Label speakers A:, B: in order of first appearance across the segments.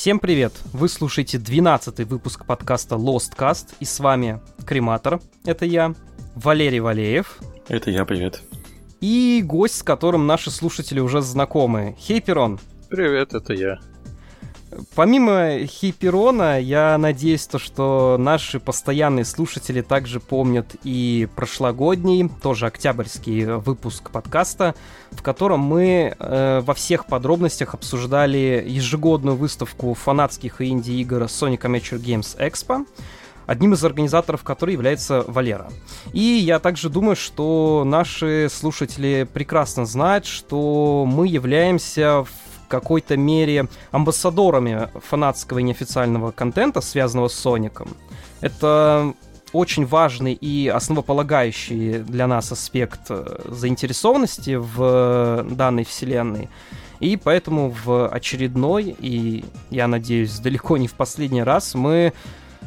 A: Всем привет! Вы слушаете 12 выпуск подкаста Lost Cast, и с вами Крематор, это я, Валерий Валеев.
B: Это я, привет.
A: И гость, с которым наши слушатели уже знакомы, Хейперон.
C: Привет, это я.
A: Помимо Хиперона, я надеюсь, то, что наши постоянные слушатели также помнят и прошлогодний, тоже октябрьский выпуск подкаста, в котором мы э, во всех подробностях обсуждали ежегодную выставку фанатских и инди-игр Sonic Amateur Games Expo, одним из организаторов которой является Валера. И я также думаю, что наши слушатели прекрасно знают, что мы являемся в какой-то мере амбассадорами фанатского и неофициального контента, связанного с Соником. Это очень важный и основополагающий для нас аспект э, заинтересованности в данной вселенной. И поэтому в очередной, и я надеюсь, далеко не в последний раз, мы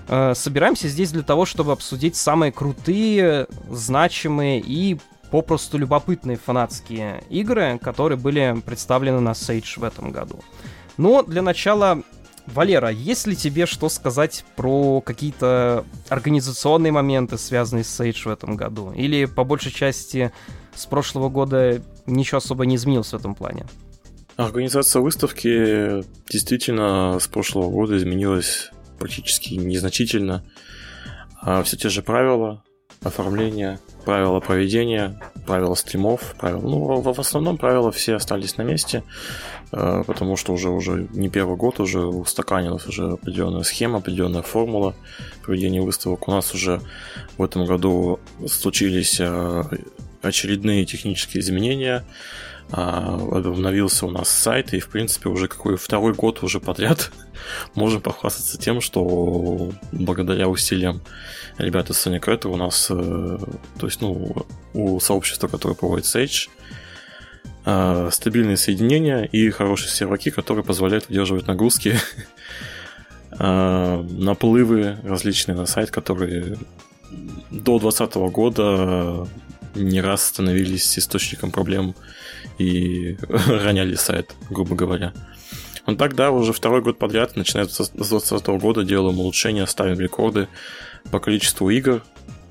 A: э, собираемся здесь для того, чтобы обсудить самые крутые, значимые и попросту любопытные фанатские игры, которые были представлены на Sage в этом году. Но для начала, Валера, есть ли тебе что сказать про какие-то организационные моменты, связанные с Sage в этом году? Или, по большей части, с прошлого года ничего особо не изменилось в этом плане?
B: Организация выставки действительно с прошлого года изменилась практически незначительно. А все те же правила, оформления, правила проведения, правила стримов, правила. Ну, в, в основном правила все остались на месте, э, потому что уже уже не первый год уже устаканилась уже определенная схема, определенная формула проведения выставок. У нас уже в этом году случились э, очередные технические изменения. А, обновился у нас сайт, и, в принципе, уже какой второй год уже подряд можем похвастаться тем, что благодаря усилиям ребят из Sonic Retro у нас, э, то есть, ну, у сообщества, которое проводит Sage, э, стабильные соединения и хорошие серваки, которые позволяют выдерживать нагрузки, э, наплывы различные на сайт, которые до 2020 года не раз становились источником проблем и роняли сайт, грубо говоря. Но тогда уже второй год подряд, начиная с 2020 года, делаем улучшения, ставим рекорды по количеству игр,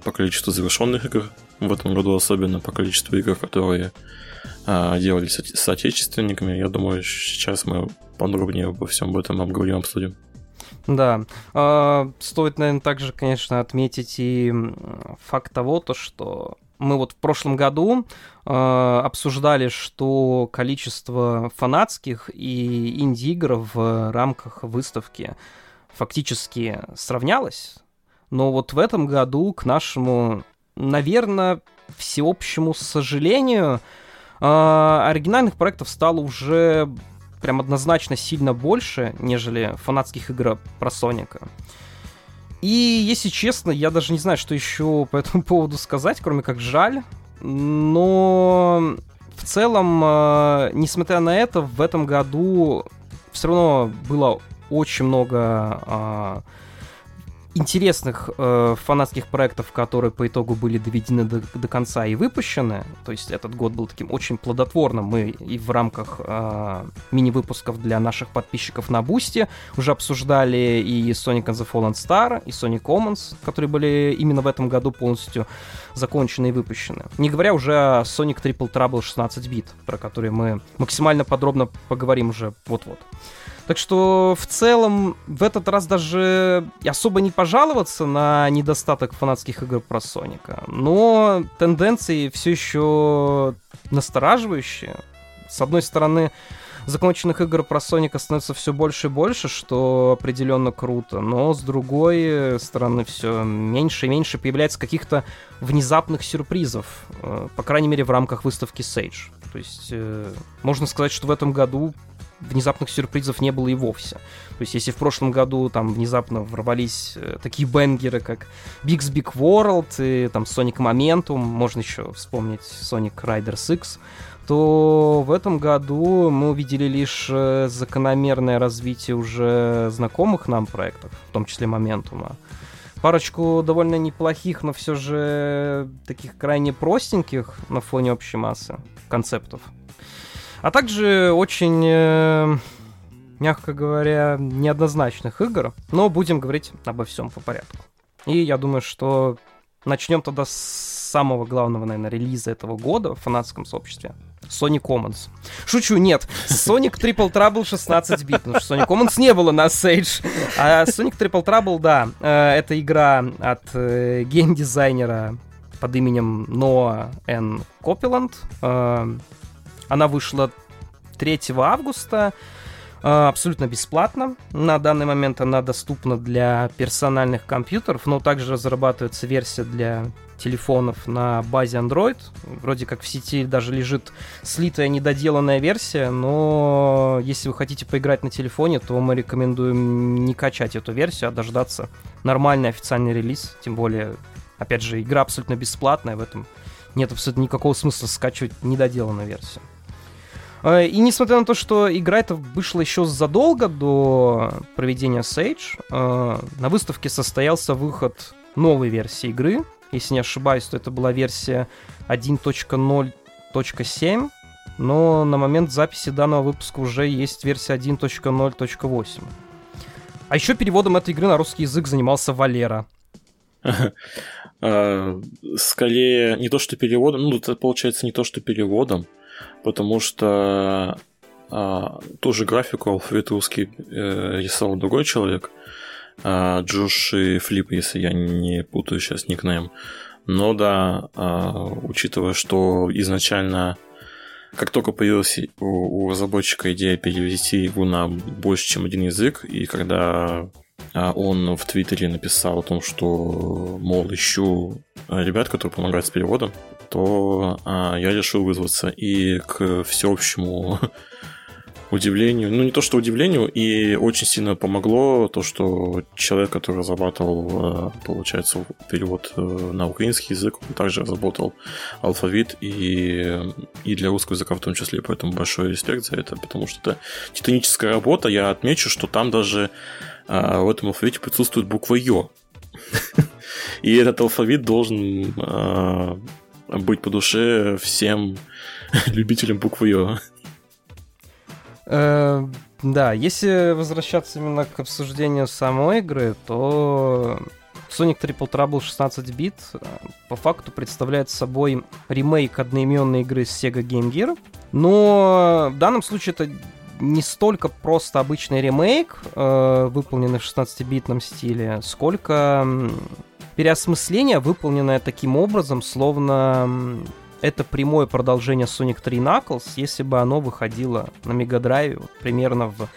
B: по количеству завершенных игр, в этом году особенно по количеству игр, которые а, делались с, с отечественниками. Я думаю, сейчас мы подробнее обо всем этом обговорим, обсудим.
A: Да. Э, стоит, наверное, также, конечно, отметить и факт того, то, что мы вот в прошлом году э, обсуждали, что количество фанатских и инди-игр в рамках выставки фактически сравнялось. Но вот в этом году, к нашему, наверное, всеобщему сожалению, э, оригинальных проектов стало уже прям однозначно сильно больше, нежели фанатских игр про Соника. И, если честно, я даже не знаю, что еще по этому поводу сказать, кроме как жаль. Но в целом, э, несмотря на это, в этом году все равно было очень много э, интересных э, фанатских проектов, которые по итогу были доведены до, до конца и выпущены. То есть этот год был таким очень плодотворным. Мы и в рамках э, мини-выпусков для наших подписчиков на Boosty уже обсуждали и Sonic and the Fallen Star, и Sonic Omens, которые были именно в этом году полностью закончены и выпущены. Не говоря уже о Sonic Triple Trouble 16 бит, про который мы максимально подробно поговорим уже вот-вот. Так что в целом в этот раз даже особо не пожаловаться на недостаток фанатских игр про Соника. Но тенденции все еще настораживающие. С одной стороны, законченных игр про Соника становится все больше и больше, что определенно круто, но с другой стороны все меньше и меньше появляется каких-то внезапных сюрпризов, э, по крайней мере в рамках выставки Sage. То есть э, можно сказать, что в этом году внезапных сюрпризов не было и вовсе. То есть, если в прошлом году там внезапно ворвались э, такие бенгеры, как Big's Big World и там Sonic Momentum, можно еще вспомнить Sonic Riders X, то в этом году мы увидели лишь э, закономерное развитие уже знакомых нам проектов, в том числе Моментума. Парочку довольно неплохих, но все же таких крайне простеньких на фоне общей массы концептов. А также очень э, мягко говоря, неоднозначных игр, но будем говорить обо всем по порядку. И я думаю, что начнем тогда с самого главного, наверное, релиза этого года в фанатском сообществе. Sonic Commons. Шучу, нет. Sonic Triple Trouble 16 бит, потому что Sonic Commons не было на Sage. А Sonic Triple Trouble, да, э, это игра от э, геймдизайнера под именем Ноа Н. Копиланд. Она вышла 3 августа. Э, абсолютно бесплатно. На данный момент она доступна для персональных компьютеров, но также разрабатывается версия для телефонов на базе Android. Вроде как в сети даже лежит слитая недоделанная версия, но если вы хотите поиграть на телефоне, то мы рекомендуем не качать эту версию, а дождаться нормальный официальный релиз. Тем более, опять же, игра абсолютно бесплатная, в этом нет абсолютно никакого смысла скачивать недоделанную версию. Э, и несмотря на то, что игра эта вышла еще задолго до проведения Sage, э, на выставке состоялся выход новой версии игры. Если не ошибаюсь, то это была версия 1.0.7, но на момент записи данного выпуска уже есть версия 1.0.8. А еще переводом этой игры на русский язык занимался Валера.
B: А, скорее, не то что переводом, ну, это получается не то что переводом, потому что а, ту же графику алфавит русский э, рисовал другой человек, а, Джош и Флип, если я не путаю сейчас никнейм. Но да, а, учитывая, что изначально, как только появилась у, у разработчика идея перевести его на больше, чем один язык, и когда он в Твиттере написал о том, что, мол, ищу ребят, которые помогают с переводом, то а, я решил вызваться. И к всеобщему удивлению, ну не то что удивлению, и очень сильно помогло то, что человек, который разрабатывал, э, получается, перевод э, на украинский язык, он также разработал алфавит и, и для русского языка в том числе, поэтому большой респект за это, потому что это титаническая работа. Я отмечу, что там даже э, в этом алфавите присутствует буква Ё. И этот алфавит должен быть по душе всем любителям буквы Ё.
A: Э, да, если возвращаться именно к обсуждению самой игры, то Sonic Triple Trouble 16 бит э, по факту представляет собой ремейк одноименной игры с Sega Game Gear. Но в данном случае это не столько просто обычный ремейк, э, выполненный в 16-битном стиле, сколько переосмысление, выполненное таким образом, словно это прямое продолжение Sonic 3 Knuckles, если бы оно выходило на Мегадрайве вот, примерно в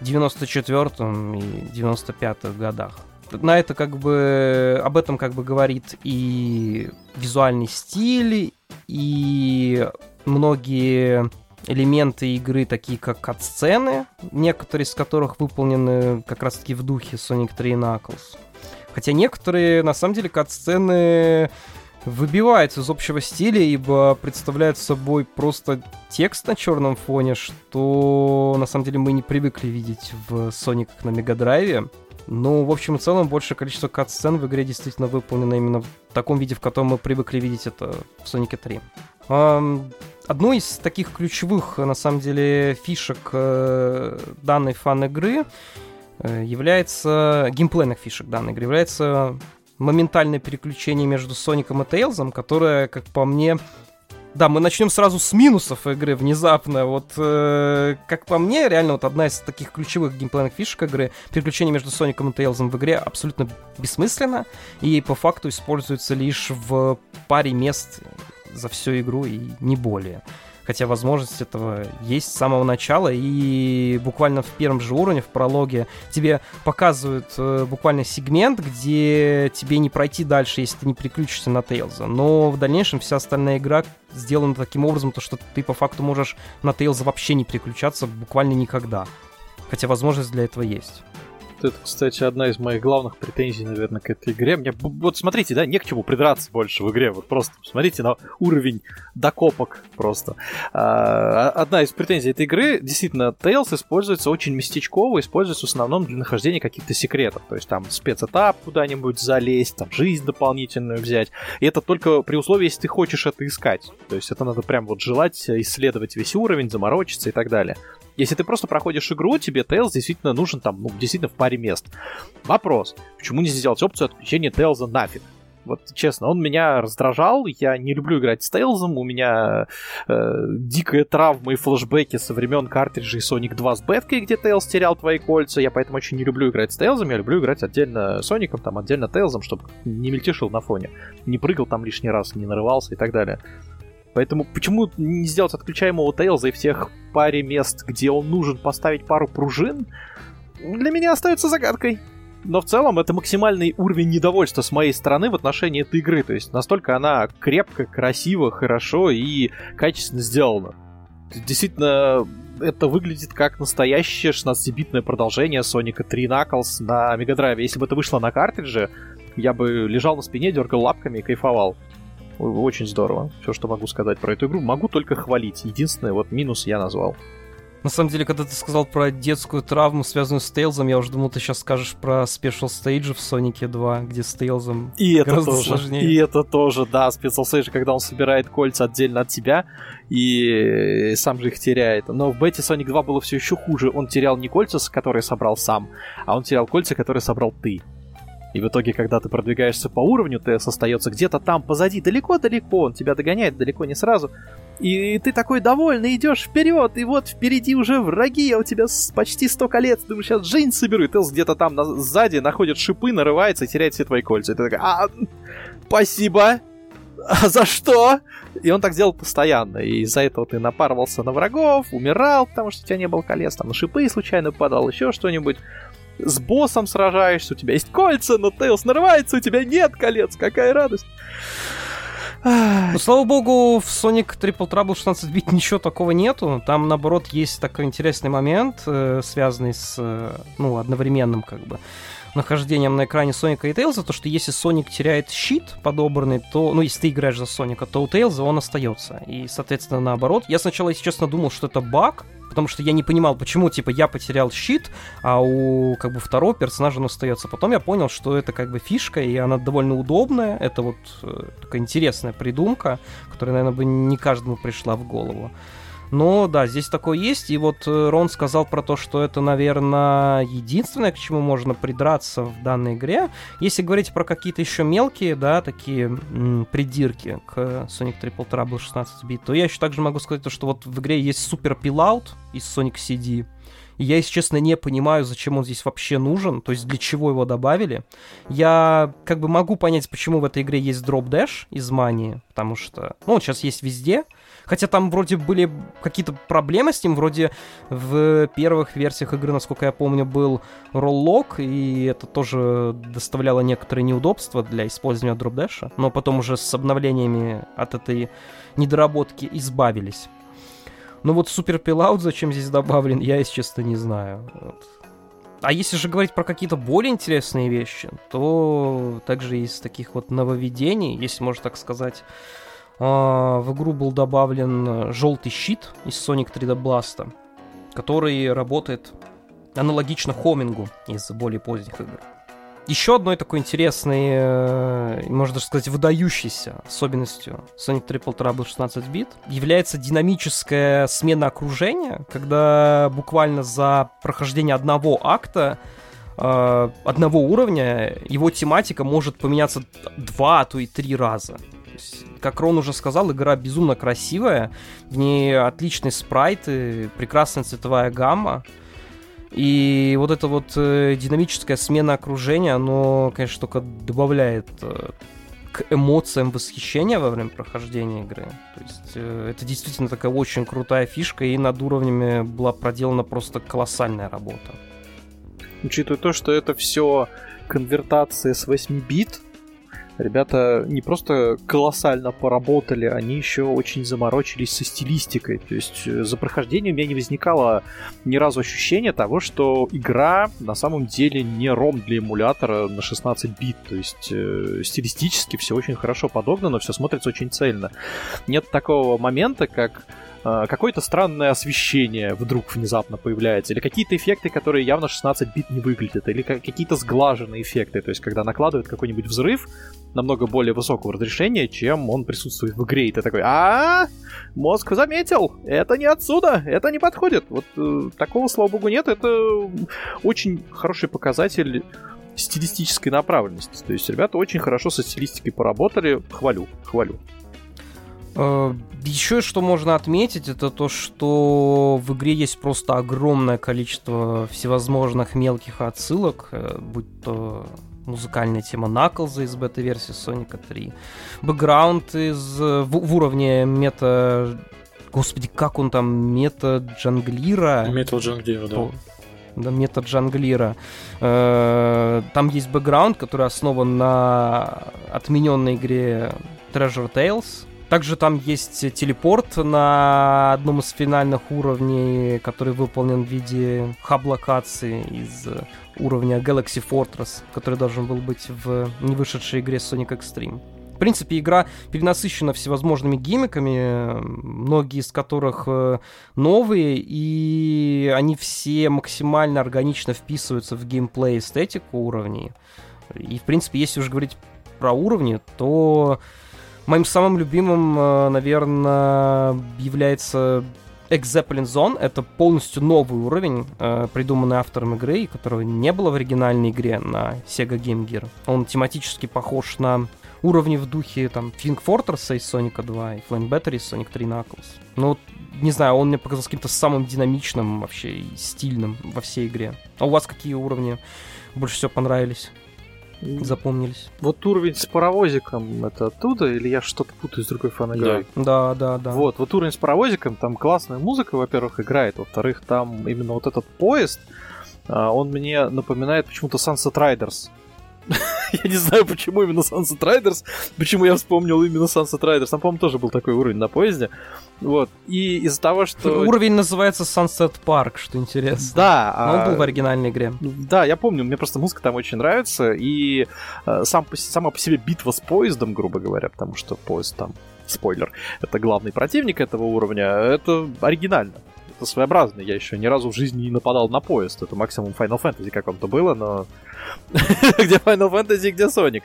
A: 94-м и 95-х годах. На это как бы об этом как бы говорит и визуальный стиль, и многие элементы игры, такие как кат-сцены, некоторые из которых выполнены как раз-таки в духе Sonic 3 Knuckles. Хотя некоторые, на самом деле, кат-сцены выбивается из общего стиля, ибо представляет собой просто текст на черном фоне, что на самом деле мы не привыкли видеть в Sonic на Мегадрайве. Ну, в общем и целом, большее количество кат-сцен в игре действительно выполнено именно в таком виде, в котором мы привыкли видеть это в Sonic 3. Одной из таких ключевых, на самом деле, фишек э, данной фан-игры э, является... геймплейных фишек данной игры является моментальное переключение между Соником и Тейлзом, которое, как по мне, да, мы начнем сразу с минусов игры внезапно. Вот, э, как по мне, реально вот одна из таких ключевых геймплейных фишек игры, переключение между Соником и Тейлзом в игре абсолютно бессмысленно и по факту используется лишь в паре мест за всю игру и не более хотя возможность этого есть с самого начала, и буквально в первом же уровне, в прологе, тебе показывают э, буквально сегмент, где тебе не пройти дальше, если ты не переключишься на Тейлза, но в дальнейшем вся остальная игра сделана таким образом, то, что ты по факту можешь на Тейлза вообще не переключаться буквально никогда, хотя возможность для этого есть.
C: Это, кстати, одна из моих главных претензий, наверное, к этой игре. Мне, вот смотрите, да, не к чему придраться больше в игре. Вот просто смотрите на уровень докопок просто. А, одна из претензий этой игры, действительно, Tails используется очень местечково, используется в основном для нахождения каких-то секретов. То есть там спецэтап куда-нибудь залезть, там жизнь дополнительную взять. И это только при условии, если ты хочешь это искать. То есть это надо прям вот желать исследовать весь уровень, заморочиться и так далее. Если ты просто проходишь игру, тебе Tails действительно нужен там, ну, действительно в паре мест. Вопрос, почему не сделать опцию отключения Tails нафиг? Вот честно, он меня раздражал. Я не люблю играть с Тейлзом. У меня э, дикая травма и флешбеки со времен картриджей Sonic 2 с беткой, где Тейлз терял твои кольца. Я поэтому очень не люблю играть с Тейлзом. Я люблю играть отдельно Соником, там отдельно Тейлзом, чтобы не мельтешил на фоне. Не прыгал там лишний раз, не нарывался и так далее. Поэтому почему не сделать отключаемого Тейлза и всех паре мест, где он нужен поставить пару пружин, для меня остается загадкой но в целом это максимальный уровень недовольства с моей стороны в отношении этой игры. То есть настолько она крепко, красиво, хорошо и качественно сделана. Действительно, это выглядит как настоящее 16-битное продолжение Sonic 3 Knuckles на Drive. Если бы это вышло на картридже, я бы лежал на спине, дергал лапками и кайфовал. Очень здорово. Все, что могу сказать про эту игру. Могу только хвалить. Единственное, вот минус я назвал.
A: На самом деле, когда ты сказал про детскую травму, связанную с Тейлзом, я уже думал, ты сейчас скажешь про special stage и в Сонике 2, где с Тейлзом
C: и это тоже, сложнее. И это тоже, да, special stage и, когда он собирает кольца отдельно от тебя и сам же их теряет. Но в бете Sonic 2 было все еще хуже. Он терял не кольца, которые собрал сам, а он терял кольца, которые собрал ты. И в итоге, когда ты продвигаешься по уровню, ты остается где-то там позади, далеко-далеко, он тебя догоняет далеко не сразу. И ты такой довольный, идешь вперед, и вот впереди уже враги, а у тебя почти 100 колец, думаешь, сейчас жизнь соберу, и ты где-то там на, сзади находит шипы, нарывается и теряет все твои кольца. И ты такой, а, спасибо, а за что? И он так делал постоянно. И из-за этого ты напарывался на врагов, умирал, потому что у тебя не было колец, там на шипы случайно падал, еще что-нибудь с боссом сражаешься, у тебя есть кольца, но Тейлс нарывается, у тебя нет колец, какая радость.
A: Ну, слава богу, в Sonic Triple Trouble 16 бит ничего такого нету. Там, наоборот, есть такой интересный момент, э, связанный с, э, ну, одновременным, как бы, нахождением на экране Соника и Тейлза, то что если Соник теряет щит подобранный, то, ну, если ты играешь за Соника, то у Тейлза он остается. И, соответственно, наоборот. Я сначала, если честно, думал, что это баг, потому что я не понимал, почему, типа, я потерял щит, а у, как бы, второго персонажа он остается. Потом я понял, что это, как бы, фишка, и она довольно удобная, это вот э, такая интересная придумка, которая, наверное, бы не каждому пришла в голову. Но да, здесь такое есть. И вот э, Рон сказал про то, что это, наверное, единственное, к чему можно придраться в данной игре. Если говорить про какие-то еще мелкие, да, такие м, придирки к Sonic Triple Trouble 16 бит, то я еще также могу сказать, то, что вот в игре есть супер пилаут из Sonic CD. И я, если честно, не понимаю, зачем он здесь вообще нужен, то есть для чего его добавили. Я как бы могу понять, почему в этой игре есть дроп dash из мании, потому что, ну, он сейчас есть везде, Хотя там вроде были какие-то проблемы с ним, вроде в первых версиях игры, насколько я помню, был роллок, и это тоже доставляло некоторые неудобства для использования дропдэша, но потом уже с обновлениями от этой недоработки избавились. Но вот супер пилаут зачем здесь добавлен, я, если честно, не знаю. Вот. А если же говорить про какие-то более интересные вещи, то также из таких вот нововведений, если можно так сказать, в игру был добавлен э, желтый щит из Sonic 3D Blast, который работает аналогично хомингу из более поздних игр. Еще одной такой интересной, э, можно даже сказать, выдающейся особенностью Sonic Triple Trouble 16 бит является динамическая смена окружения, когда буквально за прохождение одного акта э, одного уровня его тематика может поменяться два, а то и три раза как Рон уже сказал, игра безумно красивая, в ней отличные спрайты, прекрасная цветовая гамма. И вот эта вот э, динамическая смена окружения, оно, конечно, только добавляет э, к эмоциям восхищения во время прохождения игры. То есть э, это действительно такая очень крутая фишка, и над уровнями была проделана просто колоссальная работа.
C: Учитывая то, что это все конвертация с 8 бит, ребята не просто колоссально поработали, они еще очень заморочились со стилистикой. То есть э, за прохождением у меня не возникало ни разу ощущения того, что игра на самом деле не ром для эмулятора на 16 бит. То есть э, стилистически все очень хорошо подогнано, все смотрится очень цельно. Нет такого момента, как какое-то странное освещение вдруг внезапно появляется, или какие-то эффекты, которые явно 16 бит не выглядят, или какие-то сглаженные эффекты, то есть когда накладывают какой-нибудь взрыв намного более высокого разрешения, чем он присутствует в игре, и ты такой, а мозг заметил, это не отсюда, это не подходит. Вот э, такого, слава богу, нет, это очень хороший показатель стилистической направленности. То есть ребята очень хорошо со стилистикой поработали. Хвалю, хвалю.
A: Э, Еще что можно отметить, это то, что в игре есть просто огромное количество всевозможных мелких отсылок, э, будь то музыкальная тема Наклза из бета-версии Соника 3, бэкграунд из, в, в уровне мета... Господи, как он там? Мета Джанглира?
B: Мета Джанглира, да
A: да, метод Джанглира. Э, там есть бэкграунд, который основан на отмененной игре Treasure Tales. Также там есть телепорт на одном из финальных уровней, который выполнен в виде хаб-локации из уровня Galaxy Fortress, который должен был быть в не вышедшей игре Sonic Extreme принципе, игра перенасыщена всевозможными гиммиками, многие из которых э, новые, и они все максимально органично вписываются в геймплей, эстетику уровней. И, в принципе, если уже говорить про уровни, то моим самым любимым, э, наверное, является X-Zeppelin Zone. Это полностью новый уровень, э, придуманный автором игры, которого не было в оригинальной игре на Sega Game Gear. Он тематически похож на уровни в духе там King Fortress из Sonic 2 и Flame Battery из Sonic 3 Knuckles. Ну, не знаю, он мне показался каким-то самым динамичным вообще и стильным во всей игре. А у вас какие уровни больше всего понравились? Запомнились.
C: Вот уровень с паровозиком, это оттуда, или я что-то путаю с другой фанагрой?
A: Да. да, да, да.
C: Вот, вот уровень с паровозиком, там классная музыка, во-первых, играет, во-вторых, там именно вот этот поезд, а, он мне напоминает почему-то Sunset Riders. я не знаю, почему именно Sunset Riders, почему я вспомнил именно Sunset Riders. Там, по-моему, тоже был такой уровень на поезде. Вот. И из-за того, что...
A: Уровень называется Sunset Park, что интересно.
C: Да.
A: Но он был в оригинальной игре.
C: Да, я помню, мне просто музыка там очень нравится, и э, сам, сама по себе битва с поездом, грубо говоря, потому что поезд там, спойлер, это главный противник этого уровня, это оригинально это своеобразно. Я еще ни разу в жизни не нападал на поезд. Это максимум Final Fantasy каком-то было, но... где Final Fantasy, где Sonic.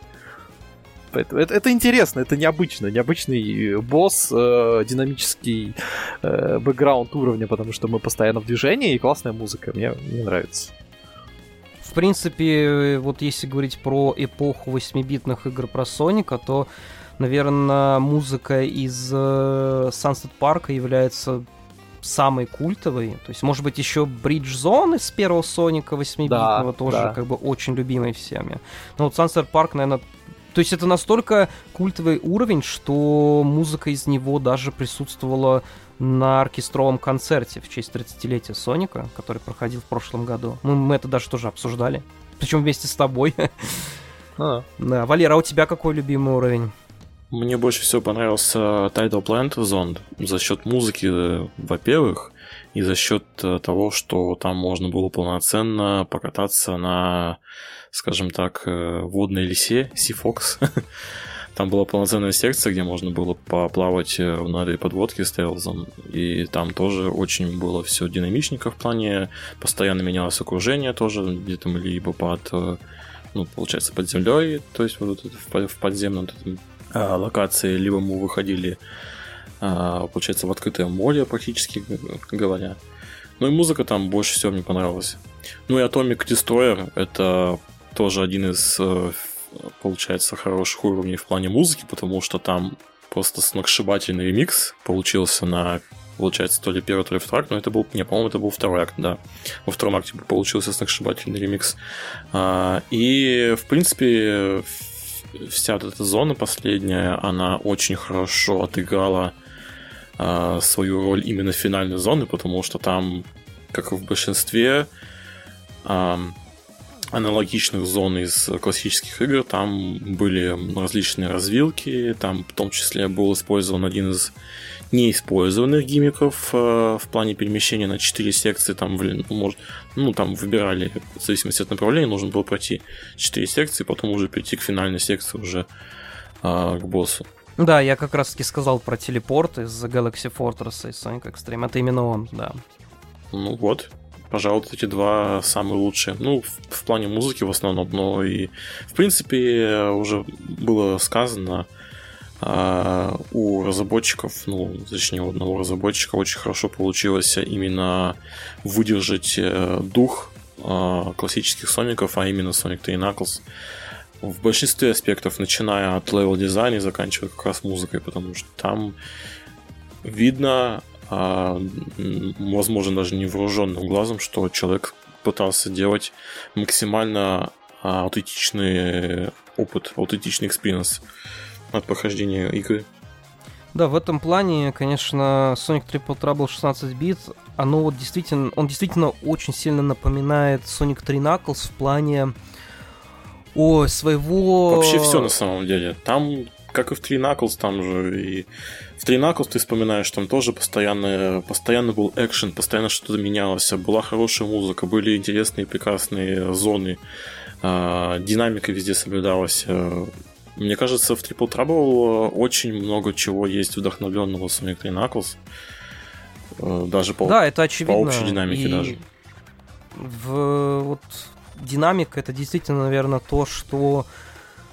C: Это, это, это интересно, это необычно. Необычный босс, э, динамический э, бэкграунд уровня, потому что мы постоянно в движении и классная музыка. Мне, мне нравится.
A: В принципе, вот если говорить про эпоху 8-битных игр про Соника, то, наверное, музыка из э, Sunset Park является самый культовый. То есть, может быть, еще Bridge Zone из первого Соника 8-битного да, тоже да. как бы очень любимый всеми. Но вот Sunset Park, наверное, то есть это настолько культовый уровень, что музыка из него даже присутствовала на оркестровом концерте в честь 30-летия Соника, который проходил в прошлом году. Мы, мы это даже тоже обсуждали. Причем вместе с тобой. А. Да. Валера, а у тебя какой любимый уровень?
B: Мне больше всего понравился Tidal Plant Zone за счет музыки, во-первых, и за счет э, того, что там можно было полноценно покататься на, скажем так, э, водной лисе Sea. Там была полноценная секция, где можно было поплавать э, на этой подводке с Тейлзом. И там тоже очень было все динамичненько в плане. Постоянно менялось окружение тоже, где-то мы либо под, ну, получается, под землей, то есть вот в подземном локации, либо мы выходили, а, получается, в открытое море, практически говоря. Ну и музыка там больше всего мне понравилась. Ну и Atomic Destroyer это тоже один из, э, получается, хороших уровней в плане музыки, потому что там просто сногсшибательный ремикс получился на получается, то ли первый, то ли второй акт, но это был, не, по-моему, это был второй акт, да. Во втором акте получился сногсшибательный ремикс. А, и, в принципе, вся эта зона последняя, она очень хорошо отыграла э, свою роль именно финальной зоны, потому что там, как и в большинстве э, аналогичных зон из классических игр, там были различные развилки, там в том числе был использован один из неиспользованных гиммиков э, в плане перемещения на 4 секции. Там, блин, ну, может, ну, там выбирали, в зависимости от направления, нужно было пройти 4 секции, потом уже перейти к финальной секции уже э, к боссу.
A: Да, я как раз таки сказал про телепорт из Galaxy Fortress и Sonic Extreme. Это именно он, да.
B: Ну вот, пожалуй, эти два самые лучшие. Ну, в, в плане музыки в основном, но и, в принципе, уже было сказано, а, у разработчиков, ну, точнее, у одного разработчика очень хорошо получилось именно выдержать э, дух а, классических Соников, а именно Sonic 3 Knuckles. В большинстве аспектов, начиная от level дизайна и заканчивая как раз музыкой, потому что там видно, а, возможно, даже невооруженным глазом, что человек пытался делать максимально аутентичный опыт, аутентичный experience от прохождения игры.
A: Да, в этом плане, конечно, Sonic Triple Trouble 16 бит, оно вот действительно, он действительно очень сильно напоминает Sonic 3 Knuckles в плане о, своего...
B: Вообще все на самом деле. Там, как и в Three Knuckles, там же и... В Three Knuckles ты вспоминаешь, там тоже постоянно, постоянно был экшен, постоянно что-то менялось, была хорошая музыка, были интересные прекрасные зоны, э, динамика везде соблюдалась. Мне кажется, в Triple Trouble очень много чего есть вдохновленного Sonic 3 Knuckles. Э, даже по,
A: да, это очевидно.
B: по общей динамике и даже.
A: В, вот динамика это действительно, наверное, то, что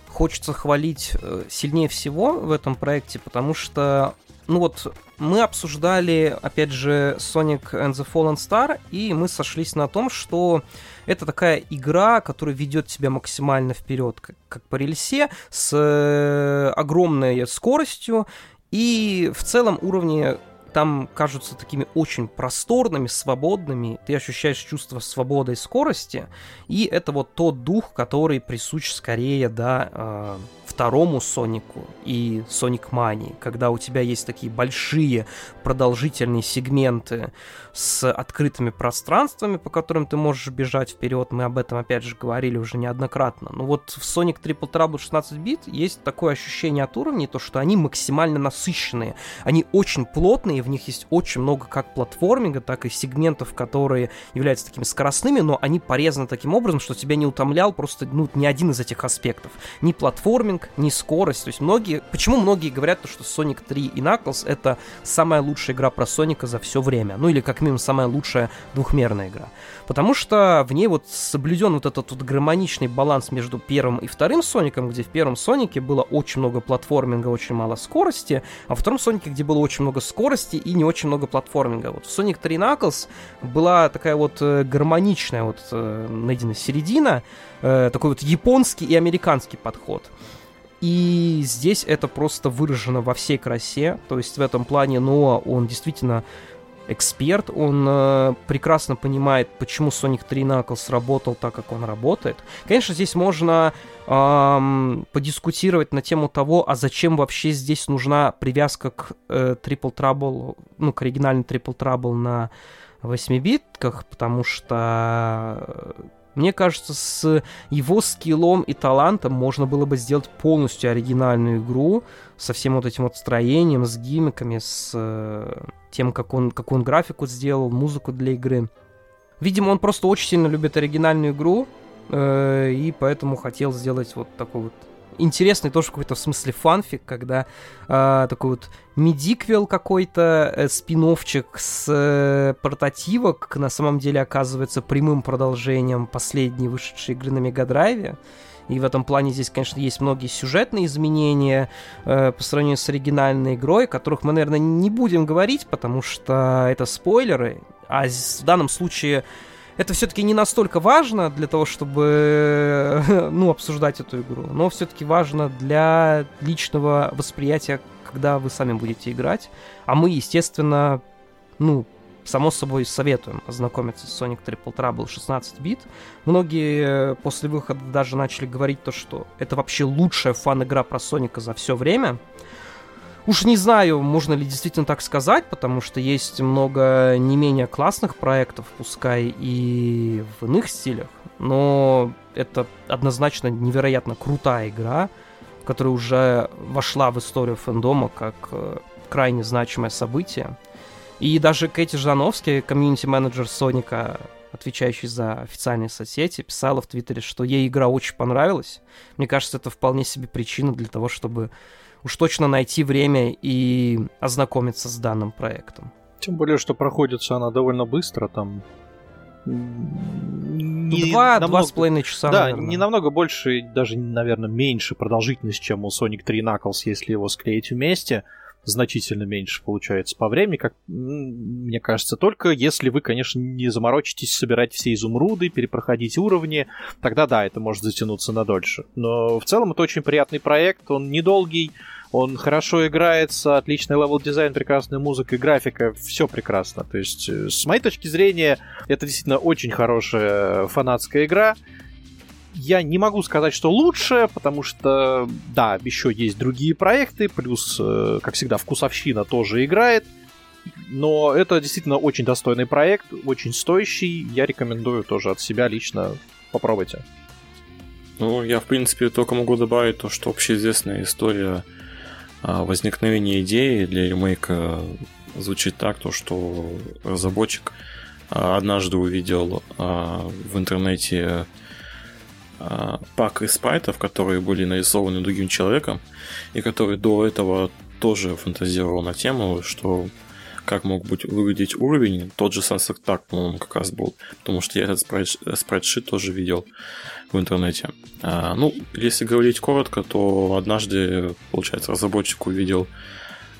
A: хочется хвалить э, сильнее всего в этом проекте, потому что, ну вот, мы обсуждали, опять же, Sonic and the Fallen Star, и мы сошлись на том, что это такая игра, которая ведет тебя максимально вперед, как, как по рельсе, с э, огромной скоростью, и в целом уровни там кажутся такими очень просторными, свободными. Ты ощущаешь чувство свободы и скорости. И это вот тот дух, который присущ скорее, да, э, второму Сонику и Соник Мани, когда у тебя есть такие большие продолжительные сегменты с открытыми пространствами, по которым ты можешь бежать вперед. Мы об этом, опять же, говорили уже неоднократно. Но вот в Sonic Triple Trouble 16 бит есть такое ощущение от уровней, то, что они максимально насыщенные. Они очень плотные, в них есть очень много как платформинга, так и сегментов, которые являются такими скоростными, но они порезаны таким образом, что тебя не утомлял просто ну, ни один из этих аспектов. Ни платформинг, ни скорость. То есть многие... Почему многие говорят, что Sonic 3 и Knuckles это самая лучшая игра про Соника за все время? Ну или как минимум самая лучшая двухмерная игра. Потому что в ней вот соблюден вот этот вот гармоничный баланс между первым и вторым Соником, где в первом Сонике было очень много платформинга, очень мало скорости, а в втором Сонике, где было очень много скорости и не очень много платформинга. Вот в Sonic 3 Knuckles была такая вот э, гармоничная вот э, найдена середина, э, такой вот японский и американский подход. И здесь это просто выражено во всей красе. То есть в этом плане Ноа, он действительно эксперт, он э, прекрасно понимает, почему Sonic 3 Knuckles работал так, как он работает. Конечно, здесь можно эм, подискутировать на тему того, а зачем вообще здесь нужна привязка к э, Triple Trouble, ну, к оригинальной Triple Trouble на 8-битках, потому что мне кажется, с его скиллом и талантом можно было бы сделать полностью оригинальную игру со всем вот этим вот строением, с гиммиками, с э, тем, как он, как он графику сделал, музыку для игры. Видимо, он просто очень сильно любит оригинальную игру, э, и поэтому хотел сделать вот такой вот интересный тоже какой-то в смысле фанфик, когда э, такой вот медиквел какой-то, э, спиновчик с э, портативок на самом деле оказывается прямым продолжением последней вышедшей игры на Мегадрайве. И в этом плане здесь, конечно, есть многие сюжетные изменения э, по сравнению с оригинальной игрой, о которых мы, наверное, не будем говорить, потому что это спойлеры. А в данном случае это все-таки не настолько важно для того, чтобы ну, обсуждать эту игру, но все-таки важно для личного восприятия, когда вы сами будете играть. А мы, естественно, ну, само собой советуем ознакомиться с Sonic Triple Trouble 16 бит. Многие э, после выхода даже начали говорить то, что это вообще лучшая фан-игра про Соника за все время. Уж не знаю, можно ли действительно так сказать, потому что есть много не менее классных проектов, пускай и в иных стилях, но это однозначно невероятно крутая игра, которая уже вошла в историю фэндома как э, крайне значимое событие. И даже Кэти Ждановский, комьюнити-менеджер Соника, отвечающий за официальные соцсети, писала в Твиттере, что ей игра очень понравилась. Мне кажется, это вполне себе причина для того, чтобы уж точно найти время и ознакомиться с данным проектом.
C: Тем более, что проходится она довольно быстро, там
A: не два, намного... два с половиной часа,
C: Да,
A: наверное.
C: не намного больше, даже, наверное, меньше продолжительность, чем у Sonic 3 Knuckles, если его склеить вместе. Значительно меньше получается по времени, как мне кажется, только если вы, конечно, не заморочитесь собирать все изумруды, перепроходить уровни, тогда да, это может затянуться на дольше. Но в целом это очень приятный проект, он недолгий, он хорошо играется, отличный level дизайн, прекрасная музыка и графика, все прекрасно. То есть, э, с моей точки зрения, это действительно очень хорошая фанатская игра. Я не могу сказать, что лучше, потому что, да, еще есть другие проекты, плюс, э, как всегда, вкусовщина тоже играет. Но это действительно очень достойный проект, очень стоящий. Я рекомендую тоже от себя лично попробуйте.
B: Ну, я, в принципе, только могу добавить то, что общеизвестная история возникновение идеи для ремейка звучит так, то что разработчик а, однажды увидел а, в интернете пак из спрайтов, которые были нарисованы другим человеком, и который до этого тоже фантазировал на тему, что как мог быть выглядеть уровень, тот же Sunset так, по-моему, как раз был, потому что я этот спрайт, спрайтшит тоже видел в интернете. А, ну, если говорить коротко, то однажды, получается, разработчик увидел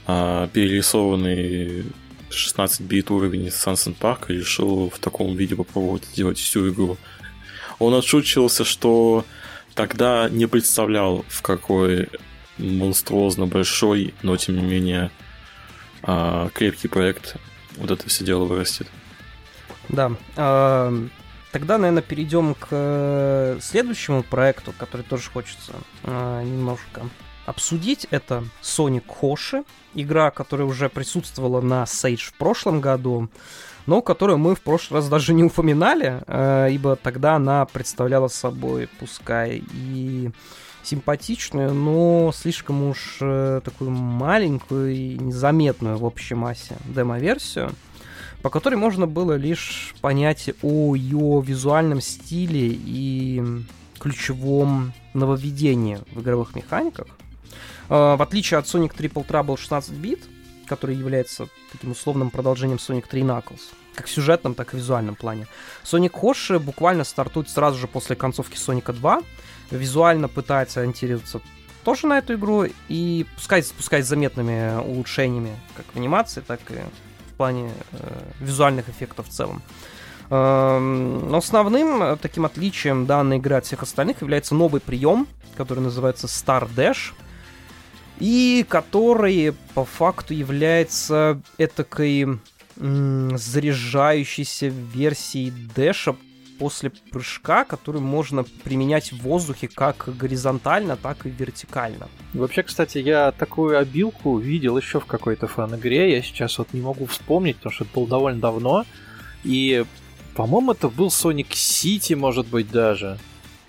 B: а, перерисованный 16-бит уровень Sunset Park и решил в таком виде попробовать сделать всю игру. Он отшучивался, что тогда не представлял, в какой монструозно большой, но тем не менее а, крепкий проект вот это все дело вырастет.
A: Да. А, тогда, наверное, перейдем к э, следующему проекту, который тоже хочется а, немножко обсудить. Это Sonic Hoshi, игра, которая уже присутствовала на Sage в прошлом году, но которую мы в прошлый раз даже не упоминали, ибо тогда она представляла собой, пускай и симпатичную, но слишком уж э, такую маленькую и незаметную в общей массе демо-версию, по которой можно было лишь понять о ее визуальном стиле и ключевом нововведении в игровых механиках. Э, в отличие от Sonic Triple Trouble 16 бит, который является таким условным продолжением Sonic 3 Knuckles, как в сюжетном, так и в визуальном плане. Sonic Hoshi буквально стартует сразу же после концовки Соника 2, визуально пытается ориентироваться тоже на эту игру и пускай спускать заметными улучшениями как в анимации, так и в плане э, визуальных эффектов в целом. Э, но основным э, таким отличием данной игры от всех остальных является новый прием, который называется Star Dash, и который по факту является этакой заряжающейся версией Дэша после прыжка, который можно применять в воздухе как горизонтально, так и вертикально.
C: Вообще, кстати, я такую обилку видел еще в какой-то фан-игре. Я сейчас вот не могу вспомнить, потому что это было довольно давно. И, по-моему, это был Sonic City, может быть, даже.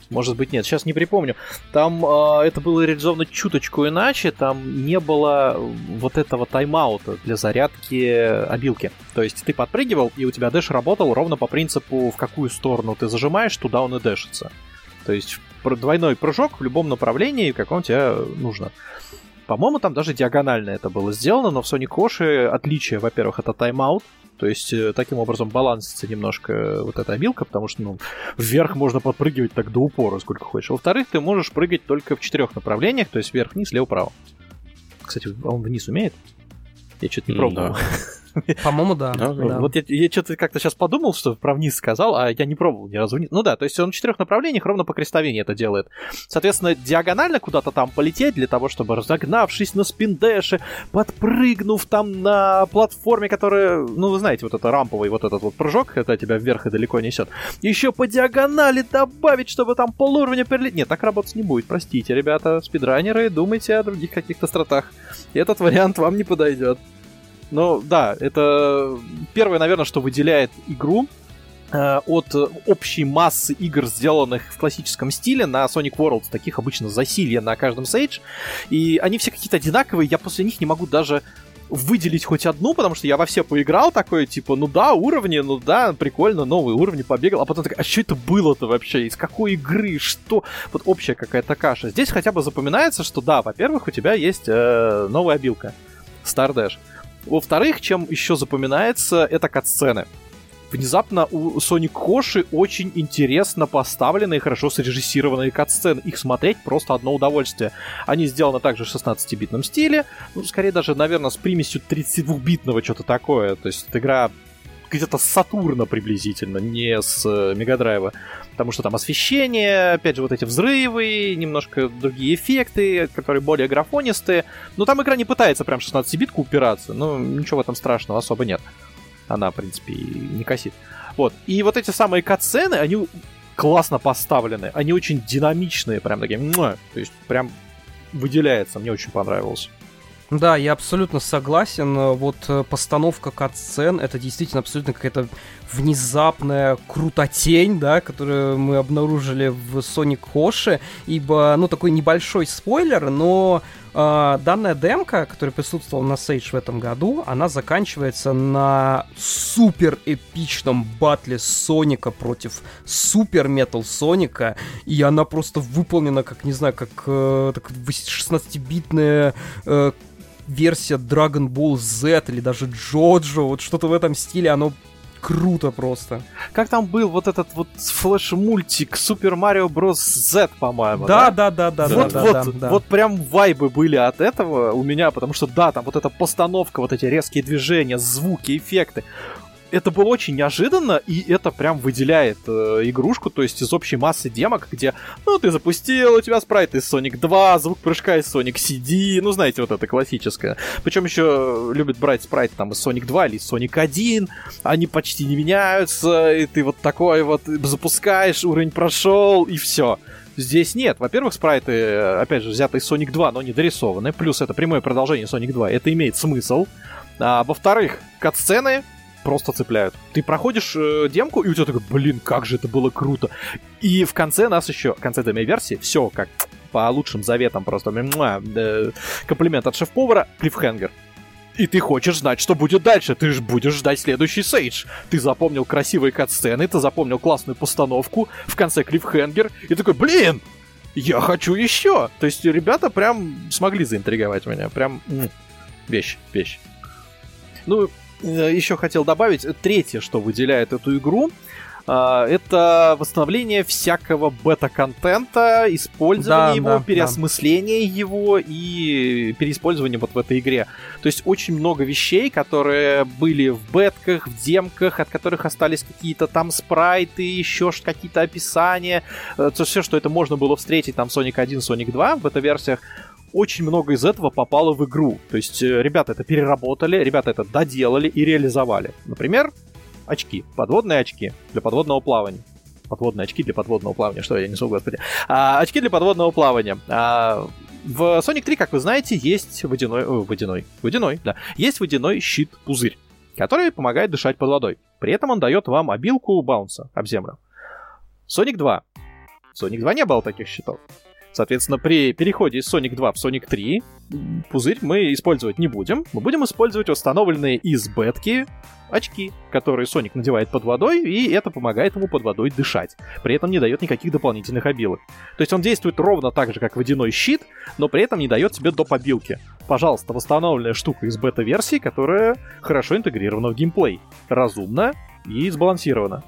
C: Может быть, нет, сейчас не припомню. Там э, это было реализовано чуточку иначе, там не было вот этого тайм-аута для зарядки обилки. То есть ты подпрыгивал, и у тебя дэш работал ровно по принципу, в какую сторону ты зажимаешь, туда он и дэшится. То есть двойной прыжок в любом направлении, каком тебе нужно. По-моему, там даже диагонально это было сделано, но в Sonic Oshi отличие, во-первых, это тайм-аут, то есть э, таким образом балансится немножко э, вот эта обилка, потому что ну, вверх можно подпрыгивать так до упора, сколько хочешь. Во-вторых, ты можешь прыгать только в четырех направлениях, то есть вверх-вниз, лево-право. Кстати, он вниз умеет? Я что-то не пробовал. Да.
A: По-моему, да. да,
C: да. Вот я, я что-то как-то сейчас подумал, что про вниз сказал, а я не пробовал ни разу. Ну да, то есть он в четырех направлениях ровно по крестовине это делает. Соответственно, диагонально куда-то там полететь для того, чтобы разогнавшись на спиндеше, подпрыгнув там на платформе, которая, ну вы знаете, вот это рамповый вот этот вот прыжок, это тебя вверх и далеко несет. Еще по диагонали добавить, чтобы там полуровня перелететь. Нет, так работать не будет, простите, ребята, спидранеры, думайте о других каких-то стратах. Этот вариант вам не подойдет. Ну, да, это первое, наверное, что выделяет игру э, от общей массы игр, сделанных в классическом стиле на Sonic Worlds. Таких обычно засилье на каждом Sage. И они все какие-то одинаковые, я после них не могу даже выделить хоть одну, потому что я во все поиграл, такой, типа, ну да, уровни, ну да, прикольно, новые уровни, побегал, а потом такой, а что это было-то вообще, из какой игры, что? Вот общая какая-то каша. Здесь хотя бы запоминается, что да, во-первых, у тебя есть э, новая обилка, Stardash. Во-вторых, чем еще запоминается, это катсцены внезапно у Sonic Коши очень интересно поставленные, хорошо срежиссированные катсцены. Их смотреть просто одно удовольствие. Они сделаны также в 16-битном стиле, ну, скорее даже, наверное, с примесью 32-битного что-то такое. То есть игра где-то с Сатурна приблизительно, не с э, Мегадрайва. Потому что там освещение, опять же, вот эти взрывы, немножко другие эффекты, которые более графонистые. Но там игра не пытается прям 16-битку упираться, но ничего в этом страшного особо нет она, в принципе, не косит. Вот. И вот эти самые катсцены, они классно поставлены, они очень динамичные, прям такие, то есть прям выделяется, мне очень понравилось.
A: Да, я абсолютно согласен. Вот э, постановка катсцен это действительно абсолютно какая-то внезапная крутотень, да, которую мы обнаружили в Sonic Хоши, ибо, ну, такой небольшой спойлер, но э, данная демка, которая присутствовала на Sage в этом году, она заканчивается на супер эпичном батле Соника против супер метал Соника, и она просто выполнена как, не знаю, как э, 16-битная э, версия Dragon Ball Z или даже Джоджо, вот что-то в этом стиле, оно круто просто.
C: Как там был вот этот вот флеш-мультик Super Mario Bros. Z, по-моему,
A: да? Да, да, да, да,
C: вот,
A: да,
C: вот,
A: да, да.
C: Вот прям вайбы были от этого у меня, потому что да, там вот эта постановка, вот эти резкие движения, звуки, эффекты это было очень неожиданно, и это прям выделяет э, игрушку, то есть из общей массы демок, где, ну, ты запустил, у тебя спрайт из Sonic 2, звук прыжка из Sonic CD, ну, знаете, вот это классическое. Причем еще любят брать спрайт там из Sonic 2 или из Sonic 1, они почти не меняются, и ты вот такой вот запускаешь, уровень прошел, и все. Здесь нет. Во-первых, спрайты, опять же, взяты из Sonic 2, но не дорисованы. Плюс это прямое продолжение Sonic 2. Это имеет смысл. А, во-вторых, катсцены просто цепляют. Ты проходишь э, демку, и у тебя такой, блин, как же это было круто. И в конце нас еще, в конце демо-версии, все как по лучшим заветам просто. Муа, э, комплимент от шеф-повара, клиффхенгер. И ты хочешь знать, что будет дальше. Ты же будешь ждать следующий сейдж. Ты запомнил красивые кат-сцены, ты запомнил классную постановку, в конце клиффхенгер, и такой, блин, я хочу еще. То есть ребята прям смогли заинтриговать меня. Прям вещь, вещь. Ну, еще хотел добавить, третье, что выделяет эту игру, а, это восстановление всякого бета-контента, использование да, его, да, переосмысление да. его и переиспользование вот в этой игре. То есть очень много вещей, которые были в бетках, в демках, от которых остались какие-то там спрайты, еще какие-то описания. Э, то все, что это можно было встретить там Sonic 1, Sonic 2 в бета-версиях, очень много из этого попало в игру. То есть э, ребята это переработали, ребята это доделали и реализовали. Например, очки, подводные очки для подводного плавания. Подводные очки для подводного плавания, что я несу, господи. А, очки для подводного плавания. А, в Sonic 3, как вы знаете, есть водяной... О, водяной. Водяной, да. Есть водяной щит-пузырь, который помогает дышать под водой. При этом он дает вам обилку баунса об землю. Sonic 2. В Sonic 2 не было таких щитов. Соответственно, при переходе из Sonic 2 в Sonic 3 пузырь мы использовать не будем. Мы будем использовать установленные из бетки очки, которые Соник надевает под водой, и это помогает ему под водой дышать. При этом не дает никаких дополнительных обилок. То есть он действует ровно так же, как водяной щит, но при этом не дает тебе доп. обилки. Пожалуйста, восстановленная штука из бета-версии, которая хорошо интегрирована в геймплей. Разумно и сбалансирована.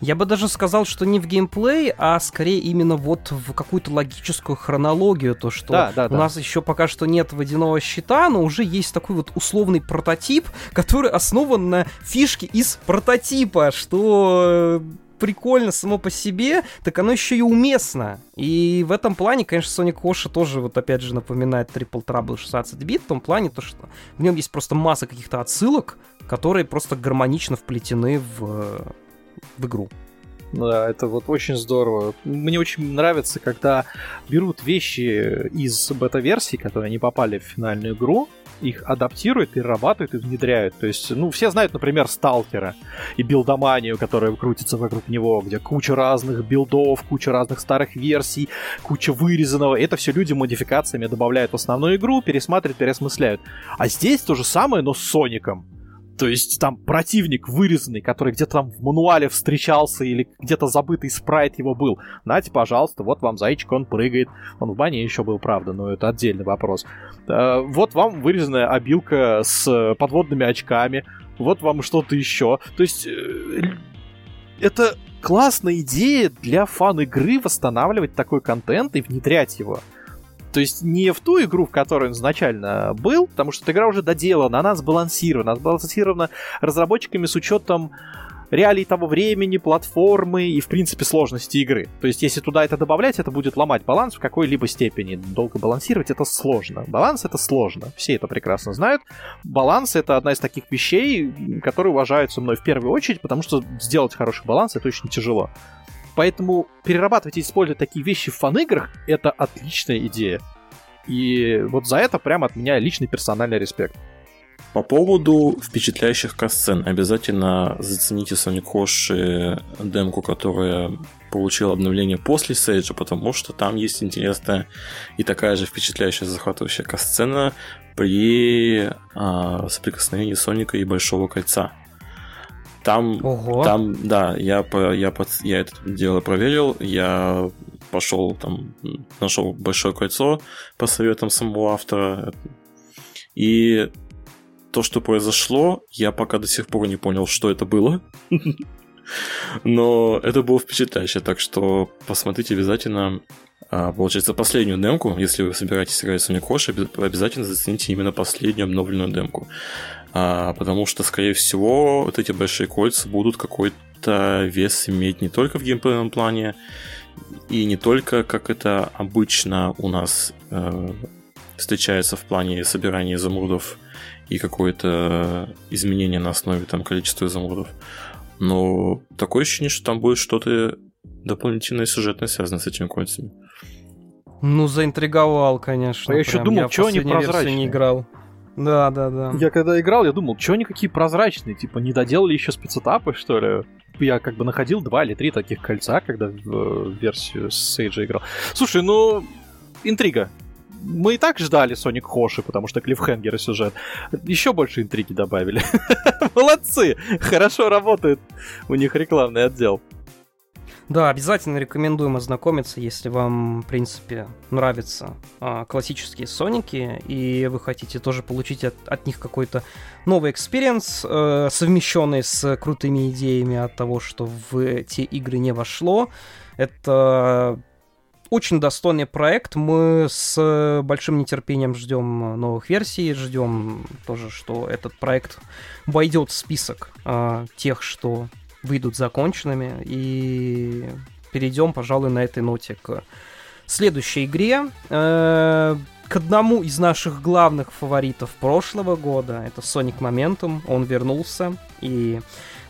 A: Я бы даже сказал, что не в геймплей, а скорее именно вот в какую-то логическую хронологию, то что да, да, у да. нас еще пока что нет водяного щита, но уже есть такой вот условный прототип, который основан на фишке из прототипа, что прикольно само по себе, так оно еще и уместно. И в этом плане, конечно, Sonic Oshi тоже, вот опять же, напоминает Triple Trouble 16 бит, в том плане, то, что в нем есть просто масса каких-то отсылок, которые просто гармонично вплетены в в игру.
C: Да, это вот очень здорово. Мне очень нравится, когда берут вещи из бета-версии, которые не попали в финальную игру, их адаптирует, перерабатывает и внедряет. То есть, ну, все знают, например, Сталкера и билдоманию, которая крутится вокруг него, где куча разных билдов, куча разных старых версий, куча вырезанного. Это все люди модификациями добавляют в основную игру, пересматривают, переосмысляют. А здесь то же самое, но с Соником. То есть там противник вырезанный, который где-то там в мануале встречался или где-то забытый спрайт его был. Нате, пожалуйста, вот вам зайчик, он прыгает. Он в бане еще был, правда, но это отдельный вопрос. Э, вот вам вырезанная обилка с подводными очками. Вот вам что-то еще. То есть э, это классная идея для фан-игры восстанавливать такой контент и внедрять его. То есть не в ту игру, в которой он изначально был, потому что эта игра уже доделана, она сбалансирована, она сбалансирована разработчиками с учетом реалий того времени, платформы и, в принципе, сложности игры. То есть, если туда это добавлять, это будет ломать баланс в какой-либо степени. Долго балансировать это сложно. Баланс это сложно. Все это прекрасно знают. Баланс это одна из таких вещей, которые уважаются мной в первую очередь, потому что сделать хороший баланс это очень тяжело. Поэтому перерабатывать и использовать такие вещи в фан-играх — это отличная идея. И вот за это прямо от меня личный персональный респект.
B: По поводу впечатляющих касцен, обязательно зацените Sonic Hoshi демку, которая получила обновление после Сейджа, потому что там есть интересная и такая же впечатляющая захватывающая касцена при а, соприкосновении Соника и Большого Кольца. Там, Ого. там, да, я, по, я, под, я это дело проверил, я пошел там, нашел большое кольцо по советам самого автора, и то, что произошло, я пока до сих пор не понял, что это было. Но это было впечатляюще, так что посмотрите обязательно а, получается, последнюю демку, если вы собираетесь играть в Sonic Rush, обязательно зацените именно последнюю обновленную демку. А, потому что, скорее всего, вот эти большие кольца будут какой-то вес иметь не только в геймплейном плане, и не только, как это обычно у нас э, встречается в плане собирания изумрудов и какое-то изменение на основе там, количества изумрудов. Но такое ощущение, что там будет что-то дополнительное сюжетное связанное с этими кольцами.
A: Ну, заинтриговал, конечно.
C: А я еще думал, что они прозрачные.
A: не играл. Да, да, да.
C: Я когда играл, я думал, что они какие прозрачные, типа, не доделали еще спецэтапы, что ли? Я как бы находил два или три таких кольца, когда в, в версию Сейджа играл. Слушай, ну, интрига. Мы и так ждали Соник Хоши, потому что клиффхенгер и сюжет. Еще больше интриги добавили. Молодцы! Хорошо работает у них рекламный отдел.
A: Да, обязательно рекомендуем ознакомиться, если вам, в принципе, нравятся а, классические Соники, и вы хотите тоже получить от, от них какой-то новый experience, э, совмещенный с крутыми идеями от того, что в те игры не вошло. Это очень достойный проект. Мы с большим нетерпением ждем новых версий, ждем тоже, что этот проект войдет в список э, тех, что выйдут законченными. И перейдем, пожалуй, на этой ноте к следующей игре. Э, к одному из наших главных фаворитов прошлого года. Это Sonic Momentum. Он вернулся. И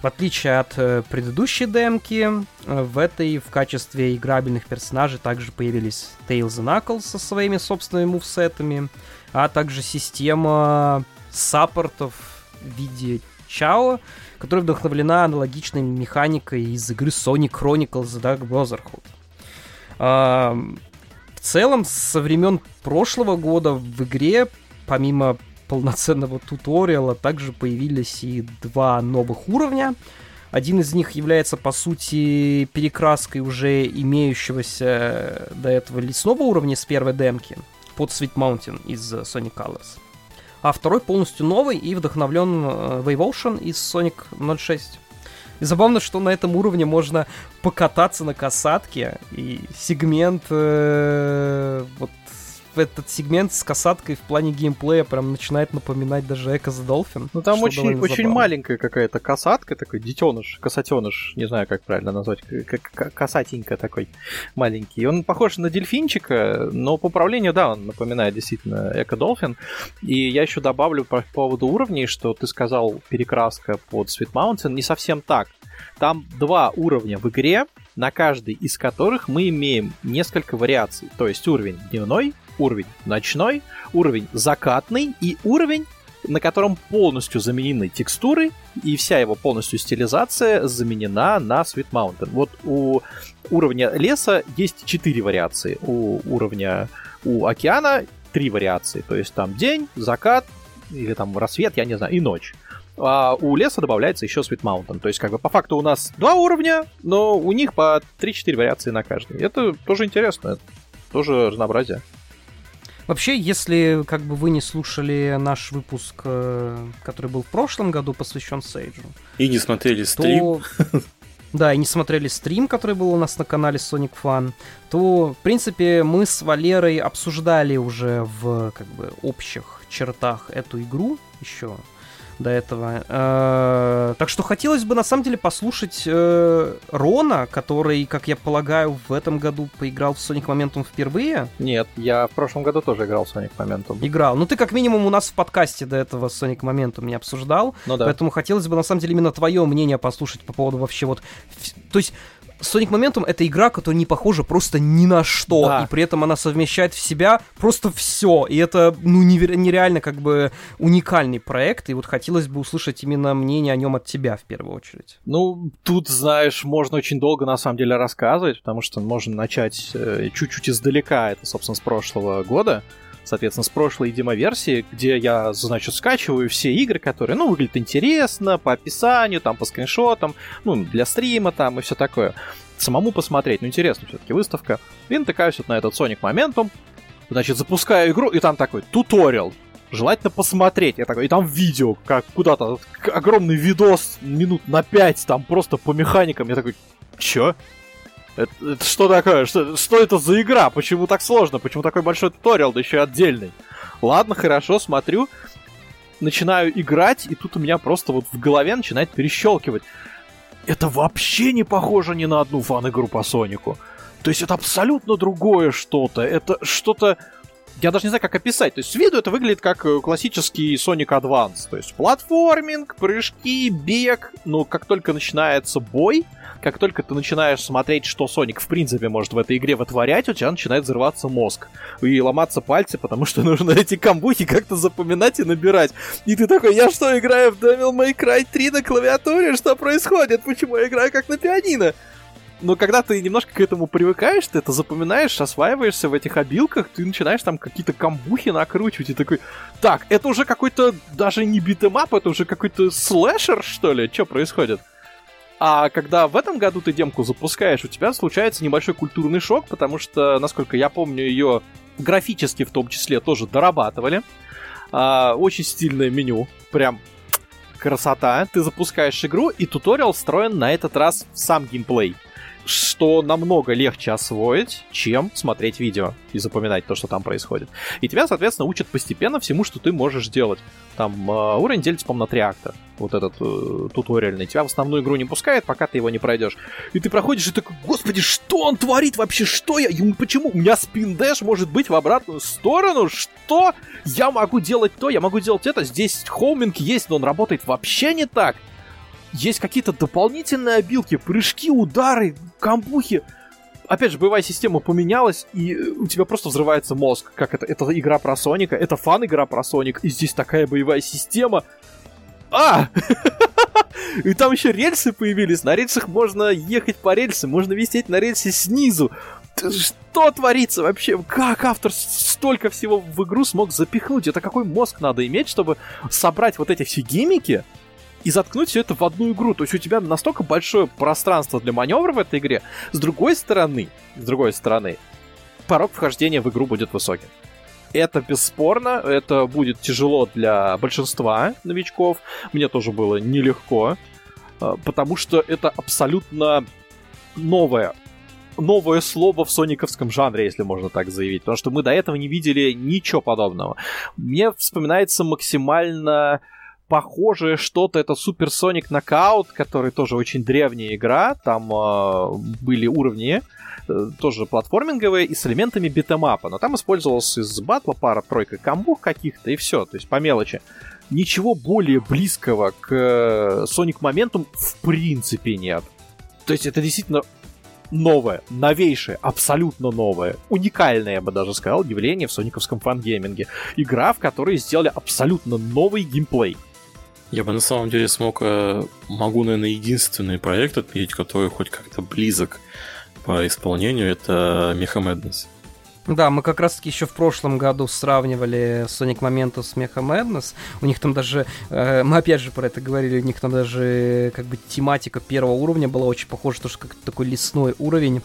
A: в отличие от э, предыдущей демки, э, в этой в качестве играбельных персонажей также появились Tails и Knuckles со своими собственными мувсетами, а также система саппортов в виде Чао, которая вдохновлена аналогичной механикой из игры Sonic Chronicles The Dark Brotherhood. В целом, со времен прошлого года в игре, помимо полноценного туториала, также появились и два новых уровня. Один из них является, по сути, перекраской уже имеющегося до этого лесного уровня с первой демки под Sweet Mountain из Sonic Colors а второй полностью новый и вдохновлен э, Wave Ocean из Sonic 06. И забавно, что на этом уровне можно покататься на касатке, и сегмент э, вот этот сегмент с касаткой в плане геймплея прям начинает напоминать даже Echo the Dolphin.
C: Ну там очень, очень маленькая какая-то касатка, такой детеныш, касатеныш, не знаю, как правильно назвать, как касатенька такой маленький. Он похож на дельфинчика, но по управлению, да, он напоминает действительно Echo Dolphin. И я еще добавлю по поводу уровней, что ты сказал перекраска под Sweet Mountain, не совсем так. Там два уровня в игре, на каждый из которых мы имеем несколько вариаций. То есть уровень дневной, уровень ночной, уровень закатный и уровень на котором полностью заменены текстуры, и вся его полностью стилизация заменена на Sweet Mountain. Вот у уровня леса есть четыре вариации, у уровня у океана три вариации, то есть там день, закат, или там рассвет, я не знаю, и ночь. А у леса добавляется еще Sweet Mountain. То есть, как бы по факту у нас два уровня, но у них по 3-4 вариации на каждый. Это тоже интересно, тоже разнообразие.
A: Вообще, если как бы вы не слушали наш выпуск, э, который был в прошлом году, посвящен Сейджу,
B: и не смотрели стрим, то...
A: да, и не смотрели стрим, который был у нас на канале Sonic Fun, то, в принципе, мы с Валерой обсуждали уже в как бы общих чертах эту игру еще до этого. Э, так что хотелось бы на самом деле послушать э, Рона, который, как я полагаю, в этом году поиграл в Sonic Momentum впервые.
C: Нет, я в прошлом году тоже играл в Sonic Momentum.
A: Играл. Ну ты как минимум у нас в подкасте до этого Sonic Momentum не обсуждал. Ну да. Поэтому хотелось бы на самом деле именно твое мнение послушать по поводу вообще вот... То есть Sonic Momentum это игра, которая не похожа просто ни на что, да. и при этом она совмещает в себя просто все, и это ну нереально как бы уникальный проект, и вот хотелось бы услышать именно мнение о нем от тебя в первую очередь.
C: Ну тут знаешь, можно очень долго на самом деле рассказывать, потому что можно начать э, чуть-чуть издалека, это собственно с прошлого года соответственно, с прошлой демоверсии, где я, значит, скачиваю все игры, которые, ну, выглядят интересно, по описанию, там, по скриншотам, ну, для стрима там и все такое. Самому посмотреть, ну, интересно все-таки выставка. И натыкаюсь вот на этот Sonic Momentum, значит, запускаю игру, и там такой туториал, желательно посмотреть. Я такой, и там видео, как куда-то, огромный видос минут на 5, там просто по механикам. Я такой, чё? Это, это что такое? Что, что это за игра? Почему так сложно? Почему такой большой туториал, да еще и отдельный? Ладно, хорошо, смотрю. Начинаю играть, и тут у меня просто вот в голове начинает перещелкивать. Это вообще не похоже ни на одну фан-игру по Сонику. То есть это абсолютно другое что-то. Это что-то... Я даже не знаю, как описать. То есть с виду это выглядит как э, классический Sonic Advance. То есть платформинг, прыжки, бег. Но как только начинается бой, как только ты начинаешь смотреть, что Соник в принципе может в этой игре вытворять, у тебя начинает взрываться мозг. И ломаться пальцы, потому что нужно эти комбухи как-то запоминать и набирать. И ты такой, я что, играю в Devil May Cry 3 на клавиатуре? Что происходит? Почему я играю как на пианино? но когда ты немножко к этому привыкаешь, ты это запоминаешь, осваиваешься в этих обилках, ты начинаешь там какие-то комбухи накручивать, и такой, так, это уже какой-то даже не beat 'em up, это уже какой-то слэшер, что ли? Что происходит? А когда в этом году ты демку запускаешь, у тебя случается небольшой культурный шок, потому что, насколько я помню, ее графически в том числе тоже дорабатывали. А, очень стильное меню, прям красота. Ты запускаешь игру, и туториал встроен на этот раз в сам геймплей что намного легче освоить, чем смотреть видео и запоминать то, что там происходит. И тебя, соответственно, учат постепенно всему, что ты можешь делать. Там э, уровень делится, по-моему, на три акта. Вот этот э, туториальный. Тебя в основную игру не пускает, пока ты его не пройдешь. И ты проходишь и такой, господи, что он творит вообще? Что я? Ему почему? У меня спин-дэш может быть в обратную сторону? Что? Я могу делать то, я могу делать это. Здесь хоуминг есть, но он работает вообще не так есть какие-то дополнительные обилки, прыжки, удары, камбухи. Опять же, боевая система поменялась, и у тебя просто взрывается мозг. Как это? Это игра про Соника, это фан-игра про Соник, и здесь такая боевая система. А! И там еще рельсы появились. На рельсах можно ехать по рельсам, можно висеть на рельсе снизу. Что творится вообще? Как автор столько всего в игру смог запихнуть? Это какой мозг надо иметь, чтобы собрать вот эти все гиммики и заткнуть все это в одну игру. То есть у тебя настолько большое пространство для маневра в этой игре. С другой стороны, с другой стороны, порог вхождения в игру будет высоким. Это бесспорно, это будет тяжело для большинства новичков. Мне тоже было нелегко, э, потому что это абсолютно новое новое слово в сониковском жанре, если можно так заявить, потому что мы до этого не видели ничего подобного. Мне вспоминается максимально похожее что-то, это Super Sonic Knockout, который тоже очень древняя игра, там э, были уровни, э, тоже платформинговые, и с элементами битэмапа, но там использовалась из батла пара-тройка камбух каких-то, и все, то есть по мелочи. Ничего более близкого к э, Sonic Momentum в принципе нет. То есть это действительно новое, новейшее, абсолютно новое, уникальное, я бы даже сказал, явление в сониковском фангейминге. Игра, в которой сделали абсолютно новый геймплей.
B: Я бы на самом деле смог, э, могу, наверное, единственный проект отметить, который хоть как-то близок по исполнению, это Mecha Madness.
A: Да, мы как раз таки еще в прошлом году сравнивали Sonic Momentum с Mecha Madness. У них там даже, э, мы опять же про это говорили, у них там даже как бы тематика первого уровня была очень похожа, тоже как такой лесной уровень.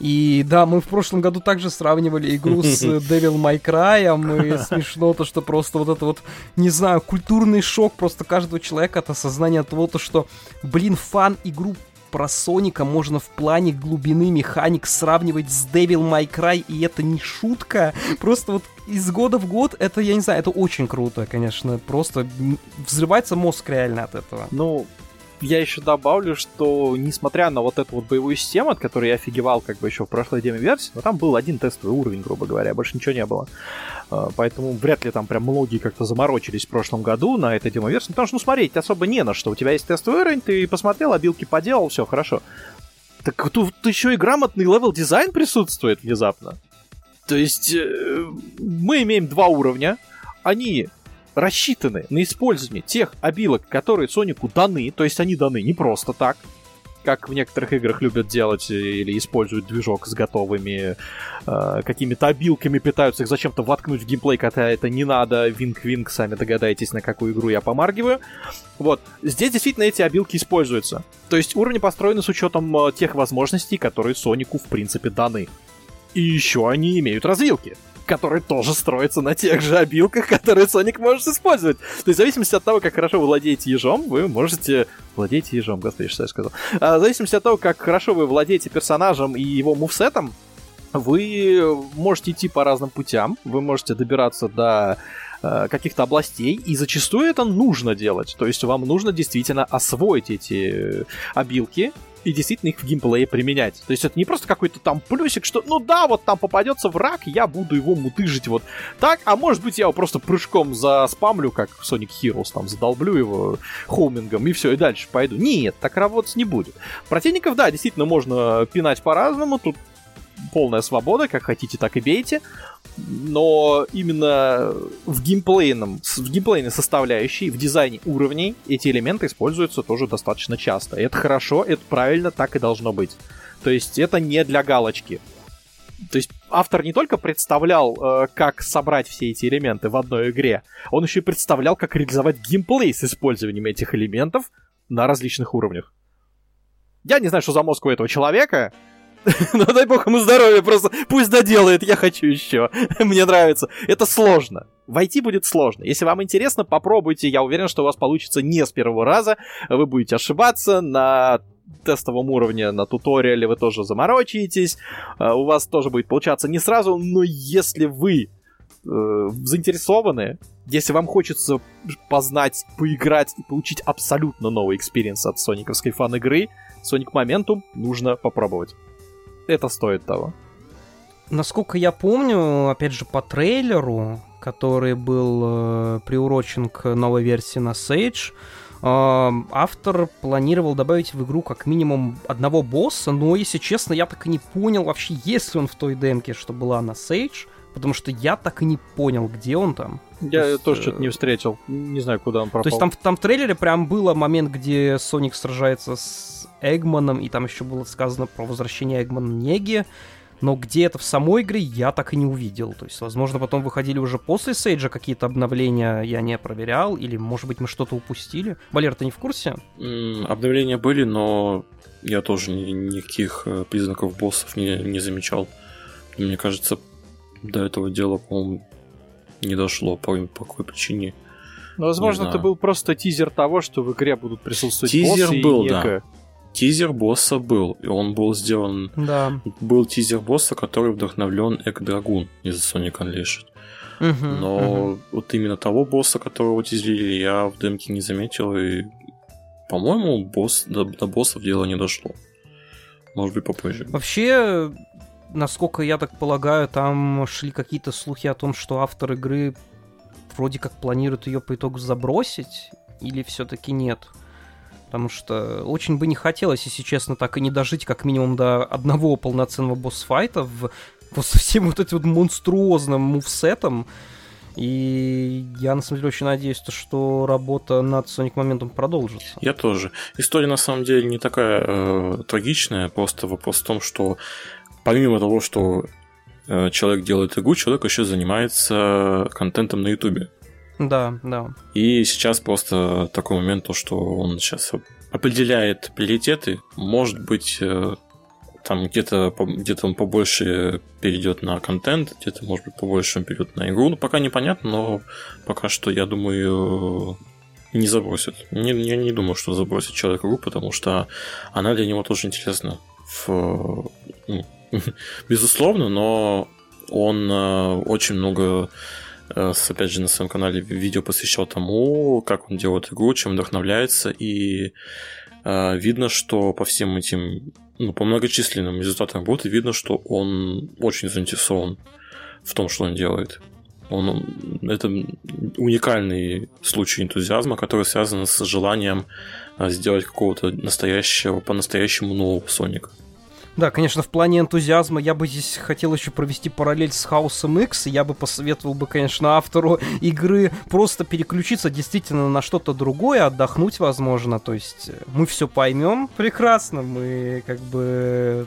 A: И да, мы в прошлом году также сравнивали игру с Devil May Cry, и смешно то, что просто вот это вот, не знаю, культурный шок просто каждого человека от осознания того, то, что, блин, фан игру про Соника можно в плане глубины механик сравнивать с Devil May Cry, и это не шутка. Просто вот из года в год это, я не знаю, это очень круто, конечно. Просто взрывается мозг реально от этого.
C: Ну, я еще добавлю, что несмотря на вот эту вот боевую систему, от которой я офигевал как бы еще в прошлой демо-версии, но там был один тестовый уровень, грубо говоря, больше ничего не было. А, поэтому вряд ли там прям многие как-то заморочились в прошлом году на этой демо-версии, потому что, ну, смотреть особо не на что. У тебя есть тестовый уровень, ты посмотрел, обилки поделал, все хорошо. Так тут еще и грамотный level-дизайн присутствует внезапно. То есть э, мы имеем два уровня, они рассчитаны на использование тех обилок, которые Сонику даны, то есть они даны не просто так, как в некоторых играх любят делать или используют движок с готовыми э, какими-то обилками, пытаются их зачем-то воткнуть в геймплей, когда это не надо. Винк-винк, сами догадаетесь, на какую игру я помаргиваю. Вот. Здесь действительно эти обилки используются. То есть уровни построены с учетом э, тех возможностей, которые Сонику в принципе даны. И еще они имеют развилки который тоже строится на тех же обилках, которые Sonic может использовать. То есть в зависимости от того, как хорошо вы владеете ежом, вы можете... Владеете ежом, господи, что я сказал. А, в зависимости от того, как хорошо вы владеете персонажем и его мувсетом, вы можете идти по разным путям, вы можете добираться до э, каких-то областей, и зачастую это нужно делать. То есть вам нужно действительно освоить эти обилки, и действительно их в геймплее применять. То есть это не просто какой-то там плюсик, что ну да, вот там попадется враг, я буду его мутыжить вот так, а может быть я его просто прыжком заспамлю, как в Sonic Heroes, там задолблю его хоумингом и все, и дальше пойду. Нет, так работать не будет. Противников, да, действительно можно пинать по-разному, тут полная свобода, как хотите, так и бейте. Но именно в геймплейном, в геймплейной составляющей, в дизайне уровней эти элементы используются тоже достаточно часто. Это хорошо, это правильно, так и должно быть. То есть это не для галочки. То есть автор не только представлял, э, как собрать все эти элементы в одной игре, он еще и представлял, как реализовать геймплей с использованием этих элементов на различных уровнях. Я не знаю, что за мозг у этого человека, ну дай бог ему здоровья, просто пусть доделает, я хочу еще. Мне нравится. Это сложно. Войти будет сложно. Если вам интересно, попробуйте. Я уверен, что у вас получится не с первого раза. Вы будете ошибаться на тестовом уровне, на туториале вы тоже заморочитесь. А, у вас тоже будет получаться не сразу, но если вы э, заинтересованы, если вам хочется познать, поиграть и получить абсолютно новый experience от сониковской фан-игры, Sonic Momentum нужно попробовать это стоит того.
A: Насколько я помню, опять же, по трейлеру, который был э, приурочен к новой версии на Sage, э, автор планировал добавить в игру как минимум одного босса, но, если честно, я так и не понял вообще, есть ли он в той демке, что была на Sage, потому что я так и не понял, где он там.
C: Я то есть, тоже что-то не встретил, не знаю, куда он пропал.
A: То есть там, там в трейлере прям был момент, где Соник сражается с Эгманом, и там еще было сказано про возвращение Эгмана Неги, но где это в самой игре, я так и не увидел. То есть, возможно, потом выходили уже после Сейджа какие-то обновления, я не проверял, или, может быть, мы что-то упустили. Валер, ты не в курсе?
B: Mm, обновления были, но я тоже ни, никаких э, признаков боссов не, не замечал. Мне кажется, до этого дела, по-моему, не дошло. По, по какой причине?
C: Ну, возможно, это был просто тизер того, что в игре будут присутствовать
B: тизер
C: боссы
B: был,
C: и
B: некая... да тизер босса был, и он был сделан...
A: Да.
B: Был тизер босса, который вдохновлен Эк Драгун из Sonic Unleashed. Угу, Но угу. вот именно того босса, которого тизерили, я в демке не заметил, и, по-моему, босс, до, до боссов дело не дошло. Может быть, попозже.
A: Вообще, насколько я так полагаю, там шли какие-то слухи о том, что автор игры вроде как планирует ее по итогу забросить, или все-таки нет? Потому что очень бы не хотелось, если честно, так и не дожить как минимум до одного полноценного босс-файта в, вот со всем вот этим вот монструозным мувсетом. И я, на самом деле, очень надеюсь, что работа над Sonic Моментом продолжится.
B: Я тоже. История, на самом деле, не такая э, трагичная, просто вопрос в том, что помимо того, что э, человек делает игру, человек еще занимается контентом на Ютубе.
A: Да, да.
B: И сейчас просто такой момент, то, что он сейчас определяет приоритеты. Может быть, э, там где-то где он побольше перейдет на контент, где-то, может быть, побольше он перейдет на игру. Ну, пока непонятно, но пока что, я думаю, не забросит. Не, я не думаю, что забросит человек игру, потому что она для него тоже интересна. В, ну, безусловно, но он э, очень много опять же, на своем канале видео посвящал тому, как он делает игру, чем вдохновляется, и э, видно, что по всем этим, ну, по многочисленным результатам работы, видно, что он очень заинтересован в том, что он делает. Он, это уникальный случай энтузиазма, который связан с желанием э, сделать какого-то настоящего, по-настоящему нового Соника.
A: Да, конечно, в плане энтузиазма я бы здесь хотел еще провести параллель с Хаосом X. Я бы посоветовал бы, конечно, автору игры просто переключиться действительно на что-то другое, отдохнуть, возможно. То есть э, мы все поймем прекрасно, мы как бы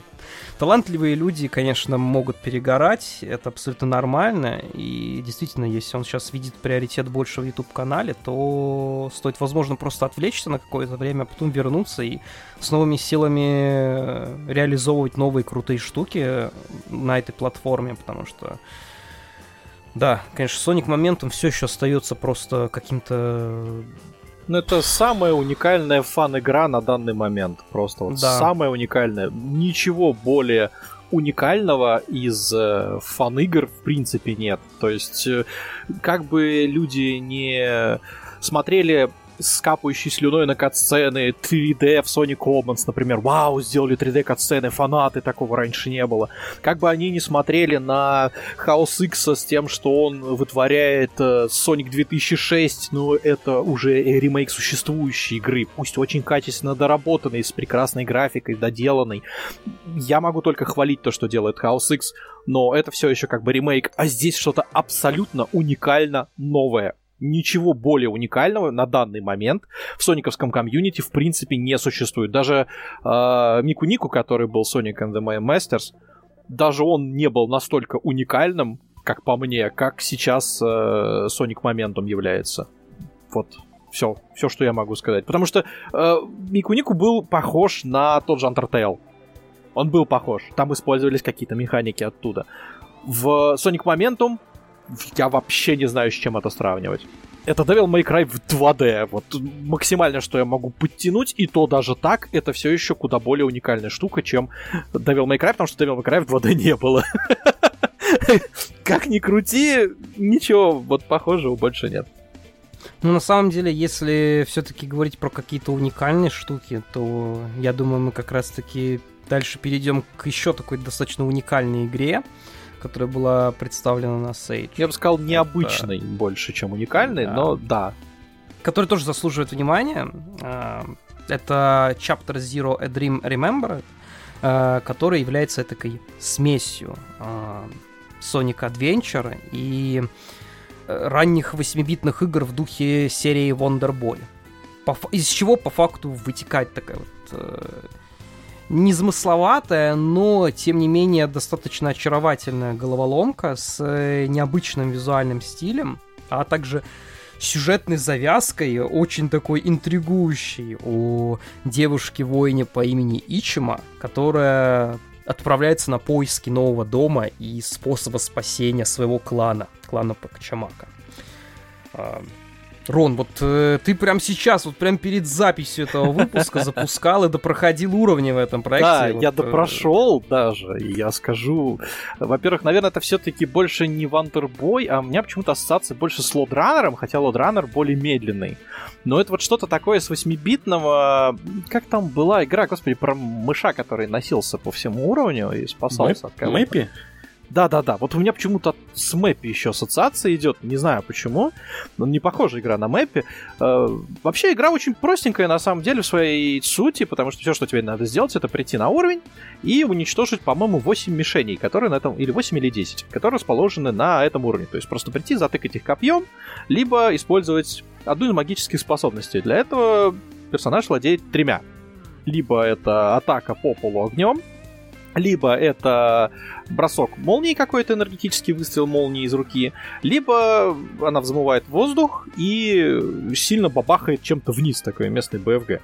A: Талантливые люди, конечно, могут перегорать, это абсолютно нормально, и действительно, если он сейчас видит приоритет больше в YouTube-канале, то стоит, возможно, просто отвлечься на какое-то время, а потом вернуться и с новыми силами реализовывать новые крутые штуки на этой платформе, потому что да, конечно, Sonic Momentum все еще остается просто каким-то
C: ну, это самая уникальная фан-игра на данный момент. Просто вот да. самая уникальная. Ничего более уникального из э, фан-игр в принципе нет. То есть, э, как бы люди не смотрели с капающей слюной на катсцены 3D в Sonic Commons, например. Вау, сделали 3D катсцены, фанаты, такого раньше не было. Как бы они не смотрели на House X с тем, что он вытворяет э, Sonic 2006, но это уже ремейк существующей игры, пусть очень качественно доработанный, с прекрасной графикой, доделанной. Я могу только хвалить то, что делает House X, но это все еще как бы ремейк, а здесь что-то абсолютно уникально новое ничего более уникального на данный момент в сониковском комьюнити в принципе не существует. Даже э, Мику Нику, который был Sonic and the Masters, даже он не был настолько уникальным, как по мне, как сейчас э, Sonic Momentum является. Вот все, все, что я могу сказать. Потому что э, Мику Нику был похож на тот же Undertale. Он был похож. Там использовались какие-то механики оттуда. В Sonic Momentum я вообще не знаю, с чем это сравнивать. Это Devil May Cry в 2D. Вот максимально, что я могу подтянуть, и то даже так, это все еще куда более уникальная штука, чем Devil May Cry, потому что Devil May Cry в 2D не было. Как ни крути, ничего вот похожего больше нет.
A: Ну, на самом деле, если все-таки говорить про какие-то уникальные штуки, то я думаю, мы как раз-таки дальше перейдем к еще такой достаточно уникальной игре, которая была представлена на Sage.
C: Я бы сказал, необычный это... больше, чем уникальный, да. но да.
A: Который тоже заслуживает внимания. А, это Chapter Zero A Dream Remember, а, который является такой смесью а, Sonic Adventure и э, ранних 8-битных игр в духе серии Wonder Boy. Из чего по факту вытекает такая вот э, незамысловатая, но, тем не менее, достаточно очаровательная головоломка с э, необычным визуальным стилем, а также сюжетной завязкой, очень такой интригующей о девушке-воине по имени Ичима, которая отправляется на поиски нового дома и способа спасения своего клана, клана Пакчамака. Рон, вот э, ты прям сейчас, вот прям перед записью этого выпуска запускал и допроходил уровни в этом проекте.
C: Да,
A: вот,
C: я допрошел э... даже, и я скажу. Во-первых, наверное, это все-таки больше не Вандербой, а у меня почему-то ассоциация больше с Лодранером, хотя Лодранер более медленный. Но это вот что-то такое с 8-битного... Как там была игра, господи, про мыша, который носился по всему уровню и спасался
B: Мэп? от кого-то.
C: Да-да-да, вот у меня почему-то с Мэппи еще ассоциация идет, не знаю почему, но не похожа игра на Мэппи. Э, вообще игра очень простенькая на самом деле в своей сути, потому что все, что тебе надо сделать, это прийти на уровень и уничтожить, по-моему, 8 мишеней, которые на этом, или 8 или 10, которые расположены на этом уровне. То есть просто прийти, затыкать их копьем, либо использовать одну из магических способностей. Для этого персонаж владеет тремя. Либо это атака по полу огнем, либо это бросок молнии какой-то, энергетический выстрел молнии из руки, либо она взмывает воздух и сильно бабахает чем-то вниз, такой местный БФГ.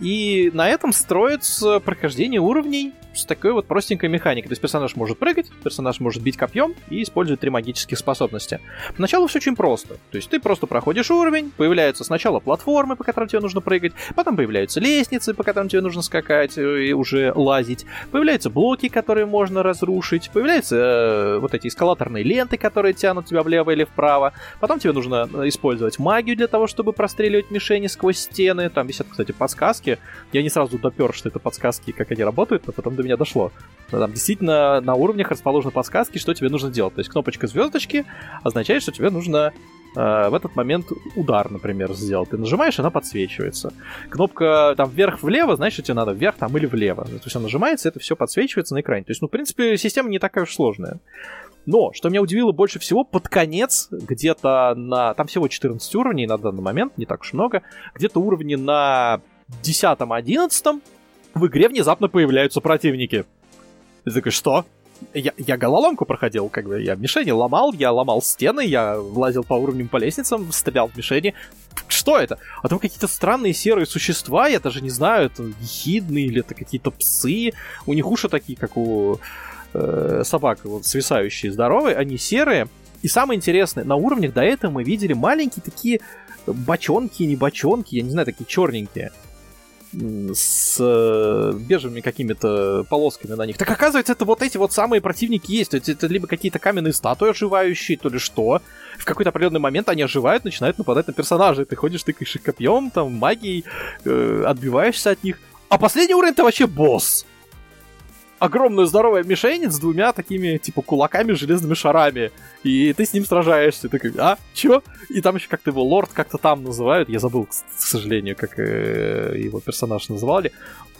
C: И на этом строится прохождение уровней с такой вот простенькой механикой. То есть персонаж может прыгать, персонаж может бить копьем и использует три магических способности. Поначалу все очень просто. То есть ты просто проходишь уровень, появляются сначала платформы, по которым тебе нужно прыгать, потом появляются лестницы, по которым тебе нужно скакать и уже лазить, появляются блоки, которые можно разрушить, появляются э, вот эти эскалаторные ленты, которые тянут тебя влево или вправо, потом тебе нужно э, использовать магию для того, чтобы простреливать мишени сквозь стены, там висят, кстати, подсказки. Я не сразу допер, что это подсказки, как они работают, но потом до меня дошло. Там действительно на уровнях расположены подсказки, что тебе нужно делать. То есть кнопочка звездочки означает, что тебе нужно э, в этот момент удар, например, сделать. Ты нажимаешь, она подсвечивается. Кнопка там вверх-влево, значит, что тебе надо вверх там или влево. То есть она нажимается, это все подсвечивается на экране. То есть, ну, в принципе, система не такая уж сложная. Но, что меня удивило больше всего, под конец, где-то на... Там всего 14 уровней на данный момент, не так уж много. Где-то уровни на 10-11 в игре внезапно появляются противники. Ты такой, что? Я, я головоломку проходил, как бы я мишени ломал, я ломал стены, я влазил по уровням по лестницам, стрелял в мишени. Что это? А там какие-то странные серые существа, я даже не знаю, это ехидные или это какие-то псы. У них уши такие, как у э, собак, вот свисающие, здоровые, они серые. И самое интересное, на уровнях до этого мы видели маленькие такие бочонки, не бочонки, я не знаю, такие черненькие с э, бежевыми какими-то полосками на них. Так оказывается, это вот эти вот самые противники есть. То есть это либо какие-то каменные статуи оживающие, то ли что. В какой-то определенный момент они оживают, начинают нападать на персонажей. Ты ходишь, тыкаешь их копьем, там, магией, э, отбиваешься от них. А последний уровень это вообще босс огромную здоровую мишень с двумя такими, типа, кулаками, железными шарами. И ты с ним сражаешься. Ты такой, а, чё? И там еще как-то его лорд как-то там называют. Я забыл, к, сожалению, как э, его персонаж называли.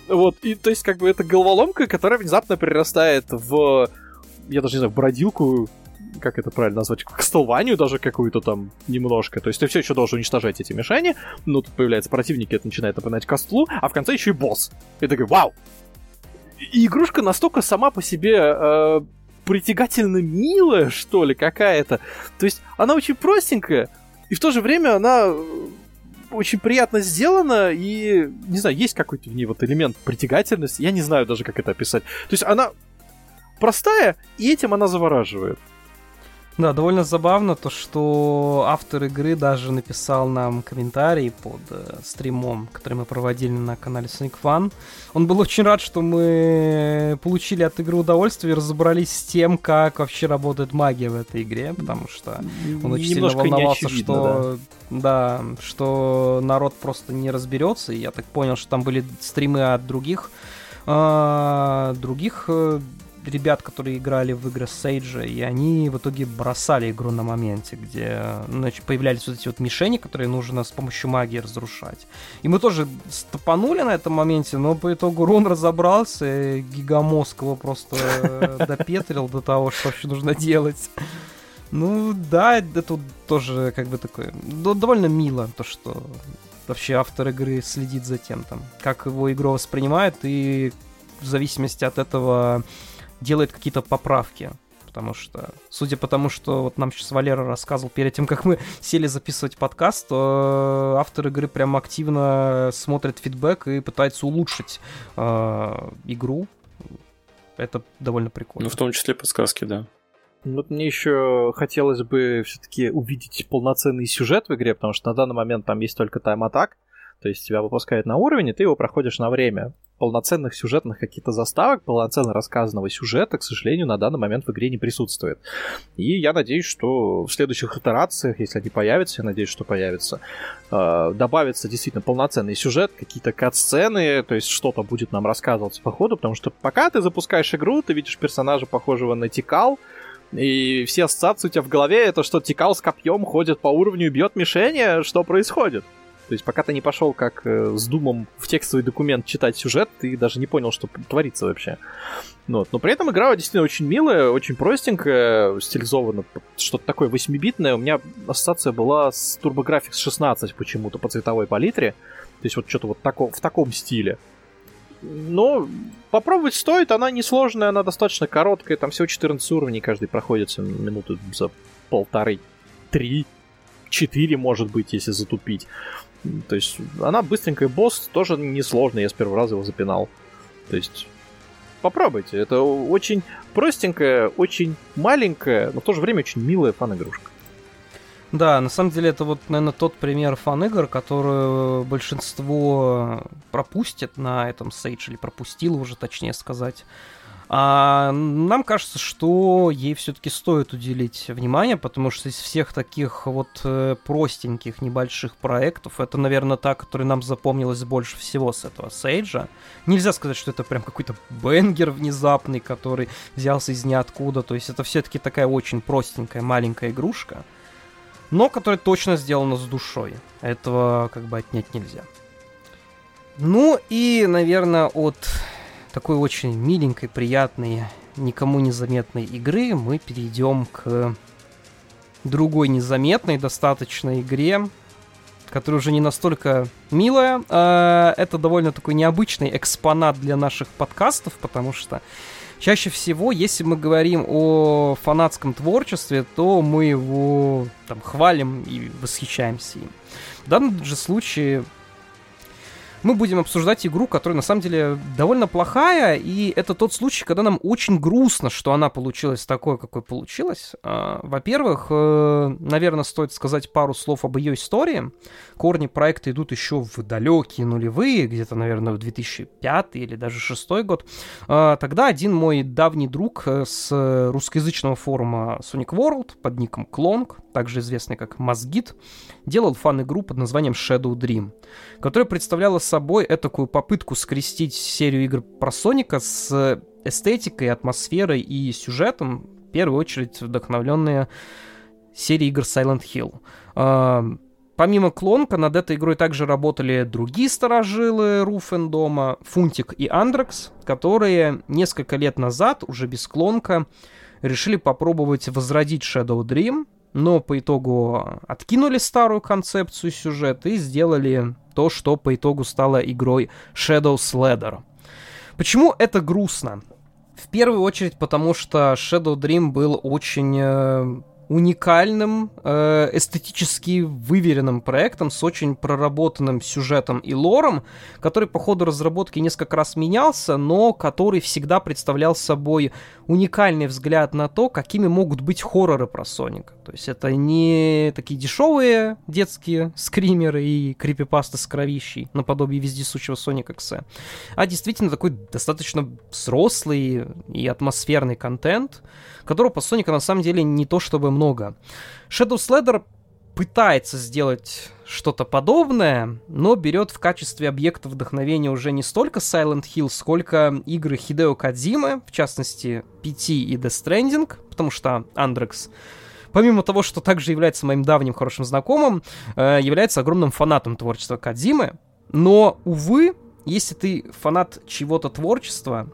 C: Вот, и то есть, как бы, это головоломка, которая внезапно перерастает в, я даже не знаю, в бродилку, как это правильно назвать, к столванию даже какую-то там немножко. То есть ты все еще должен уничтожать эти мишени, но тут появляются противники, это начинает напоминать костлу, а в конце еще и босс. И такой, вау, и игрушка настолько сама по себе э, притягательно милая, что ли, какая-то. То есть она очень простенькая, и в то же время она э, очень приятно сделана, и, не знаю, есть какой-то в ней вот элемент притягательности, я не знаю даже, как это описать. То есть она простая, и этим она завораживает.
A: Да, довольно забавно то, что автор игры даже написал нам комментарий под э, стримом, который мы проводили на канале Sonic Fun. Он был очень рад, что мы получили от игры удовольствие и разобрались с тем, как вообще работает магия в этой игре, потому что он очень Немножко сильно волновался, что да. да, что народ просто не разберется. И я так понял, что там были стримы от других э, других э, ребят, которые играли в игры Сейджа, и они в итоге бросали игру на моменте, где значит, появлялись вот эти вот мишени, которые нужно с помощью магии разрушать. И мы тоже стопанули на этом моменте, но по итогу Рун разобрался, и гигамозг его просто допетрил до того, что вообще нужно делать. Ну да, это тоже как бы такое, довольно мило, то, что вообще автор игры следит за тем, там, как его игру воспринимает, и в зависимости от этого делает какие-то поправки. Потому что, судя по тому, что вот нам сейчас Валера рассказывал перед тем, как мы сели записывать подкаст, то э, автор игры прям активно смотрит фидбэк и пытается улучшить э, игру. Это довольно прикольно.
B: Ну, в том числе подсказки, да.
C: Вот мне еще хотелось бы все-таки увидеть полноценный сюжет в игре, потому что на данный момент там есть только тайм-атак. То есть тебя выпускают на уровень, и ты его проходишь на время. Полноценных сюжетных каких-то заставок, полноценно рассказанного сюжета, к сожалению, на данный момент в игре не присутствует. И я надеюсь, что в следующих итерациях, если они появятся, я надеюсь, что появятся, э, добавится действительно полноценный сюжет, какие-то кат-сцены, то есть что-то будет нам рассказываться по ходу, потому что пока ты запускаешь игру, ты видишь персонажа, похожего на Тикал, и все ассоциации у тебя в голове это, что Тикал с копьем ходит по уровню и бьет мишени, что происходит? То есть пока ты не пошел как э, с думом в текстовый документ читать сюжет, ты даже не понял, что творится вообще. Ну вот. Но при этом игра действительно очень милая, очень простенькая, стилизована, что-то такое 8-битное. У меня ассоциация была с TurboGrafx 16 почему-то по цветовой палитре. То есть вот что-то вот тако, в таком стиле. Но попробовать стоит, она несложная, она достаточно короткая, там всего 14 уровней, каждый проходится минуты за полторы, три, четыре, может быть, если затупить. То есть она быстренькая босс, тоже несложный, я с первого раза его запинал. То есть попробуйте, это очень простенькая, очень маленькая, но в то же время очень милая фан-игрушка.
A: Да, на самом деле это вот, наверное, тот пример фан-игр, который большинство пропустит на этом сейдж, или пропустило уже, точнее сказать. А нам кажется, что ей все-таки стоит уделить внимание, потому что из всех таких вот э, простеньких небольших проектов, это, наверное, та, которая нам запомнилась больше всего с этого Сейджа. Нельзя сказать, что это прям какой-то бенгер внезапный, который взялся из ниоткуда. То есть это все-таки такая очень простенькая маленькая игрушка, но которая точно сделана с душой. Этого как бы отнять нельзя. Ну и, наверное, от такой очень миленькой, приятной, никому незаметной игры мы перейдем к другой незаметной достаточно игре, которая уже не настолько милая. А это довольно такой необычный экспонат для наших подкастов, потому что чаще всего, если мы говорим о фанатском творчестве, то мы его там хвалим и восхищаемся им. В данном же случае мы будем обсуждать игру, которая на самом деле довольно плохая, и это тот случай, когда нам очень грустно, что она получилась такой, какой получилась. А, во-первых, э, наверное, стоит сказать пару слов об ее истории. Корни проекта идут еще в далекие нулевые, где-то, наверное, в 2005 или даже 2006 год. А, тогда один мой давний друг э, с русскоязычного форума Sonic World под ником Клонг, также известный как Мозгит, делал фан-игру под названием Shadow Dream, которая представляла собой этакую попытку скрестить серию игр про Соника с эстетикой, атмосферой и сюжетом, в первую очередь вдохновленные серией игр Silent Hill. А, помимо Клонка, над этой игрой также работали другие сторожилы Руфендома, Фунтик и Андрекс, которые несколько лет назад, уже без Клонка, решили попробовать возродить Shadow Dream, но по итогу откинули старую концепцию сюжета и сделали то, что по итогу стало игрой Shadow Sledder. Почему это грустно? В первую очередь потому, что Shadow Dream был очень э, уникальным, э, эстетически выверенным проектом с очень проработанным сюжетом и лором, который по ходу разработки несколько раз менялся, но который всегда представлял собой уникальный взгляд на то, какими могут быть хорроры про Соника. То есть это не такие дешевые детские скримеры и крипипасты с кровищей, наподобие вездесущего Соника Ксе, а действительно такой достаточно взрослый и атмосферный контент, которого по Соника на самом деле не то чтобы много. Shadow Sledder пытается сделать что-то подобное, но берет в качестве объекта вдохновения уже не столько Silent Hill, сколько игры Хидео Кадзимы, в частности, PT и Death Stranding, потому что Андрекс помимо того, что также является моим давним хорошим знакомым, э, является огромным фанатом творчества Кадзимы. Но, увы, если ты фанат чего-то творчества,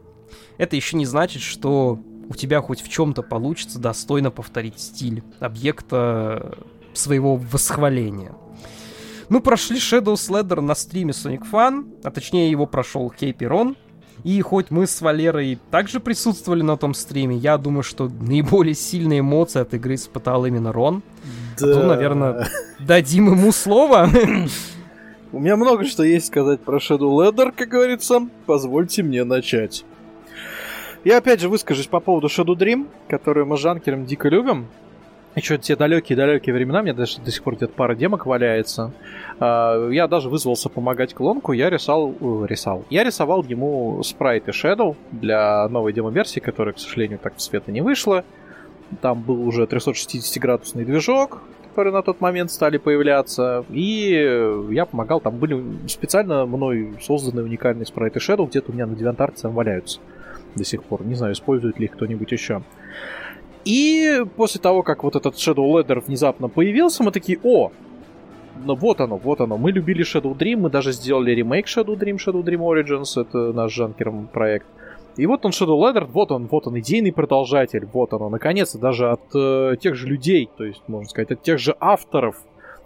A: это еще не значит, что у тебя хоть в чем-то получится достойно повторить стиль объекта своего восхваления. Мы прошли Shadow Sledder на стриме Sonic Fun, а точнее его прошел Кейпи Рон. И хоть мы с Валерой также присутствовали на том стриме, я думаю, что наиболее сильные эмоции от игры испытал именно Рон. Да. То, наверное, дадим ему слово.
C: У меня много что есть сказать про Shadow Ladder, как говорится. Позвольте мне начать. Я опять же выскажусь по поводу Shadow Dream, которую мы с Жанкером дико любим. еще те далекие-далекие времена, мне даже до сих пор где-то пара демок валяется. А, я даже вызвался помогать клонку, я рисовал, рисовал. Я рисовал ему спрайт и Shadow для новой демо-версии, которая, к сожалению, так в света не вышла. Там был уже 360-градусный движок, который на тот момент стали появляться, и я помогал, там были специально мной созданы уникальные спрайты Shadow, где-то у меня на DeviantArt там валяются до сих пор. Не знаю, использует ли их кто-нибудь еще. И после того, как вот этот Shadow Ladder внезапно появился, мы такие, о, ну вот оно, вот оно. Мы любили Shadow Dream, мы даже сделали ремейк Shadow Dream, Shadow Dream Origins, это наш жанкером проект. И вот он Shadow Ladder, вот он, вот он, идейный продолжатель, вот оно, наконец-то, даже от э, тех же людей, то есть, можно сказать, от тех же авторов,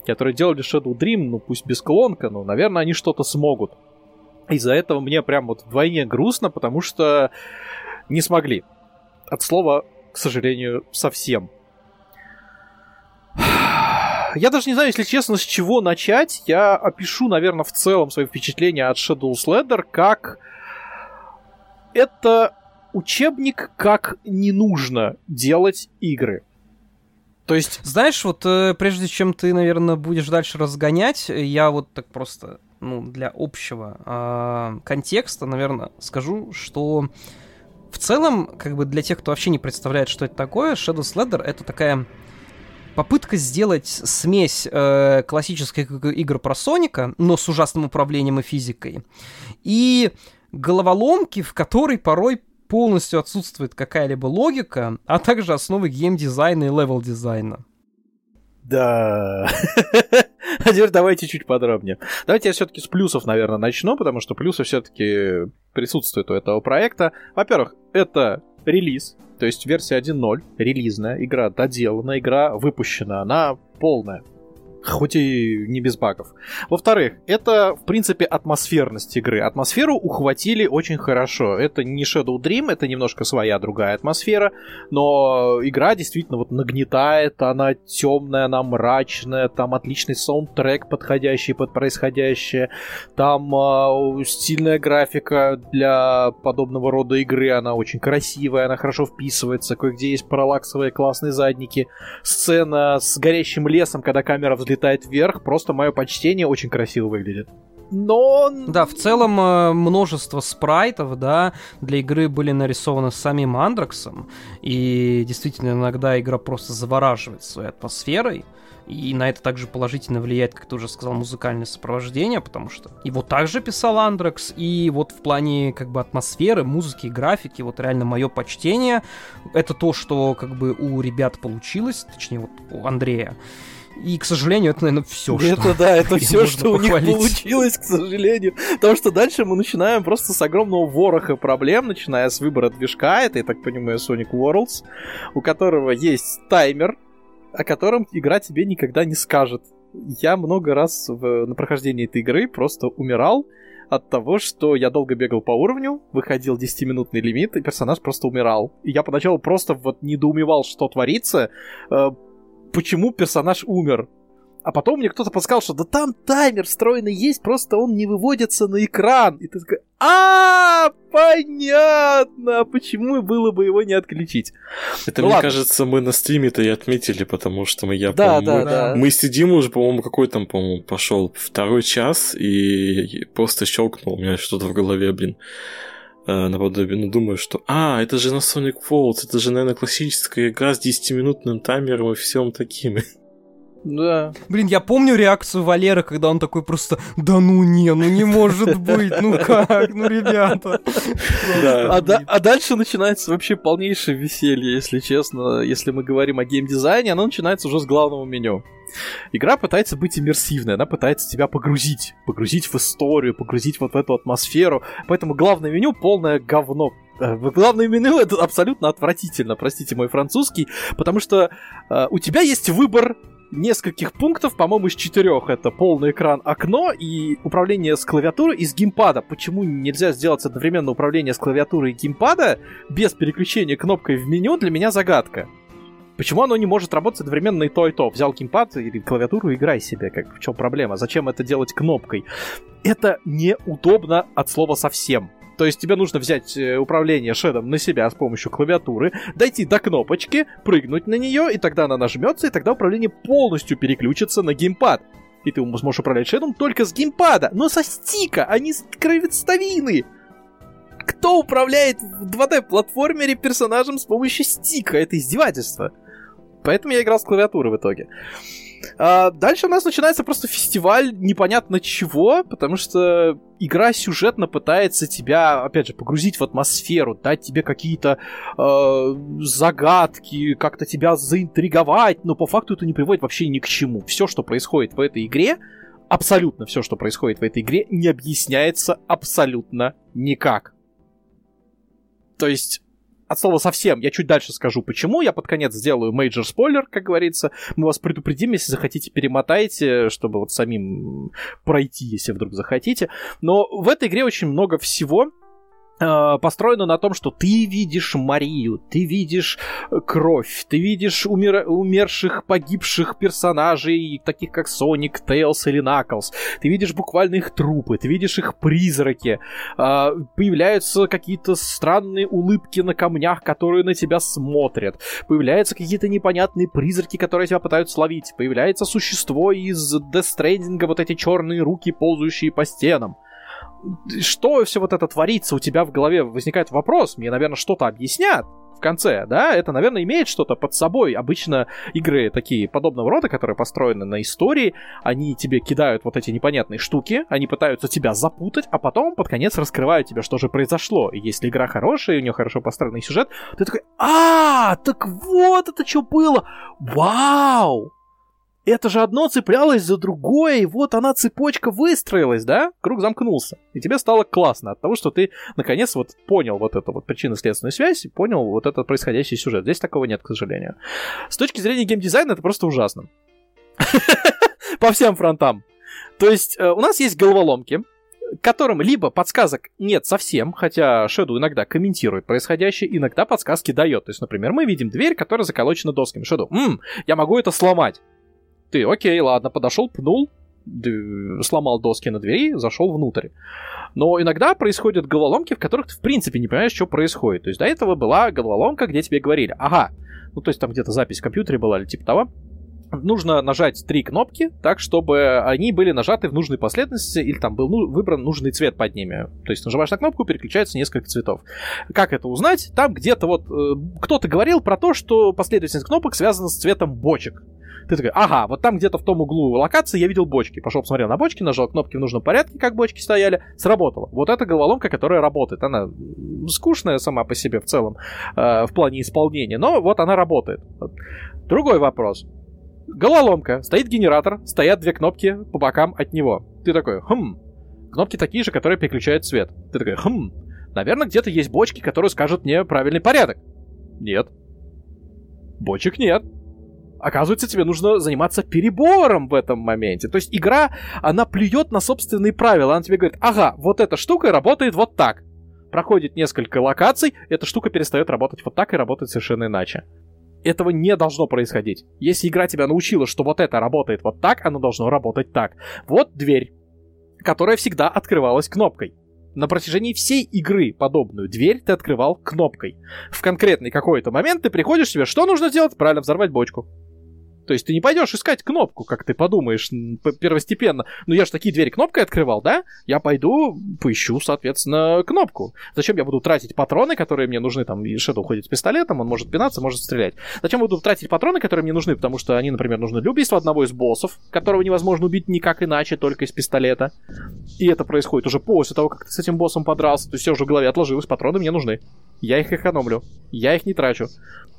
C: которые делали Shadow Dream, ну пусть без клонка, но, наверное, они что-то смогут. Из-за этого мне прям вот вдвойне грустно, потому что не смогли. От слова к сожалению, совсем. Я даже не знаю, если честно, с чего начать. Я опишу, наверное, в целом свои впечатления от Shadow's Ladder как... Это учебник, как не нужно делать игры.
A: То есть... Знаешь, вот э, прежде чем ты, наверное, будешь дальше разгонять, я вот так просто, ну, для общего э, контекста, наверное, скажу, что в целом, как бы для тех, кто вообще не представляет, что это такое, Shadow Sledder это такая попытка сделать смесь э, классических игр про Соника, но с ужасным управлением и физикой, и головоломки, в которой порой полностью отсутствует какая-либо логика, а также основы геймдизайна и level-дизайна.
C: Да. А теперь давайте чуть подробнее. Давайте я все-таки с плюсов, наверное, начну, потому что плюсы все-таки присутствуют у этого проекта. Во-первых, это релиз, то есть версия 1.0, релизная, игра доделана, игра выпущена, она полная хоть и не без багов. Во-вторых, это, в принципе, атмосферность игры. Атмосферу ухватили очень хорошо. Это не Shadow Dream, это немножко своя другая атмосфера, но игра действительно вот нагнетает, она темная, она мрачная, там отличный саундтрек, подходящий под происходящее, там э, стильная графика для подобного рода игры, она очень красивая, она хорошо вписывается, кое-где есть параллаксовые классные задники, сцена с горящим лесом, когда камера взлетает взлетает вверх. Просто мое почтение очень красиво выглядит. Но...
A: Да, в целом э, множество спрайтов, да, для игры были нарисованы самим Андрексом, и действительно иногда игра просто завораживает своей атмосферой, и на это также положительно влияет, как ты уже сказал, музыкальное сопровождение, потому что его также писал Андрекс, и вот в плане как бы атмосферы, музыки, графики, вот реально мое почтение, это то, что как бы у ребят получилось, точнее вот у Андрея. И, к сожалению, это, наверное, все,
C: что... Это, да, это все, что у них получилось, к сожалению. Потому что дальше мы начинаем просто с огромного вороха проблем, начиная с выбора движка, это, я так понимаю, Sonic Worlds, у которого есть таймер, о котором игра тебе никогда не скажет. Я много раз в, на прохождении этой игры просто умирал от того, что я долго бегал по уровню, выходил 10-минутный лимит, и персонаж просто умирал. И я поначалу просто вот недоумевал, что творится, э, почему персонаж умер. А потом мне кто-то подсказал, что да там таймер встроенный есть, просто он не выводится на экран. И ты такой, а, понятно, почему было бы его не отключить.
B: Это, ну, мне ладно. кажется, мы на стриме-то и отметили, потому что мы, я да, да, мы, да. мы сидим уже, по-моему, какой там, по-моему, пошел второй час, и просто щелкнул у меня что-то в голове, блин. Э, наподобие, ну, думаю, что, а, это же на Sonic Falls, это же, наверное, классическая игра с 10-минутным таймером и всем таким.
A: Да. Блин, я помню реакцию Валеры, когда он такой просто, да ну не, ну не может быть, ну как, ну ребята.
C: Да. А, да, а дальше начинается вообще полнейшее веселье, если честно. Если мы говорим о геймдизайне, оно начинается уже с главного меню. Игра пытается быть иммерсивной, она пытается тебя погрузить, погрузить в историю, погрузить вот в эту атмосферу. Поэтому главное меню полное говно. Э, главное меню это абсолютно отвратительно, простите мой французский, потому что э, у тебя есть выбор нескольких пунктов, по-моему, из четырех. Это полный экран, окно и управление с клавиатуры и с геймпада. Почему нельзя сделать одновременно управление с клавиатурой и геймпада без переключения кнопкой в меню, для меня загадка. Почему оно не может работать одновременно и то, и то? Взял геймпад или клавиатуру играй себе. Как, в чем проблема? Зачем это делать кнопкой? Это неудобно от слова совсем. То есть тебе нужно взять э, управление шедом на себя с помощью клавиатуры, дойти до кнопочки, прыгнуть на нее, и тогда она нажмется, и тогда управление полностью переключится на геймпад. И ты сможешь управлять шедом только с геймпада, но со стика, а не с кровецовины. Кто управляет в 2D-платформере персонажем с помощью стика? Это издевательство. Поэтому я играл с клавиатуры в итоге. А, дальше у нас начинается просто фестиваль непонятно чего, потому что игра сюжетно пытается тебя, опять же, погрузить в атмосферу, дать тебе какие-то э, загадки, как-то тебя заинтриговать, но по факту это не приводит вообще ни к чему. Все, что происходит в этой игре, абсолютно все, что происходит в этой игре, не объясняется абсолютно никак. То есть от слова совсем. Я чуть дальше скажу, почему. Я под конец сделаю major спойлер, как говорится. Мы вас предупредим, если захотите, перемотайте, чтобы вот самим пройти, если вдруг захотите. Но в этой игре очень много всего, построено на том, что ты видишь Марию, ты видишь э, кровь, ты видишь умер... умерших, погибших персонажей, таких как Соник, Тейлс или Наклз. Ты видишь буквально их трупы, ты видишь их призраки. Э, появляются какие-то странные улыбки на камнях, которые на тебя смотрят. Появляются какие-то непонятные призраки, которые тебя пытаются словить. Появляется существо из Death Stranding, вот эти черные руки, ползающие по стенам что все вот это творится у тебя в голове, возникает вопрос, мне, наверное, что-то объяснят в конце, да, это, наверное, имеет что-то под собой. Обычно игры такие подобного рода, которые построены на истории, они тебе кидают вот эти непонятные штуки, они пытаются тебя запутать, а потом под конец раскрывают тебе, что же произошло. И если игра хорошая, у нее хорошо построенный сюжет, ты такой, а, так вот это что было! Вау! Это же одно цеплялось за другое, и вот она цепочка выстроилась, да? Круг замкнулся. И тебе стало классно от того, что ты наконец вот понял вот эту вот причинно-следственную связь, и понял вот этот происходящий сюжет. Здесь такого нет, к сожалению. С точки зрения геймдизайна это просто ужасно. По всем фронтам. То есть э, у нас есть головоломки, которым либо подсказок нет совсем, хотя Shadow иногда комментирует происходящее, иногда подсказки дает. То есть, например, мы видим дверь, которая заколочена досками. Shadow, ммм, я могу это сломать. Ты, окей, ладно, подошел, пнул, сломал доски на двери, зашел внутрь. Но иногда происходят головоломки, в которых ты в принципе не понимаешь, что происходит. То есть до этого была головоломка, где тебе говорили, ага, ну то есть там где-то запись в компьютере была или типа того, нужно нажать три кнопки так, чтобы они были нажаты в нужной последовательности или там был ну, выбран нужный цвет под ними. То есть нажимаешь на кнопку, переключается несколько цветов. Как это узнать? Там где-то вот э, кто-то говорил про то, что последовательность кнопок связана с цветом бочек. Ты такой, ага, вот там где-то в том углу локации я видел бочки. Пошел, посмотрел на бочки, нажал кнопки в нужном порядке, как бочки стояли, сработало. Вот эта головоломка, которая работает. Она скучная сама по себе в целом э, в плане исполнения, но вот она работает. Другой вопрос. Головоломка. Стоит генератор, стоят две кнопки по бокам от него. Ты такой, хм, кнопки такие же, которые переключают цвет. Ты такой, хм, наверное, где-то есть бочки, которые скажут мне правильный порядок. Нет. Бочек нет оказывается, тебе нужно заниматься перебором в этом моменте. То есть игра, она плюет на собственные правила. Она тебе говорит, ага, вот эта штука работает вот так. Проходит несколько локаций, эта штука перестает работать вот так и работает совершенно иначе. Этого не должно происходить. Если игра тебя научила, что вот это работает вот так, оно должно работать так. Вот дверь, которая всегда открывалась кнопкой. На протяжении всей игры подобную дверь ты открывал кнопкой. В конкретный какой-то момент ты приходишь себе, что нужно сделать? Правильно, взорвать бочку. То есть ты не пойдешь искать кнопку, как ты подумаешь, первостепенно. Ну я же такие двери кнопкой открывал, да? Я пойду поищу, соответственно, кнопку. Зачем я буду тратить патроны, которые мне нужны? Там Shadow ходит с пистолетом, он может пинаться, может стрелять. Зачем буду тратить патроны, которые мне нужны? Потому что они, например, нужны для убийства одного из боссов, которого невозможно убить никак иначе, только из пистолета. И это происходит уже после того, как ты с этим боссом подрался. То есть все уже в голове отложилось, патроны мне нужны. Я их экономлю. Я их не трачу.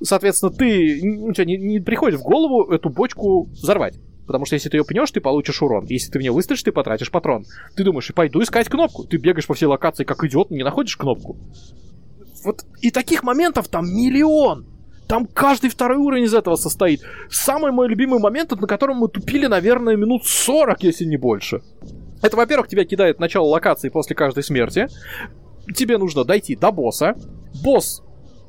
C: Соответственно, ты ну, не, не приходит в голову эту бочку взорвать. Потому что если ты ее пнешь, ты получишь урон. Если ты в нее выстрелишь, ты потратишь патрон. Ты думаешь, и пойду искать кнопку. Ты бегаешь по всей локации как идиот, не находишь кнопку. Вот и таких моментов там миллион. Там каждый второй уровень из этого состоит. Самый мой любимый момент, на котором мы тупили, наверное, минут 40, если не больше. Это, во-первых, тебя кидает начало локации после каждой смерти. Тебе нужно дойти до босса. Босс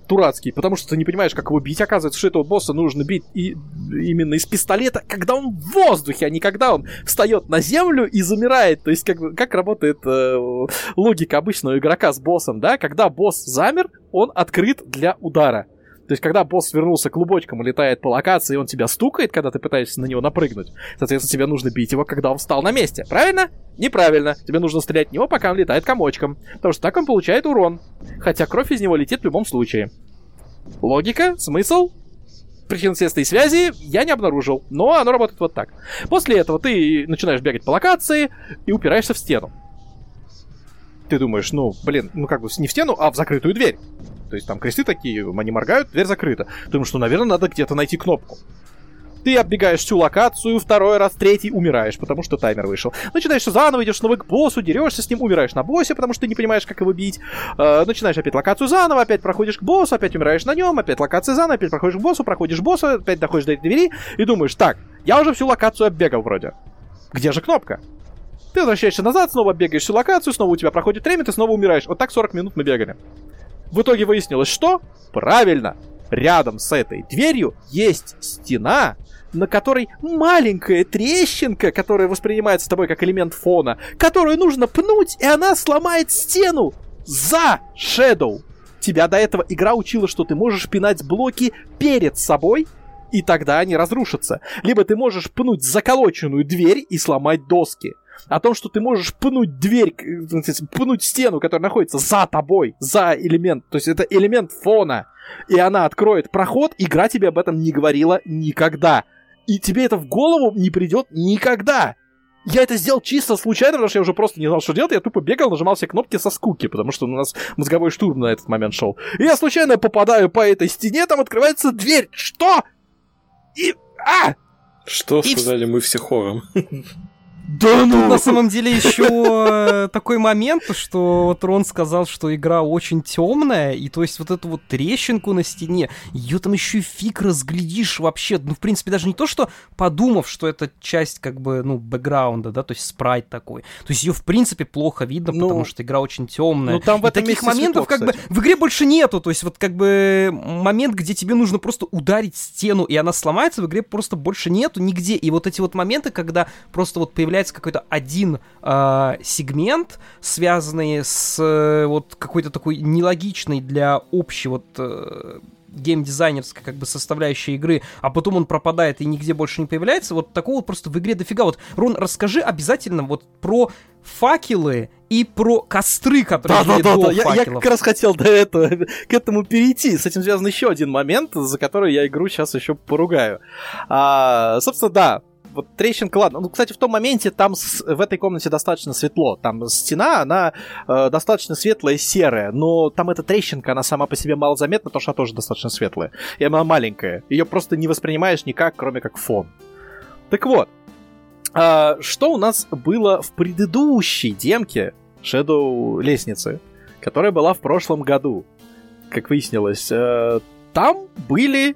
C: дурацкий, потому что ты не понимаешь, как его бить. Оказывается, что этого босса нужно бить и именно из пистолета, когда он в воздухе, а не когда он встает на землю и замирает. То есть как, как работает э, логика обычного игрока с боссом, да? Когда босс замер, он открыт для удара. То есть, когда босс свернулся клубочком и летает по локации, он тебя стукает, когда ты пытаешься на него напрыгнуть, соответственно, тебе нужно бить его, когда он встал на месте. Правильно? Неправильно. Тебе нужно стрелять в него, пока он летает комочком. Потому что так он получает урон. Хотя кровь из него летит в любом случае. Логика, смысл, причинно-следственной связи я не обнаружил, но оно работает вот так. После этого ты начинаешь бегать по локации и упираешься в стену. Ты думаешь, ну, блин, ну как бы не в стену, а в закрытую дверь. То есть там кресты такие, они моргают, дверь закрыта. Думаешь, что, наверное, надо где-то найти кнопку. Ты оббегаешь всю локацию, второй раз, третий, умираешь, потому что таймер вышел. Начинаешь заново, идешь снова к боссу, дерешься с ним, умираешь на боссе, потому что ты не понимаешь, как его бить. Э, начинаешь опять локацию заново, опять проходишь к боссу, опять умираешь на нем, опять локация заново, опять проходишь к боссу, проходишь босса, опять доходишь до этой двери и думаешь, так, я уже всю локацию оббегал вроде. Где же кнопка? Ты возвращаешься назад, снова бегаешь всю локацию, снова у тебя проходит время, ты снова умираешь. Вот так 40 минут мы бегали. В итоге выяснилось, что? Правильно, рядом с этой дверью есть стена, на которой маленькая трещинка, которая воспринимается тобой как элемент фона, которую нужно пнуть, и она сломает стену за Shadow. Тебя до этого игра учила, что ты можешь пинать блоки перед собой, и тогда они разрушатся. Либо ты можешь пнуть заколоченную дверь и сломать доски. О том, что ты можешь пнуть дверь, пнуть стену, которая находится за тобой, за элемент. То есть это элемент фона. И она откроет проход, игра тебе об этом не говорила никогда. И тебе это в голову не придет никогда. Я это сделал чисто случайно, потому что я уже просто не знал, что делать. Я тупо бегал, нажимал все кнопки со скуки, потому что у нас мозговой штурм на этот момент шел. И я случайно попадаю по этой стене, там открывается дверь. Что? И... А!
B: Что и сказали мы все хором?
A: Да ну! Тут на самом деле еще э, такой момент, что вот Рон сказал, что игра очень темная, и то есть вот эту вот трещинку на стене, ее там еще и фиг разглядишь вообще. Ну, в принципе, даже не то, что подумав, что это часть как бы, ну, бэкграунда, да, то есть спрайт такой. То есть ее в принципе плохо видно, ну, потому что игра очень темная. Ну, там в этом и таких моментов светло, как бы в игре больше нету. То есть вот как бы момент, где тебе нужно просто ударить стену, и она сломается, в игре просто больше нету нигде. И вот эти вот моменты, когда просто вот появляется появляется какой-то один э, сегмент, связанный с э, вот какой-то такой нелогичной для общей вот э, геймдизайнерской как бы составляющей игры, а потом он пропадает и нигде больше не появляется, вот такого просто в игре дофига. Вот, Рон, расскажи обязательно вот про факелы и про костры, которые
C: да, да, да, да. Я, я как раз хотел до этого, к этому перейти. С этим связан еще один момент, за который я игру сейчас еще поругаю. А, собственно, да, вот трещинка, ладно. Ну, кстати, в том моменте там с, в этой комнате достаточно светло. Там стена, она э, достаточно светлая серая, но там эта трещинка, она сама по себе мало заметна, потому что она тоже достаточно светлая. И она маленькая. Ее просто не воспринимаешь никак, кроме как фон. Так вот, э, что у нас было в предыдущей демке Shadow лестницы, которая была в прошлом году? Как выяснилось, э, там были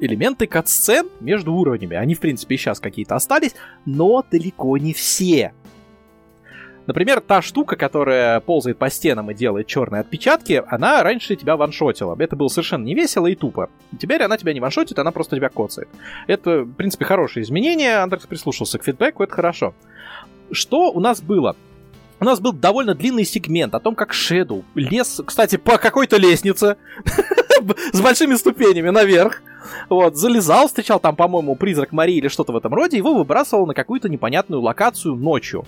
C: элементы кат-сцен между уровнями. Они, в принципе, и сейчас какие-то остались, но далеко не все. Например, та штука, которая ползает по стенам и делает черные отпечатки, она раньше тебя ваншотила. Это было совершенно не весело и тупо. Теперь она тебя не ваншотит, она просто тебя коцает. Это, в принципе, хорошее изменение. Андрекс прислушался к фидбэку, это хорошо. Что у нас было? У нас был довольно длинный сегмент о том, как Shadow лез, кстати, по какой-то лестнице с большими ступенями наверх. Вот, залезал, встречал там, по-моему, призрак Марии или что-то в этом роде, его выбрасывал на какую-то непонятную локацию ночью.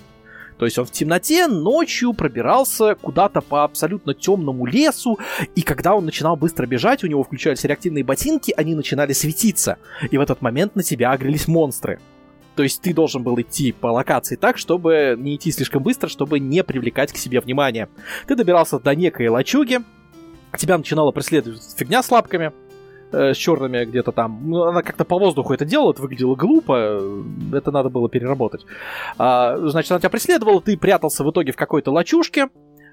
C: То есть он в темноте ночью пробирался куда-то по абсолютно темному лесу, и когда он начинал быстро бежать, у него включались реактивные ботинки, они начинали светиться. И в этот момент на тебя агрелись монстры. То есть ты должен был идти по локации так, чтобы не идти слишком быстро, чтобы не привлекать к себе внимание. Ты добирался до некой лачуги, тебя начинала преследовать фигня с лапками, э, с черными где-то там. Ну, она как-то по воздуху это делала, это выглядело глупо, это надо было переработать. А, значит, она тебя преследовала, ты прятался в итоге в какой-то лачушке,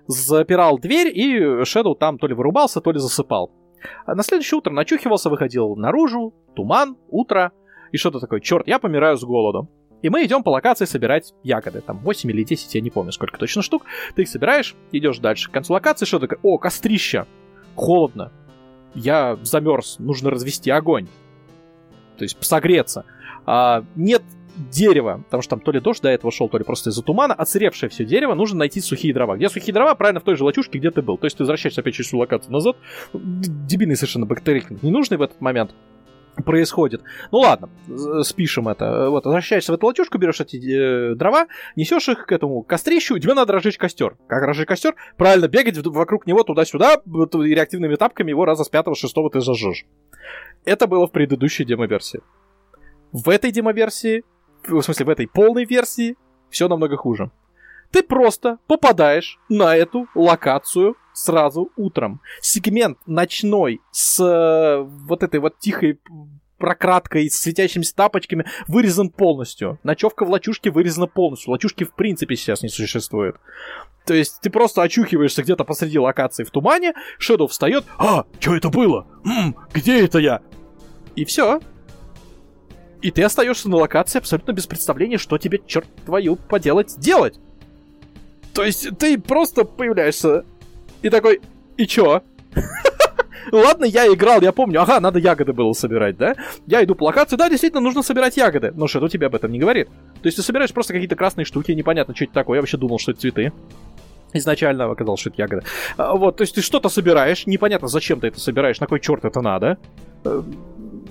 C: запирал дверь, и Шэдоу там то ли вырубался, то ли засыпал. А на следующее утро начухивался, выходил наружу, туман, утро, и что-то такое, черт, я помираю с голоду. И мы идем по локации собирать ягоды. Там 8 или 10, я не помню, сколько точно штук. Ты их собираешь, идешь дальше. К концу локации что такое? О, кострища. Холодно. Я замерз, нужно развести огонь. то есть согреться. А, нет дерева, потому что там то ли дождь до этого шел, то ли просто из-за тумана, оцаревшее все дерево, нужно найти сухие дрова. Где сухие дрова? Правильно, в той же лачушке, где ты был. То есть ты возвращаешься опять через всю локацию назад. Дебильный совершенно бактерик ненужный в этот момент происходит. Ну ладно, спишем это. Вот, возвращаешься в эту лачушку, берешь эти э, дрова, несешь их к этому кострищу, тебе надо разжечь костер. Как разжечь костер? Правильно, бегать вокруг него туда-сюда, реактивными тапками его раза с пятого-шестого ты зажжешь. Это было в предыдущей демо-версии. В этой демо-версии в смысле, в этой полной версии все намного хуже. Ты просто попадаешь на эту локацию сразу утром. Сегмент ночной с э, вот этой вот тихой прократкой с светящимися тапочками вырезан полностью. Ночевка в лачушке вырезана полностью. Лачушки в принципе сейчас не существует. То есть ты просто очухиваешься где-то посреди локации в тумане, Шэдоу встает, а, что это было? М, где это я? И все, и ты остаешься на локации абсолютно без представления, что тебе, черт твою, поделать, делать. То есть ты просто появляешься и такой, и чё? Ладно, я играл, я помню, ага, надо ягоды было собирать, да? Я иду по локации, да, действительно, нужно собирать ягоды. Но что тебе об этом не говорит. То есть ты собираешь просто какие-то красные штуки, непонятно, что это такое. Я вообще думал, что это цветы. Изначально оказалось, что это ягоды. А, вот, то есть ты что-то собираешь, непонятно, зачем ты это собираешь, на кой черт это надо э,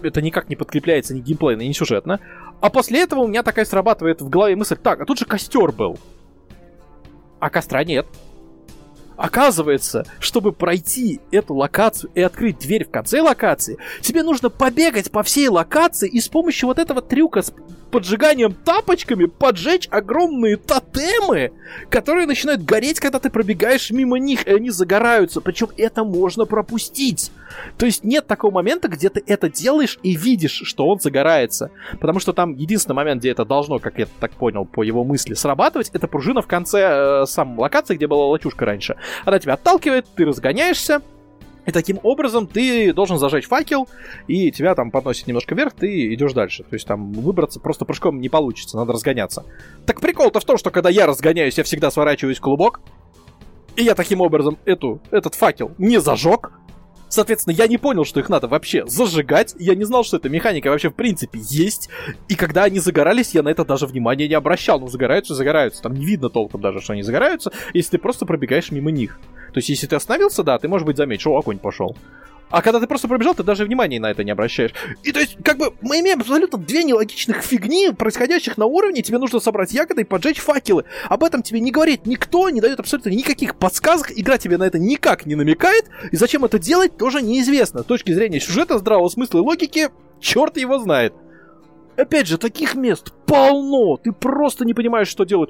C: это никак не подкрепляется ни геймплейно, ни сюжетно. А после этого у меня такая срабатывает в голове мысль, так, а тут же костер был. А костра нет. Оказывается, чтобы пройти эту локацию и открыть дверь в конце локации, тебе нужно побегать по всей локации и с помощью вот этого трюка поджиганием тапочками поджечь огромные тотемы, которые начинают гореть, когда ты пробегаешь мимо них, и они загораются. Причем это можно пропустить. То есть нет такого момента, где ты это делаешь и видишь, что он загорается. Потому что там единственный момент, где это должно, как я так понял по его мысли, срабатывать, это пружина в конце э, самой локации, где была лачушка раньше. Она тебя отталкивает, ты разгоняешься, и таким образом ты должен зажечь факел, и тебя там подносит немножко вверх, ты идешь дальше. То есть там выбраться просто прыжком не получится, надо разгоняться. Так прикол-то в том, что когда я разгоняюсь, я всегда сворачиваюсь в клубок, и я таким образом эту, этот факел не зажег, Соответственно, я не понял, что их надо вообще зажигать. Я не знал, что эта механика вообще в принципе есть. И когда они загорались, я на это даже внимания не обращал. Ну, загораются, загораются. Там не видно толком даже, что они загораются, если ты просто пробегаешь мимо них. То есть, если ты остановился, да, ты, может быть, заметишь, о, огонь пошел. А когда ты просто пробежал, ты даже внимания на это не обращаешь. И то есть, как бы, мы имеем абсолютно две нелогичных фигни, происходящих на уровне. Тебе нужно собрать ягоды и поджечь факелы. Об этом тебе не говорит никто, не дает абсолютно никаких подсказок. Игра тебе на это никак не намекает. И зачем это делать, тоже неизвестно. С точки зрения сюжета, здравого смысла и логики, черт его знает. Опять же, таких мест полно. Ты просто не понимаешь, что делать.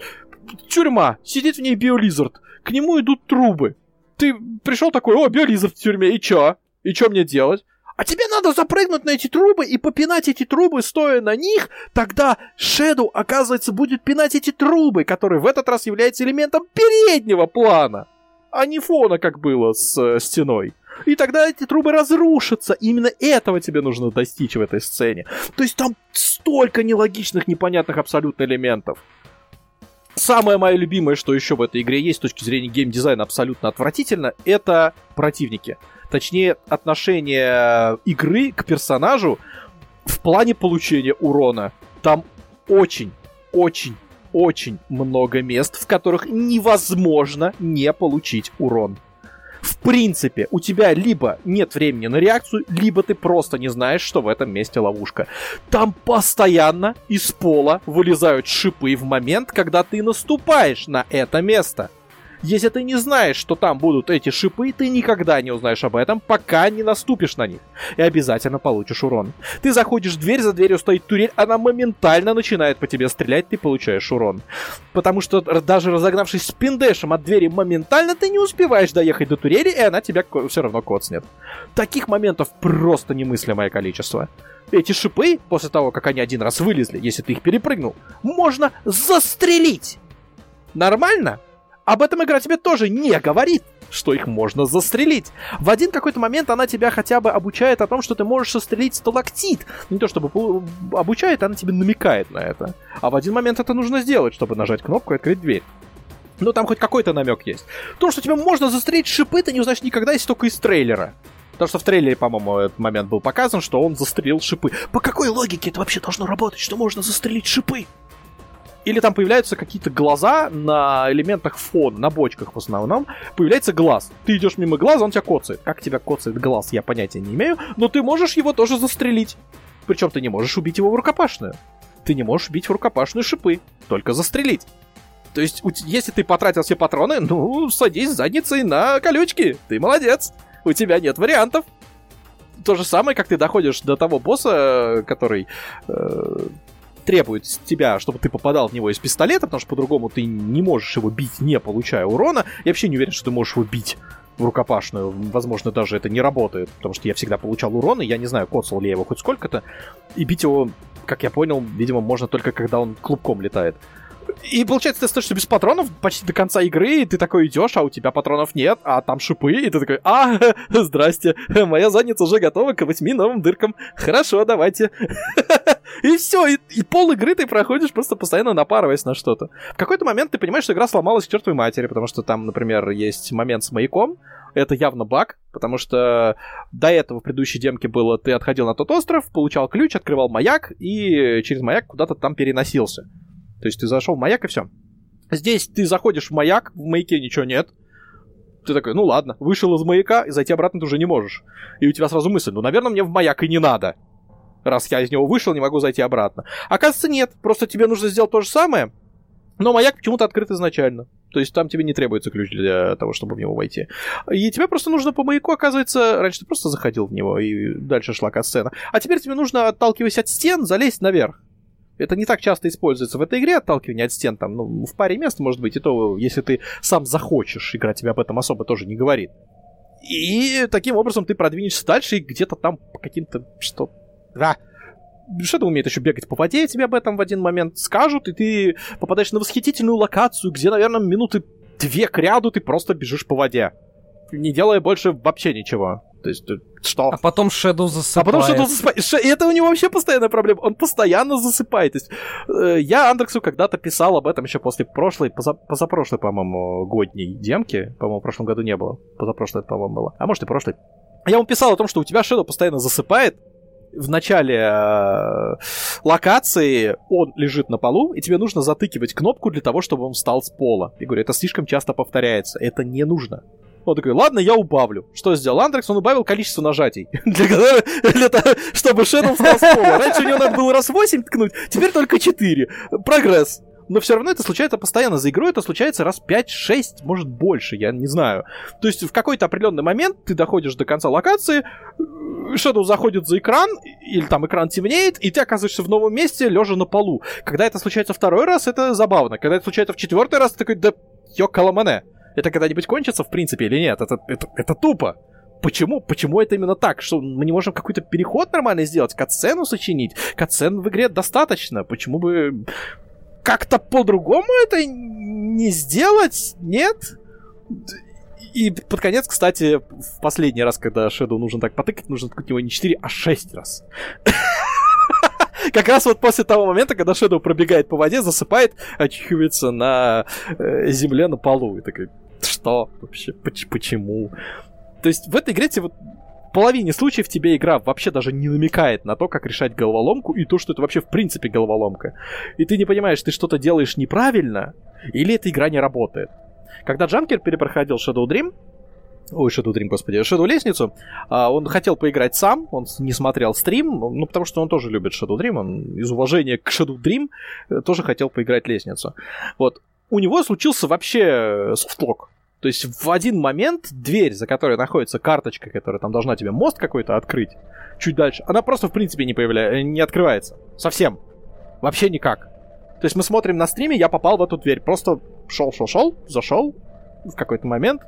C: Тюрьма. Сидит в ней биолизард. К нему идут трубы. Ты пришел такой, о, биолизард в тюрьме, и чё? И что мне делать? А тебе надо запрыгнуть на эти трубы и попинать эти трубы, стоя на них, тогда Шэдоу, оказывается, будет пинать эти трубы, которые в этот раз являются элементом переднего плана, а не фона, как было с э, стеной. И тогда эти трубы разрушатся. Именно этого тебе нужно достичь в этой сцене. То есть там столько нелогичных, непонятных абсолютно элементов. Самое мое любимое, что еще в этой игре есть с точки зрения геймдизайна абсолютно отвратительно, это противники точнее, отношение игры к персонажу в плане получения урона. Там очень, очень, очень много мест, в которых невозможно не получить урон. В принципе, у тебя либо нет времени на реакцию, либо ты просто не знаешь, что в этом месте ловушка. Там постоянно из пола вылезают шипы в момент, когда ты наступаешь на это место. Если ты не знаешь, что там будут эти шипы, ты никогда не узнаешь об этом, пока не наступишь на них. И обязательно получишь урон. Ты заходишь в дверь, за дверью стоит турель, она моментально начинает по тебе стрелять, ты получаешь урон. Потому что даже разогнавшись с пиндешем от двери моментально, ты не успеваешь доехать до турели, и она тебя все равно коцнет. Таких моментов просто немыслимое количество. Эти шипы, после того, как они один раз вылезли, если ты их перепрыгнул, можно застрелить. Нормально? Об этом игра тебе тоже не говорит, что их можно застрелить. В один какой-то момент она тебя хотя бы обучает о том, что ты можешь застрелить сталактит. Не то чтобы обучает, она тебе намекает на это. А в один момент это нужно сделать, чтобы нажать кнопку и открыть дверь. Ну, там хоть какой-то намек есть. То, что тебе можно застрелить шипы, ты не узнаешь никогда, если только из трейлера. Потому что в трейлере, по-моему, этот момент был показан, что он застрелил шипы. По какой логике это вообще должно работать, что можно застрелить шипы? Или там появляются какие-то глаза на элементах фона, на бочках в основном. Появляется глаз. Ты идешь мимо глаза, он тебя коцает. Как тебя коцает глаз, я понятия не имею. Но ты можешь его тоже застрелить. Причем ты не можешь убить его в рукопашную. Ты не можешь убить в рукопашную шипы. Только застрелить. То есть, если ты потратил все патроны, ну, садись задницей на колючки. Ты молодец. У тебя нет вариантов. То же самое, как ты доходишь до того босса, который э, требует с тебя, чтобы ты попадал в него из пистолета, потому что по-другому ты не можешь его бить, не получая урона. Я вообще не уверен, что ты можешь его бить в рукопашную. Возможно, даже это не работает, потому что я всегда получал урон, и я не знаю, коцал ли я его хоть сколько-то. И бить его, как я понял, видимо, можно только когда он клубком летает. И получается, ты остаешься без патронов почти до конца игры, и ты такой идешь, а у тебя патронов нет, а там шипы, и ты такой, а, здрасте, моя задница уже готова к восьми новым дыркам. Хорошо, давайте. И все, и, и пол игры ты проходишь просто постоянно напарываясь на что-то. В какой-то момент ты понимаешь, что игра сломалась к чертовой матери, потому что там, например, есть момент с маяком, это явно баг, потому что до этого в предыдущей демке было, ты отходил на тот остров, получал ключ, открывал маяк, и через маяк куда-то там переносился. То есть ты зашел в маяк и все. Здесь ты заходишь в маяк, в маяке ничего нет. Ты такой, ну ладно, вышел из маяка, и зайти обратно ты уже не можешь. И у тебя сразу мысль, ну, наверное, мне в маяк и не надо. Раз я из него вышел, не могу зайти обратно. Оказывается, нет. Просто тебе нужно сделать то же самое, но маяк почему-то открыт изначально. То есть там тебе не требуется ключ для того, чтобы в него войти. И тебе просто нужно по маяку, оказывается, раньше ты просто заходил в него, и дальше шла катсцена. А теперь тебе нужно, отталкиваясь от стен, залезть наверх. Это не так часто используется в этой игре, отталкивание от стен, там, ну, в паре мест, может быть, и то, если ты сам захочешь, игра тебе об этом особо тоже не говорит. И таким образом ты продвинешься дальше и где-то там по каким-то... Что? Да. Shadow умеет еще бегать по воде, тебе об этом в один момент скажут, и ты попадаешь на восхитительную локацию, где, наверное, минуты две к ряду ты просто бежишь по воде, не делая больше вообще ничего. То есть, что?
A: А потом Shadow засыпает.
C: А потом Shadow засыпает. И это у него вообще постоянная проблема. Он постоянно засыпает. То есть, э, я Андрексу когда-то писал об этом еще после прошлой, поза, позапрошлой, по-моему, годней демки. По-моему, в прошлом году не было. Позапрошлой это, по-моему, было. А может и прошлой. Я ему писал о том, что у тебя Shadow постоянно засыпает, в начале э, локации он лежит на полу, и тебе нужно затыкивать кнопку для того, чтобы он встал с пола. Я говорю, это слишком часто повторяется, это не нужно. Он такой, ладно, я убавлю. Что сделал Андрекс? Он убавил количество нажатий, для, для того, чтобы Шэдоу встал с пола. Раньше у него надо было раз 8 ткнуть, теперь только 4. Прогресс но все равно это случается постоянно. За игрой это случается раз 5-6, может больше, я не знаю. То есть в какой-то определенный момент ты доходишь до конца локации, Shadow заходит за экран, или там экран темнеет, и ты оказываешься в новом месте, лежа на полу. Когда это случается второй раз, это забавно. Когда это случается в четвертый раз, ты такой, да ёкаламане. Это когда-нибудь кончится, в принципе, или нет? Это, это, это тупо. Почему? Почему это именно так? Что мы не можем какой-то переход нормально сделать? Катсцену сочинить? Катсцен в игре достаточно. Почему бы как-то по-другому это не сделать? Нет? И под конец, кстати, в последний раз, когда Shadow нужно так потыкать, нужно ткнуть его не 4, а 6 раз. Как раз вот после того момента, когда Shadow пробегает по воде, засыпает, очухивается на э, земле на полу. И такой, что вообще? Почему? То есть в этой игре тебе вот половине случаев тебе игра вообще даже не намекает на то, как решать головоломку, и то, что это вообще в принципе головоломка. И ты не понимаешь, ты что-то делаешь неправильно, или эта игра не работает. Когда Джанкер перепроходил Shadow Dream, Ой, Shadow Dream, господи, Shadow Лестницу. А, он хотел поиграть сам, он не смотрел стрим, ну, потому что он тоже любит Shadow Dream, он из уважения к Shadow Dream э, тоже хотел поиграть Лестницу. Вот. У него случился вообще софтлок. То есть в один момент дверь, за которой находится карточка, которая там должна тебе мост какой-то открыть, чуть дальше, она просто в принципе не появляется, не открывается. Совсем. Вообще никак. То есть мы смотрим на стриме, я попал в эту дверь. Просто шел, шел, шел, зашел в какой-то момент,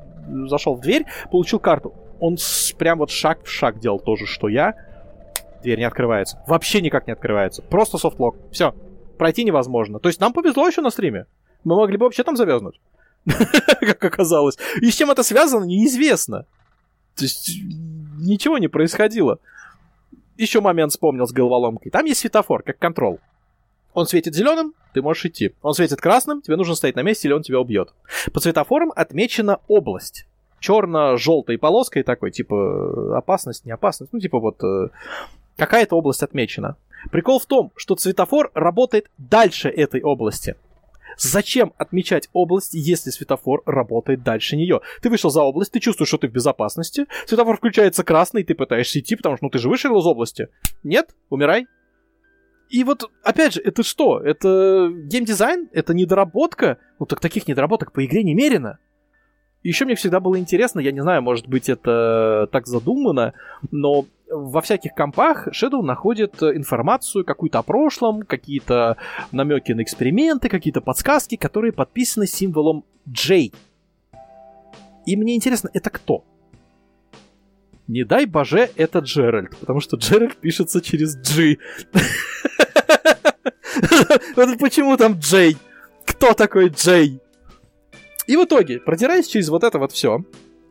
C: зашел в дверь, получил карту. Он с, прям вот шаг в шаг делал то же, что я. Дверь не открывается. Вообще никак не открывается. Просто софтлок. Все. Пройти невозможно. То есть нам повезло еще на стриме. Мы могли бы вообще там завязнуть. как оказалось. И с чем это связано, неизвестно. То есть ничего не происходило. Еще момент вспомнил с головоломкой. Там есть светофор, как контрол. Он светит зеленым, ты можешь идти. Он светит красным, тебе нужно стоять на месте, или он тебя убьет. По светофорам отмечена область. черно-желтой полоской такой, типа опасность, не опасность, ну типа вот э, какая-то область отмечена. Прикол в том, что светофор работает дальше этой области. Зачем отмечать область, если светофор работает дальше нее? Ты вышел за область, ты чувствуешь, что ты в безопасности, светофор включается красный, ты пытаешься идти, потому что ну ты же вышел из области. Нет? Умирай. И вот, опять же, это что? Это геймдизайн? Это недоработка? Ну так таких недоработок по игре немерено. Еще мне всегда было интересно, я не знаю, может быть это так задумано, но во всяких компах Shadow находит информацию какую-то о прошлом, какие-то намеки на эксперименты, какие-то подсказки, которые подписаны символом J. И мне интересно, это кто? Не дай боже, это Джеральд, потому что Джеральд пишется через G. Вот почему там Джей? Кто такой Джей? И в итоге, продираясь через вот это вот все,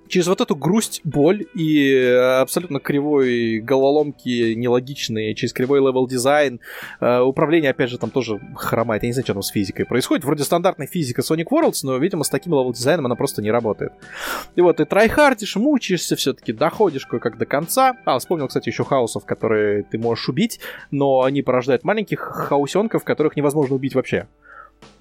C: через вот эту грусть, боль и э, абсолютно кривой головоломки, нелогичные, через кривой level дизайн, э, управление, опять же, там тоже хромает. Я не знаю, что там с физикой происходит. Вроде стандартная физика Sonic Worlds, но, видимо, с таким level дизайном она просто не работает. И вот ты трайхардишь, мучаешься все-таки, доходишь кое-как до конца. А, вспомнил, кстати, еще хаосов, которые ты можешь убить, но они порождают маленьких хаосенков, которых невозможно убить вообще.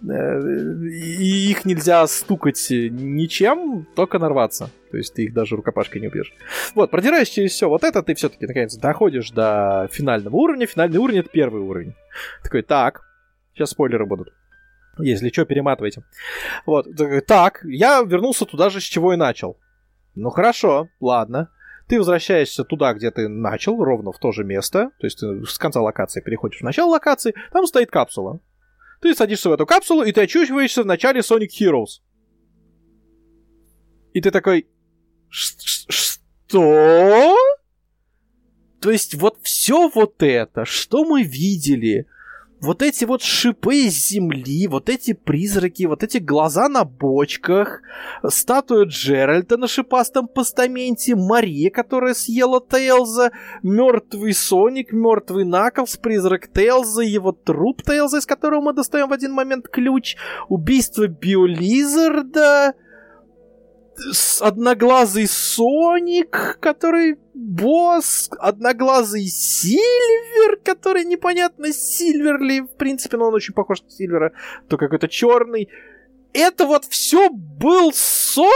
C: И их нельзя стукать ничем, только нарваться. То есть ты их даже рукопашкой не убьешь. Вот, продираешь через все вот это, ты все-таки наконец доходишь до финального уровня. Финальный уровень это первый уровень. Такой, так, сейчас спойлеры будут. Если что, перематывайте. Вот, так, я вернулся туда же, с чего и начал. Ну хорошо, ладно. Ты возвращаешься туда, где ты начал, ровно в то же место. То есть ты с конца локации переходишь в начало локации. Там стоит капсула. Ты садишься в эту капсулу, и ты очухиваешься в начале Sonic Heroes. И ты такой... Что? То есть вот все вот это, что мы видели, вот эти вот шипы из земли, вот эти призраки, вот эти глаза на бочках, статуя Джеральда на шипастом постаменте, Мария, которая съела Тейлза, мертвый Соник, мертвый Наклс, призрак Тейлза, его труп Тейлза, из которого мы достаем в один момент ключ, убийство Биолизарда, одноглазый Соник, который босс, одноглазый Сильвер, который непонятно Сильвер ли, в принципе, но он очень похож на Сильвера, то какой-то черный. Это вот все был сон?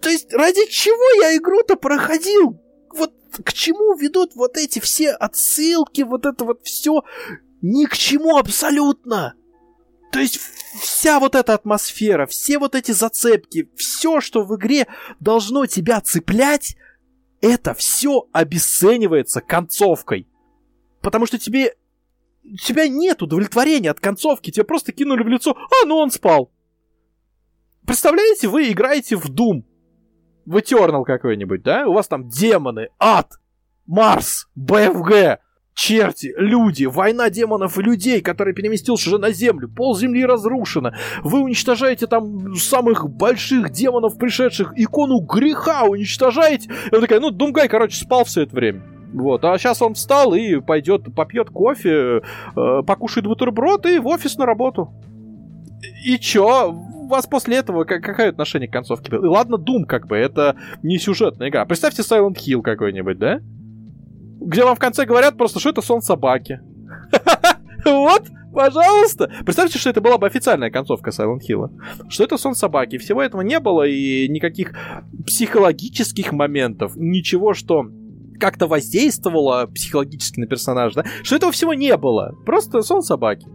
C: То есть ради чего я игру-то проходил? Вот к чему ведут вот эти все отсылки, вот это вот все? Ни к чему абсолютно. То есть вся вот эта атмосфера, все вот эти зацепки, все, что в игре должно тебя цеплять, это все обесценивается концовкой. Потому что тебе... У тебя нет удовлетворения от концовки, тебе просто кинули в лицо, а, ну он спал. Представляете, вы играете в Doom, в Eternal какой-нибудь, да? У вас там демоны, ад, Марс, БФГ, черти, люди, война демонов и людей, который переместился уже на землю, пол земли разрушено, вы уничтожаете там самых больших демонов, пришедших, икону греха уничтожаете. И он такая, ну, Думгай, короче, спал все это время. Вот, а сейчас он встал и пойдет, попьет кофе, э, покушает бутерброд и в офис на работу. И чё? У вас после этого как, какое отношение к концовке было? Ладно, Doom как бы, это не сюжетная игра. Представьте Silent Hill какой-нибудь, да? Где вам в конце говорят просто, что это сон собаки. Вот, пожалуйста. Представьте, что это была бы официальная концовка Silent Hill. Что это сон собаки. Всего этого не было, и никаких психологических моментов, ничего, что как-то воздействовало психологически на персонажа, да? Что этого всего не было. Просто сон собаки.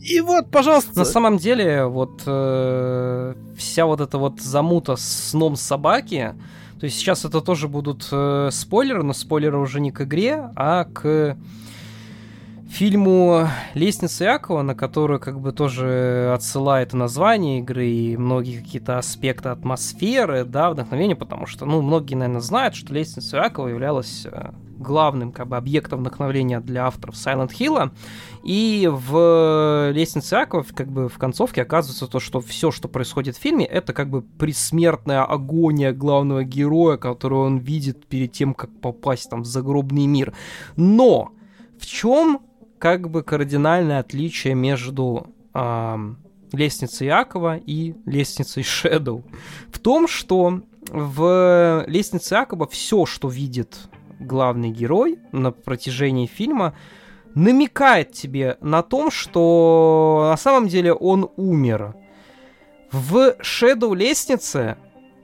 C: И вот, пожалуйста.
A: На самом деле, вот э, вся вот эта вот замута с сном собаки, то есть сейчас это тоже будут э, спойлеры, но спойлеры уже не к игре, а к фильму «Лестница Якова», на которую как бы тоже отсылает название игры и многие какие-то аспекты атмосферы, да, вдохновения, потому что, ну, многие, наверное, знают, что «Лестница Якова» являлась э, главным как бы объектом вдохновления для авторов Silent Hill. И в «Лестнице Аков» как бы в концовке оказывается то, что все, что происходит в фильме, это как бы предсмертная агония главного героя, которую он видит перед тем, как попасть там в загробный мир. Но в чем как бы кардинальное отличие между э, лестницей Якова и лестницей Shadow. В том, что в лестнице Якова все, что видит главный герой на протяжении фильма, намекает тебе на том, что на самом деле он умер. В Shadow лестнице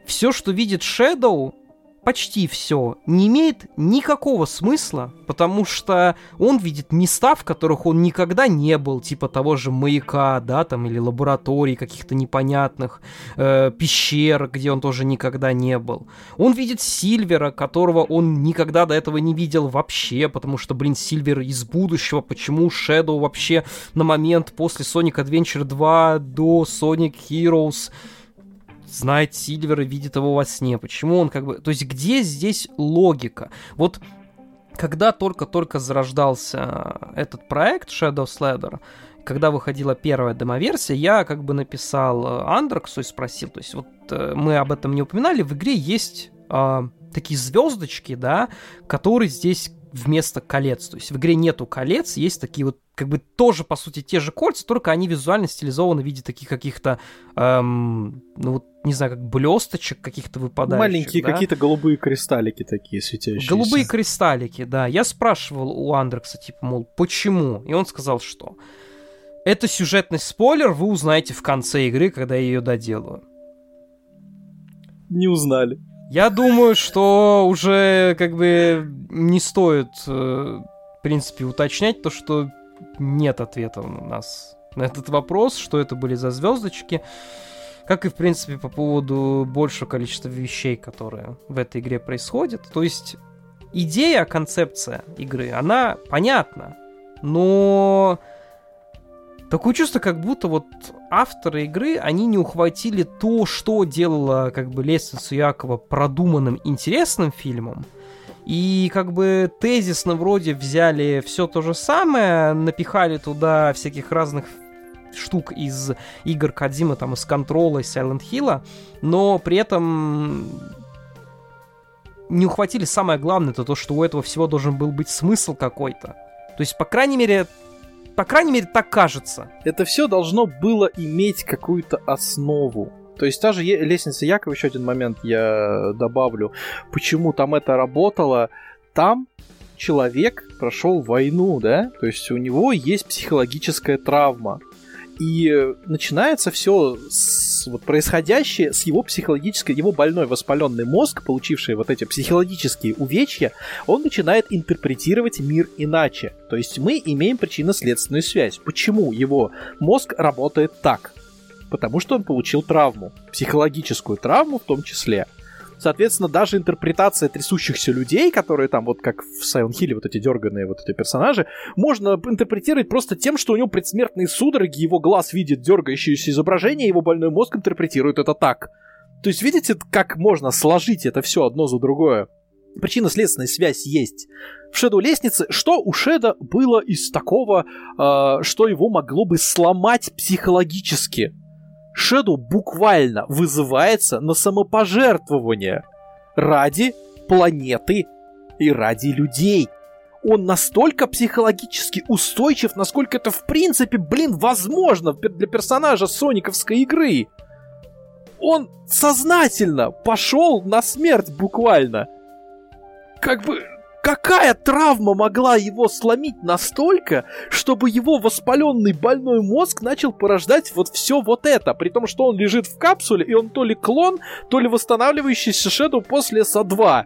A: все, что видит Shadow, почти все, не имеет никакого смысла, потому что он видит места, в которых он никогда не был, типа того же маяка, да, там, или лабораторий каких-то непонятных, э, пещер, где он тоже никогда не был. Он видит Сильвера, которого он никогда до этого не видел вообще, потому что, блин, Сильвер из будущего, почему Shadow вообще на момент после Sonic Adventure 2 до Sonic Heroes знает Сильвера, видит его во сне. Почему он как бы... То есть где здесь логика? Вот когда только-только зарождался этот проект Shadow Sladder, когда выходила первая демоверсия, я как бы написал э, Андрексу и спросил, то есть вот э, мы об этом не упоминали, в игре есть э, такие звездочки, да, которые здесь вместо колец. То есть в игре нету колец, есть такие вот как бы тоже, по сути, те же кольца, только они визуально стилизованы в виде таких каких-то, эм, ну вот, не знаю, как блесточек каких-то выпадающих.
C: Маленькие
A: да?
C: какие-то голубые кристаллики такие светящиеся.
A: Голубые кристаллики, да. Я спрашивал у Андрекса, типа, мол, почему? И он сказал, что это сюжетный спойлер, вы узнаете в конце игры, когда я ее доделаю.
C: Не узнали.
A: Я думаю, что уже как бы не стоит, э, в принципе, уточнять то, что нет ответа у нас на этот вопрос, что это были за звездочки. Как и, в принципе, по поводу большего количества вещей, которые в этой игре происходят. То есть идея, концепция игры, она понятна, но Такое чувство, как будто вот авторы игры, они не ухватили то, что делало как бы «Лестницу Якова» продуманным, интересным фильмом, и как бы тезисно вроде взяли все то же самое, напихали туда всяких разных штук из игр Кадзима, там, из Контрола, из Silent Hill, но при этом не ухватили самое главное, это то, что у этого всего должен был быть смысл какой-то. То есть, по крайней мере, по крайней мере, так кажется.
C: Это все должно было иметь какую-то основу. То есть та же лестница Якова, еще один момент я добавлю. Почему там это работало? Там человек прошел войну, да? То есть у него есть психологическая травма. И начинается все с, вот, происходящее с его психологической, его больной воспаленный мозг, получивший вот эти психологические увечья, он начинает интерпретировать мир иначе. То есть мы имеем причинно-следственную связь. Почему его мозг работает так? Потому что он получил травму, психологическую травму в том числе. Соответственно, даже интерпретация трясущихся людей, которые там, вот как в Silent Hill, вот эти дерганные вот эти персонажи, можно интерпретировать просто тем, что у него предсмертные судороги, его глаз видит дергающееся изображение, его больной мозг интерпретирует это так. То есть, видите, как можно сложить это все одно за другое? Причинно-следственная связь есть. В Шеду лестнице, что у Шеда было из такого, э, что его могло бы сломать психологически? Шэдоу буквально вызывается на самопожертвование ради планеты и ради людей. Он настолько психологически устойчив, насколько это в принципе, блин, возможно для персонажа сониковской игры. Он сознательно пошел на смерть буквально. Как бы Какая травма могла его сломить настолько, чтобы его воспаленный больной мозг начал порождать вот все вот это, при том, что он лежит в капсуле, и он то ли клон, то ли восстанавливающийся Шеду после СА-2.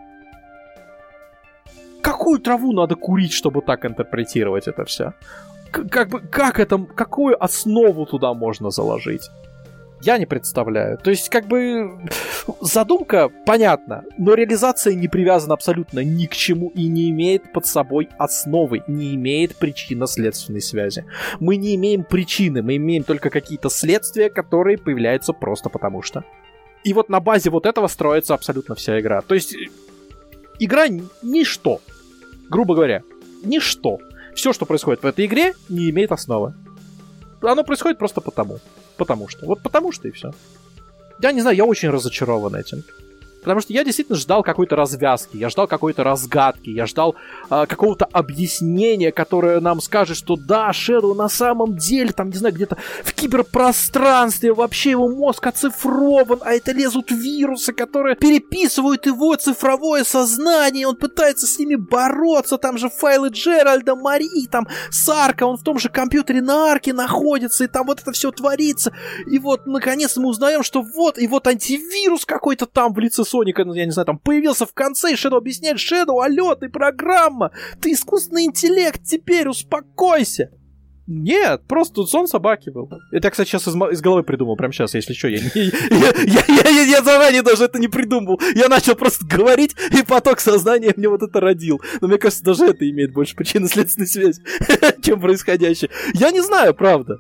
C: Какую траву надо курить, чтобы так интерпретировать это все? как бы, как это, какую основу туда можно заложить? Я не представляю. То есть, как бы, задумка понятна, но реализация не привязана абсолютно ни к чему и не имеет под собой основы, не имеет причинно-следственной связи. Мы не имеем причины, мы имеем только какие-то следствия, которые появляются просто потому что. И вот на базе вот этого строится абсолютно вся игра. То есть, игра ничто. Грубо говоря, ничто. Все, что происходит в этой игре, не имеет основы. Оно происходит просто потому. Потому что. Вот потому что и все. Я не знаю, я очень разочарован этим. Потому что я действительно ждал какой-то развязки, я ждал какой-то разгадки, я ждал э, какого-то объяснения, которое нам скажет, что да, Шэдоу на самом деле, там, не знаю, где-то в киберпространстве, вообще его мозг оцифрован, а это лезут вирусы, которые переписывают его цифровое сознание, он пытается с ними бороться, там же файлы Джеральда, Мари, там Сарка, он в том же компьютере на Арке находится, и там вот это все творится. И вот, наконец, мы узнаем, что вот, и вот антивирус какой-то там в лице Соника, ну, я не знаю, там появился в конце, и Шэдоу объясняет, Шэдоу, алло, ты программа, ты искусственный интеллект, теперь успокойся. Нет, просто сон собаки был. Это я, кстати, сейчас из, из головы придумал, прямо сейчас, если что. Я, я, я, я, я, я заранее даже это не придумал. Я начал просто говорить, и поток сознания мне вот это родил. Но мне кажется, даже это имеет больше причинно-следственной связи, чем происходящее. Я не знаю, правда.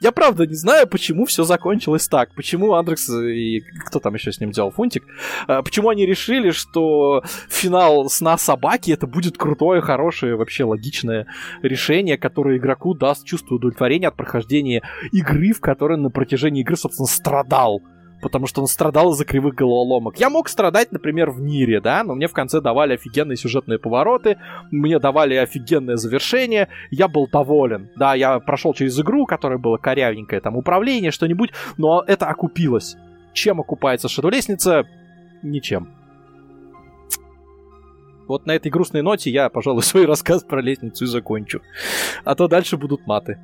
C: Я правда не знаю, почему все закончилось так. Почему Андрекс и кто там еще с ним делал, Фунтик, а, почему они решили, что финал сна собаки это будет крутое, хорошее, вообще логичное решение, которое игроку даст чувство удовлетворения от прохождения игры, в которой на протяжении игры, собственно, страдал потому что он страдал из-за кривых головоломок. Я мог страдать, например, в Нире, да, но мне в конце давали офигенные сюжетные повороты, мне давали офигенное завершение, я был доволен. Да, я прошел через игру, которая была корявенькая, там, управление, что-нибудь, но это окупилось. Чем окупается Shadow Лестница? Ничем. Вот на этой грустной ноте я, пожалуй, свой рассказ про лестницу и закончу. А то дальше будут маты.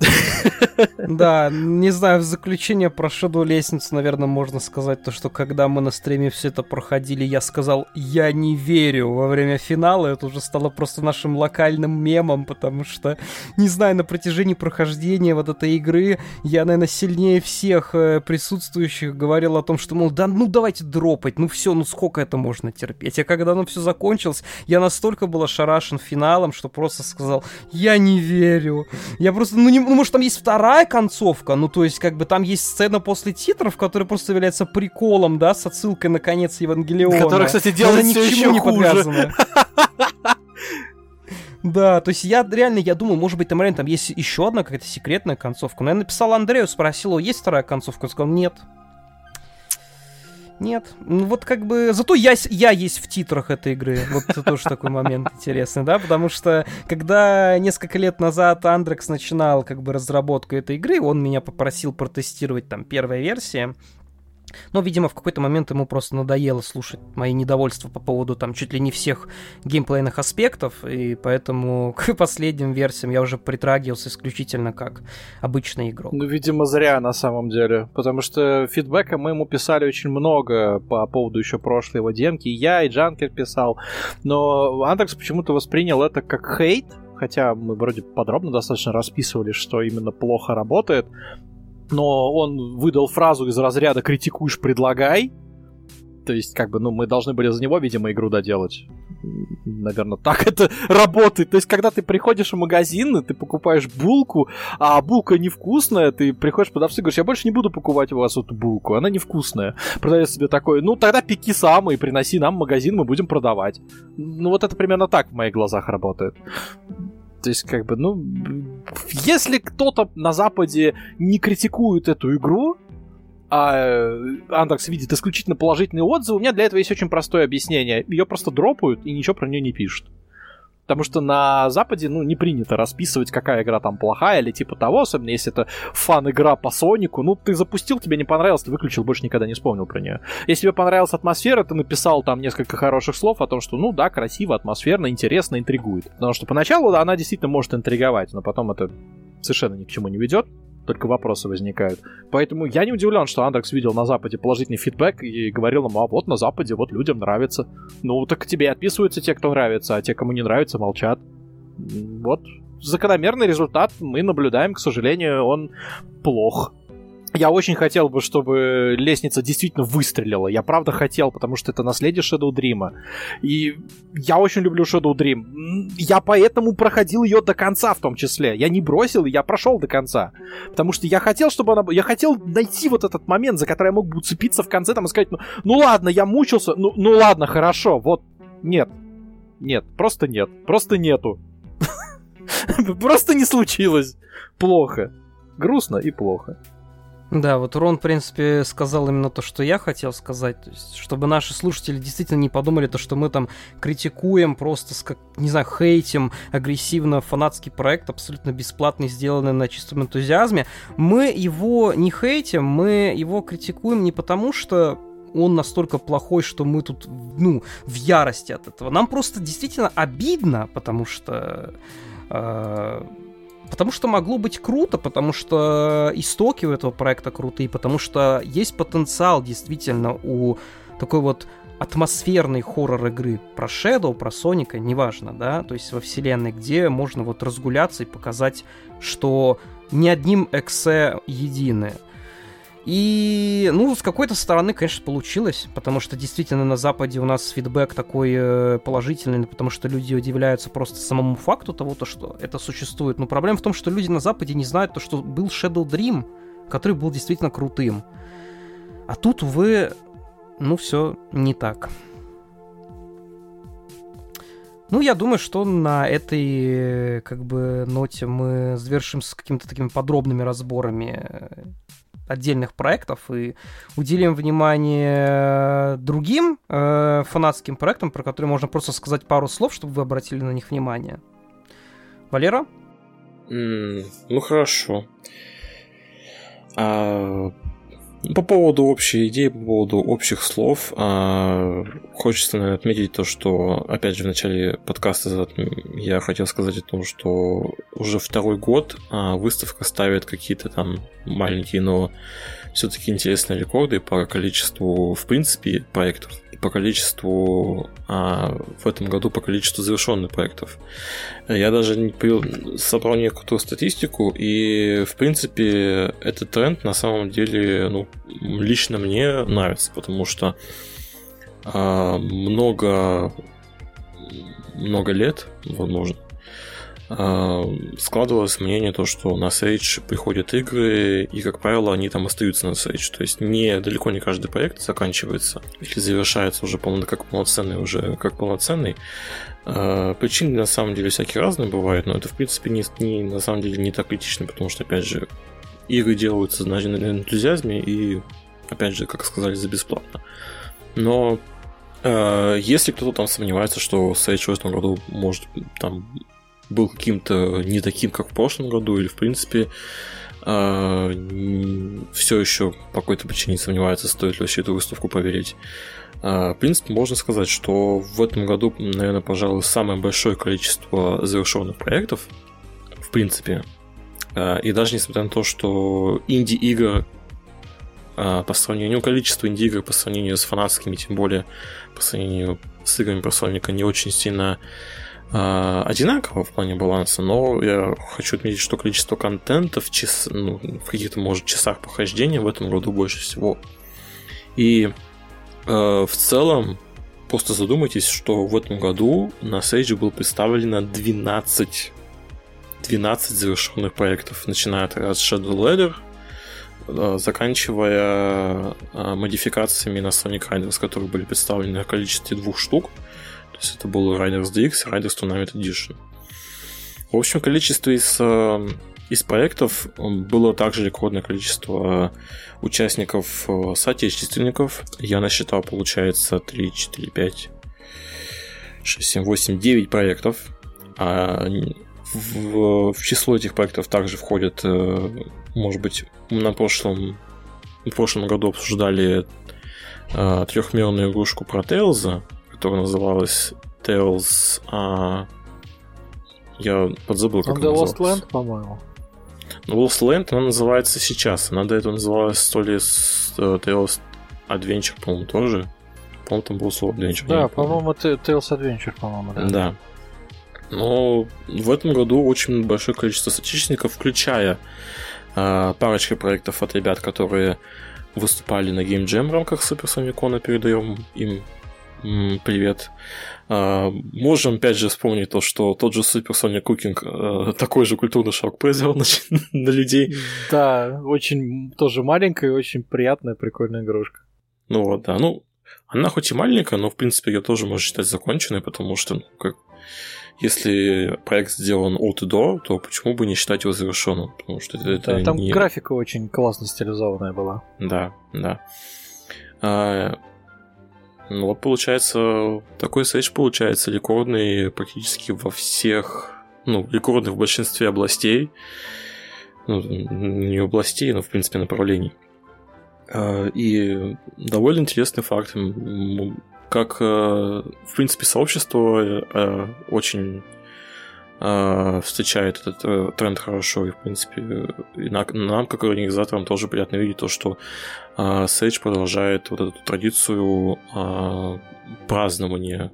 A: Да, не знаю, в заключение про Shadow лестницу, наверное, можно сказать то, что когда мы на стриме все это проходили, я сказал, я не верю во время финала, это уже стало просто нашим локальным мемом, потому что, не знаю, на протяжении прохождения вот этой игры я, наверное, сильнее всех э, присутствующих говорил о том, что, мол, да ну давайте дропать, ну все, ну сколько это можно терпеть. А когда оно все закончилось, я настолько был ошарашен финалом, что просто сказал, я не верю. Я просто, ну не, ну, может, там есть вторая концовка, ну, то есть, как бы, там есть сцена после титров, которая просто является приколом, да, с отсылкой на конец Евангелиона.
C: Которая, кстати, делает все еще не хуже.
A: Да, то есть я реально, я думаю, может быть, там реально там есть еще одна какая-то секретная концовка. Но я написал Андрею, спросил, есть вторая концовка? Он сказал, нет. Нет. Ну вот как бы... Зато я, я есть в титрах этой игры. Вот это тоже такой момент интересный, да? Потому что когда несколько лет назад Андрекс начинал как бы разработку этой игры, он меня попросил протестировать там первая версия. Но, видимо, в какой-то момент ему просто надоело слушать мои недовольства по поводу там чуть ли не всех геймплейных аспектов, и поэтому к последним версиям я уже притрагивался исключительно как обычный игрок.
C: Ну, видимо, зря на самом деле, потому что фидбэка мы ему писали очень много по поводу еще прошлой его демки, и я, и Джанкер писал, но Андекс почему-то воспринял это как хейт, хотя мы вроде подробно достаточно расписывали, что именно плохо работает, но он выдал фразу из разряда «критикуешь, предлагай», то есть, как бы, ну, мы должны были за него, видимо, игру доделать. Наверное, так это работает. То есть, когда ты приходишь в магазин, и ты покупаешь булку, а булка невкусная, ты приходишь продавцу и говоришь, я больше не буду покупать у вас эту булку, она невкусная. Продавец себе такой, ну, тогда пеки сам и приноси нам в магазин, мы будем продавать. Ну, вот это примерно так в моих глазах работает. То есть, как бы, ну, если кто-то на Западе не критикует эту игру, а Андерс видит исключительно положительные отзывы, у меня для этого есть очень простое объяснение. Ее просто дропают и ничего про нее не пишут. Потому что на Западе, ну, не принято расписывать, какая игра там плохая или типа того, особенно если это фан-игра по Сонику. Ну, ты запустил, тебе не понравилось, ты выключил, больше никогда не вспомнил про нее. Если тебе понравилась атмосфера, ты написал там несколько хороших слов о том, что, ну да, красиво, атмосферно, интересно, интригует. Потому что поначалу она действительно может интриговать, но потом это совершенно ни к чему не ведет только вопросы возникают. Поэтому я не удивлен, что Андрекс видел на Западе положительный фидбэк и говорил нам, а вот на Западе, вот людям нравится. Ну, так тебе отписываются те, кто нравится, а те, кому не нравится, молчат. Вот закономерный результат мы наблюдаем, к сожалению, он плох. Я очень хотел бы, чтобы лестница действительно выстрелила. Я правда хотел, потому что это наследие Shadow Dream. И я очень люблю Shadow Dream. Я поэтому проходил ее до конца в том числе. Я не бросил, я прошел до конца. Потому что я хотел, чтобы она... Я хотел найти вот этот момент, за который я мог бы уцепиться в конце там и сказать, ну, ну ладно, я мучился, ну, ну ладно, хорошо, вот. Нет. Нет, просто нет. Просто нету. Просто не случилось. Плохо. Грустно и плохо.
A: Да, вот Рон, в принципе, сказал именно то, что я хотел сказать. То есть, чтобы наши слушатели действительно не подумали то, что мы там критикуем, просто, не знаю, хейтим агрессивно фанатский проект, абсолютно бесплатный, сделанный на чистом энтузиазме. Мы его не хейтим, мы его критикуем не потому, что он настолько плохой, что мы тут, ну, в ярости от этого. Нам просто действительно обидно, потому что... Э, Потому что могло быть круто, потому что истоки у этого проекта крутые, потому что есть потенциал действительно у такой вот атмосферной хоррор игры про Shadow, про Соника, неважно, да, то есть во вселенной, где можно вот разгуляться и показать, что ни одним эксе единое. И, ну, с какой-то стороны, конечно, получилось, потому что действительно на Западе у нас фидбэк такой э, положительный, потому что люди удивляются просто самому факту того, то, что это существует. Но проблема в том, что люди на Западе не знают то, что был Shadow Dream, который был действительно крутым. А тут, увы, ну, все не так. Ну, я думаю, что на этой, как бы, ноте мы завершим с какими-то такими подробными разборами э, отдельных проектов и уделим внимание другим э, фанатским проектам, про которые можно просто сказать пару слов, чтобы вы обратили на них внимание. Валера?
B: Mm, ну хорошо. А, по поводу общей идеи, по поводу общих слов, а, хочется наверное, отметить то, что, опять же, в начале подкаста я хотел сказать о том, что уже второй год а, выставка ставит какие-то там маленькие, но все-таки интересные рекорды по количеству, в принципе, проектов по количеству а, в этом году по количеству завершенных проектов. Я даже не собрал некоторую статистику, и в принципе этот тренд на самом деле, ну, лично мне нравится, потому что а, много много лет, возможно, складывалось мнение то, что на Sage приходят игры, и, как правило, они там остаются на Sage. То есть не, далеко не каждый проект заканчивается или завершается уже полно, как полноценный, уже как полноценный. А, причины, на самом деле, всякие разные бывают, но это, в принципе, не, не, на самом деле не так критично, потому что, опять же, игры делаются на энтузиазме и, опять же, как сказали, за бесплатно. Но э, если кто-то там сомневается, что Sage в этом году может там был каким-то не таким, как в прошлом году, или в принципе э, все еще по какой-то причине сомневается, стоит ли вообще эту выставку поверить. Э, в принципе, можно сказать, что в этом году, наверное, пожалуй, самое большое количество завершенных проектов, в принципе. Э, и даже несмотря на то, что инди-игр по сравнению, ну, количество инди-игр по сравнению с фанатскими, тем более по сравнению с играми про Соника не очень сильно одинаково в плане баланса, но я хочу отметить, что количество контента в, час, ну, в каких-то, может, часах похождения в этом году больше всего. И э, в целом, просто задумайтесь, что в этом году на Sage было представлено 12 12 завершенных проектов, начиная от Shadow Ladder, э, заканчивая э, модификациями на Sonic Riders, которые были представлены в количестве двух штук. То есть это был Riders DX и Riders Tournament Edition. В общем, количество из, э, из проектов было также рекордное количество участников соотечественников. Я насчитал, получается, 3, 4, 5, 6, 7, 8, 9 проектов. А в, в число этих проектов также входят, э, может быть, на прошлом, в прошлом году обсуждали э, трехмерную игрушку про Тейлза, которая называлась Tales... А... Я подзабыл, как
C: она Lost Land, по-моему.
B: Ну, Lost Land она называется сейчас. Она до этого называлась то ли uh, Tales Adventure, по-моему, тоже. По-моему, там было слово Adventure.
C: Да, по-моему, Tales Adventure, по-моему, да.
B: Да. Но в этом году очень большое количество соотечественников, включая э, парочка проектов от ребят, которые выступали на Game Jam в рамках Super Famicom, передаем им привет. А, можем опять же вспомнить то, что тот же Super Sonic Cooking такой же культурный шок произвел на, на людей.
C: Да, очень тоже маленькая и очень приятная, прикольная игрушка.
B: Ну вот, да. Ну, она хоть и маленькая, но в принципе ее тоже можно считать законченной, потому что, ну, как если проект сделан от и до, то почему бы не считать его завершенным? Потому что это, это
C: Да, там
B: не...
C: графика очень классно стилизованная была.
B: Да, да. А, ну вот получается, такой сейдж получается рекордный практически во всех, ну, рекордный в большинстве областей. Ну, не областей, но в принципе направлений. А, И довольно интересный факт, как, э, в принципе, сообщество э, очень встречает этот э, тренд хорошо, и, в принципе, и на- нам, как организаторам, тоже приятно видеть то, что э, Sage продолжает вот эту традицию э, празднования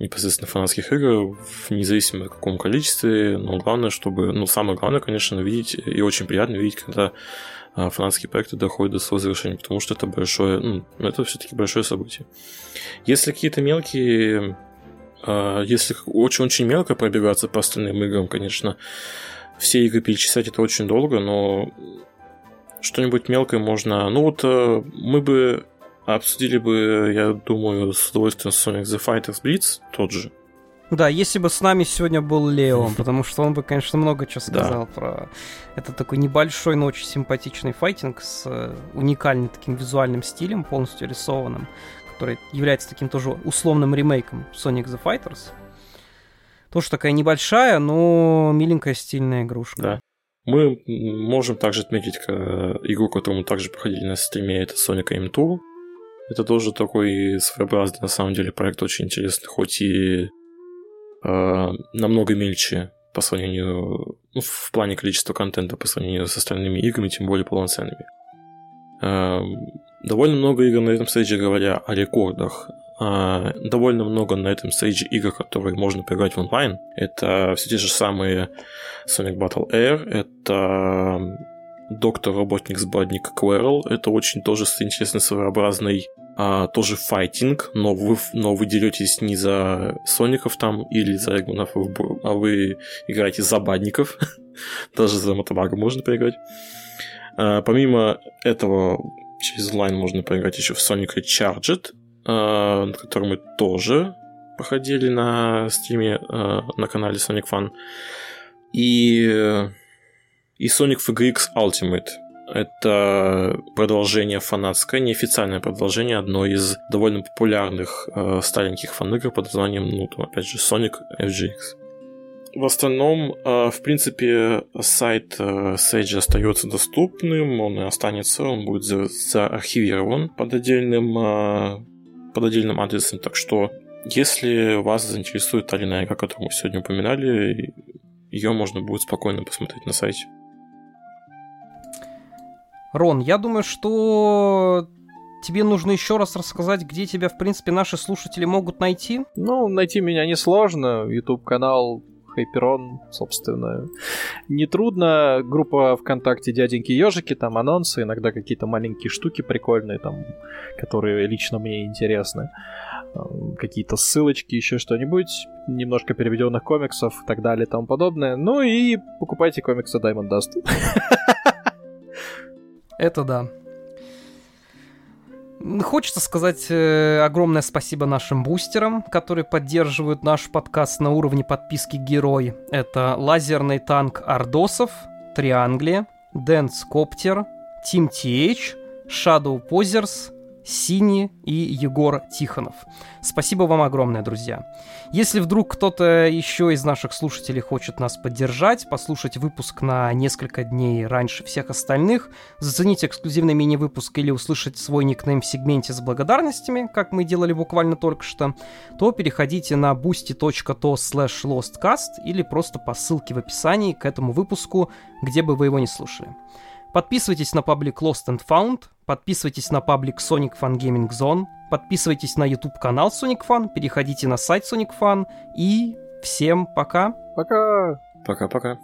B: непосредственно фанатских игр, в независимо в каком количестве, но главное, чтобы, ну, самое главное, конечно, видеть, и очень приятно видеть, когда фанатские проекты доходят до своего завершения, потому что это большое, ну, это все-таки большое событие. Если какие-то мелкие, если очень-очень мелко пробегаться по остальным играм, конечно, все игры перечислять это очень долго, но что-нибудь мелкое можно... Ну вот э, мы бы обсудили бы, я думаю, с удовольствием Sonic the Fighters Blitz, тот же.
A: Да, если бы с нами сегодня был Лео, потому что он бы, конечно, много чего сказал про... Это такой небольшой, но очень симпатичный файтинг с э, уникальным таким визуальным стилем, полностью рисованным, который является таким тоже условным ремейком Sonic the Fighters. Тоже такая небольшая, но миленькая стильная игрушка.
B: Да. Мы можем также отметить э, игру, которую мы также проходили на стриме, это Sonic Aim Tour. Это тоже такой своеобразный, на самом деле, проект очень интересный, хоть и э, намного мельче по сравнению, ну, в плане количества контента по сравнению с остальными играми, тем более полноценными. Э, довольно много игр на этом стейдже, говоря о рекордах, э, довольно много на этом стейдже игр, которые можно поиграть в онлайн. Это все те же самые Sonic Battle Air, это Доктор Работник Сбадник Квэрл, это очень тоже интересный своеобразный а, тоже файтинг, но вы, но вы деретесь не за Соников там или за Эгманов, а вы играете за бадников. Даже за Мотобага можно поиграть. А, помимо этого, через онлайн можно поиграть еще в Sonic Recharged, а, который мы тоже проходили на стриме а, на канале Sonic Fun. И, и Sonic FGX Ultimate. Это продолжение фанатское, неофициальное продолжение одной из довольно популярных э, стареньких фан-игр под названием, ну, там, опять же, Sonic FGX. В остальном, э, в принципе, сайт э, Sage остается доступным, он и останется, он будет за- заархивирован под отдельным, э, под отдельным адресом, так что если вас заинтересует та или иная игра, которую мы сегодня упоминали, ее можно будет спокойно посмотреть на сайте.
A: Рон, я думаю, что тебе нужно еще раз рассказать, где тебя, в принципе, наши слушатели могут найти.
C: Ну, найти меня несложно. YouTube-канал Хайперон, собственно. Нетрудно. Группа ВКонтакте Дяденьки Ежики, там анонсы, иногда какие-то маленькие штуки прикольные, там, которые лично мне интересны. Какие-то ссылочки, еще что-нибудь, немножко переведенных комиксов и так далее и тому подобное. Ну и покупайте комиксы Diamond Dust.
A: Это да. Хочется сказать э, огромное спасибо нашим бустерам, которые поддерживают наш подкаст на уровне подписки Герой. Это лазерный танк Ордосов, Трианглия, Дэнс Коптер, Тим TH, Shadow Позерс, Сини и Егор Тихонов. Спасибо вам огромное, друзья. Если вдруг кто-то еще из наших слушателей хочет нас поддержать, послушать выпуск на несколько дней раньше всех остальных, заценить эксклюзивный мини-выпуск или услышать свой никнейм в сегменте с благодарностями, как мы делали буквально только что, то переходите на boosty.to slash lostcast или просто по ссылке в описании к этому выпуску, где бы вы его не слушали. Подписывайтесь на паблик Lost and Found, подписывайтесь на паблик Sonic Fun Gaming Zone, подписывайтесь на YouTube канал Sonic Fun, переходите на сайт Sonic Fun и всем пока.
C: Пока!
B: Пока-пока.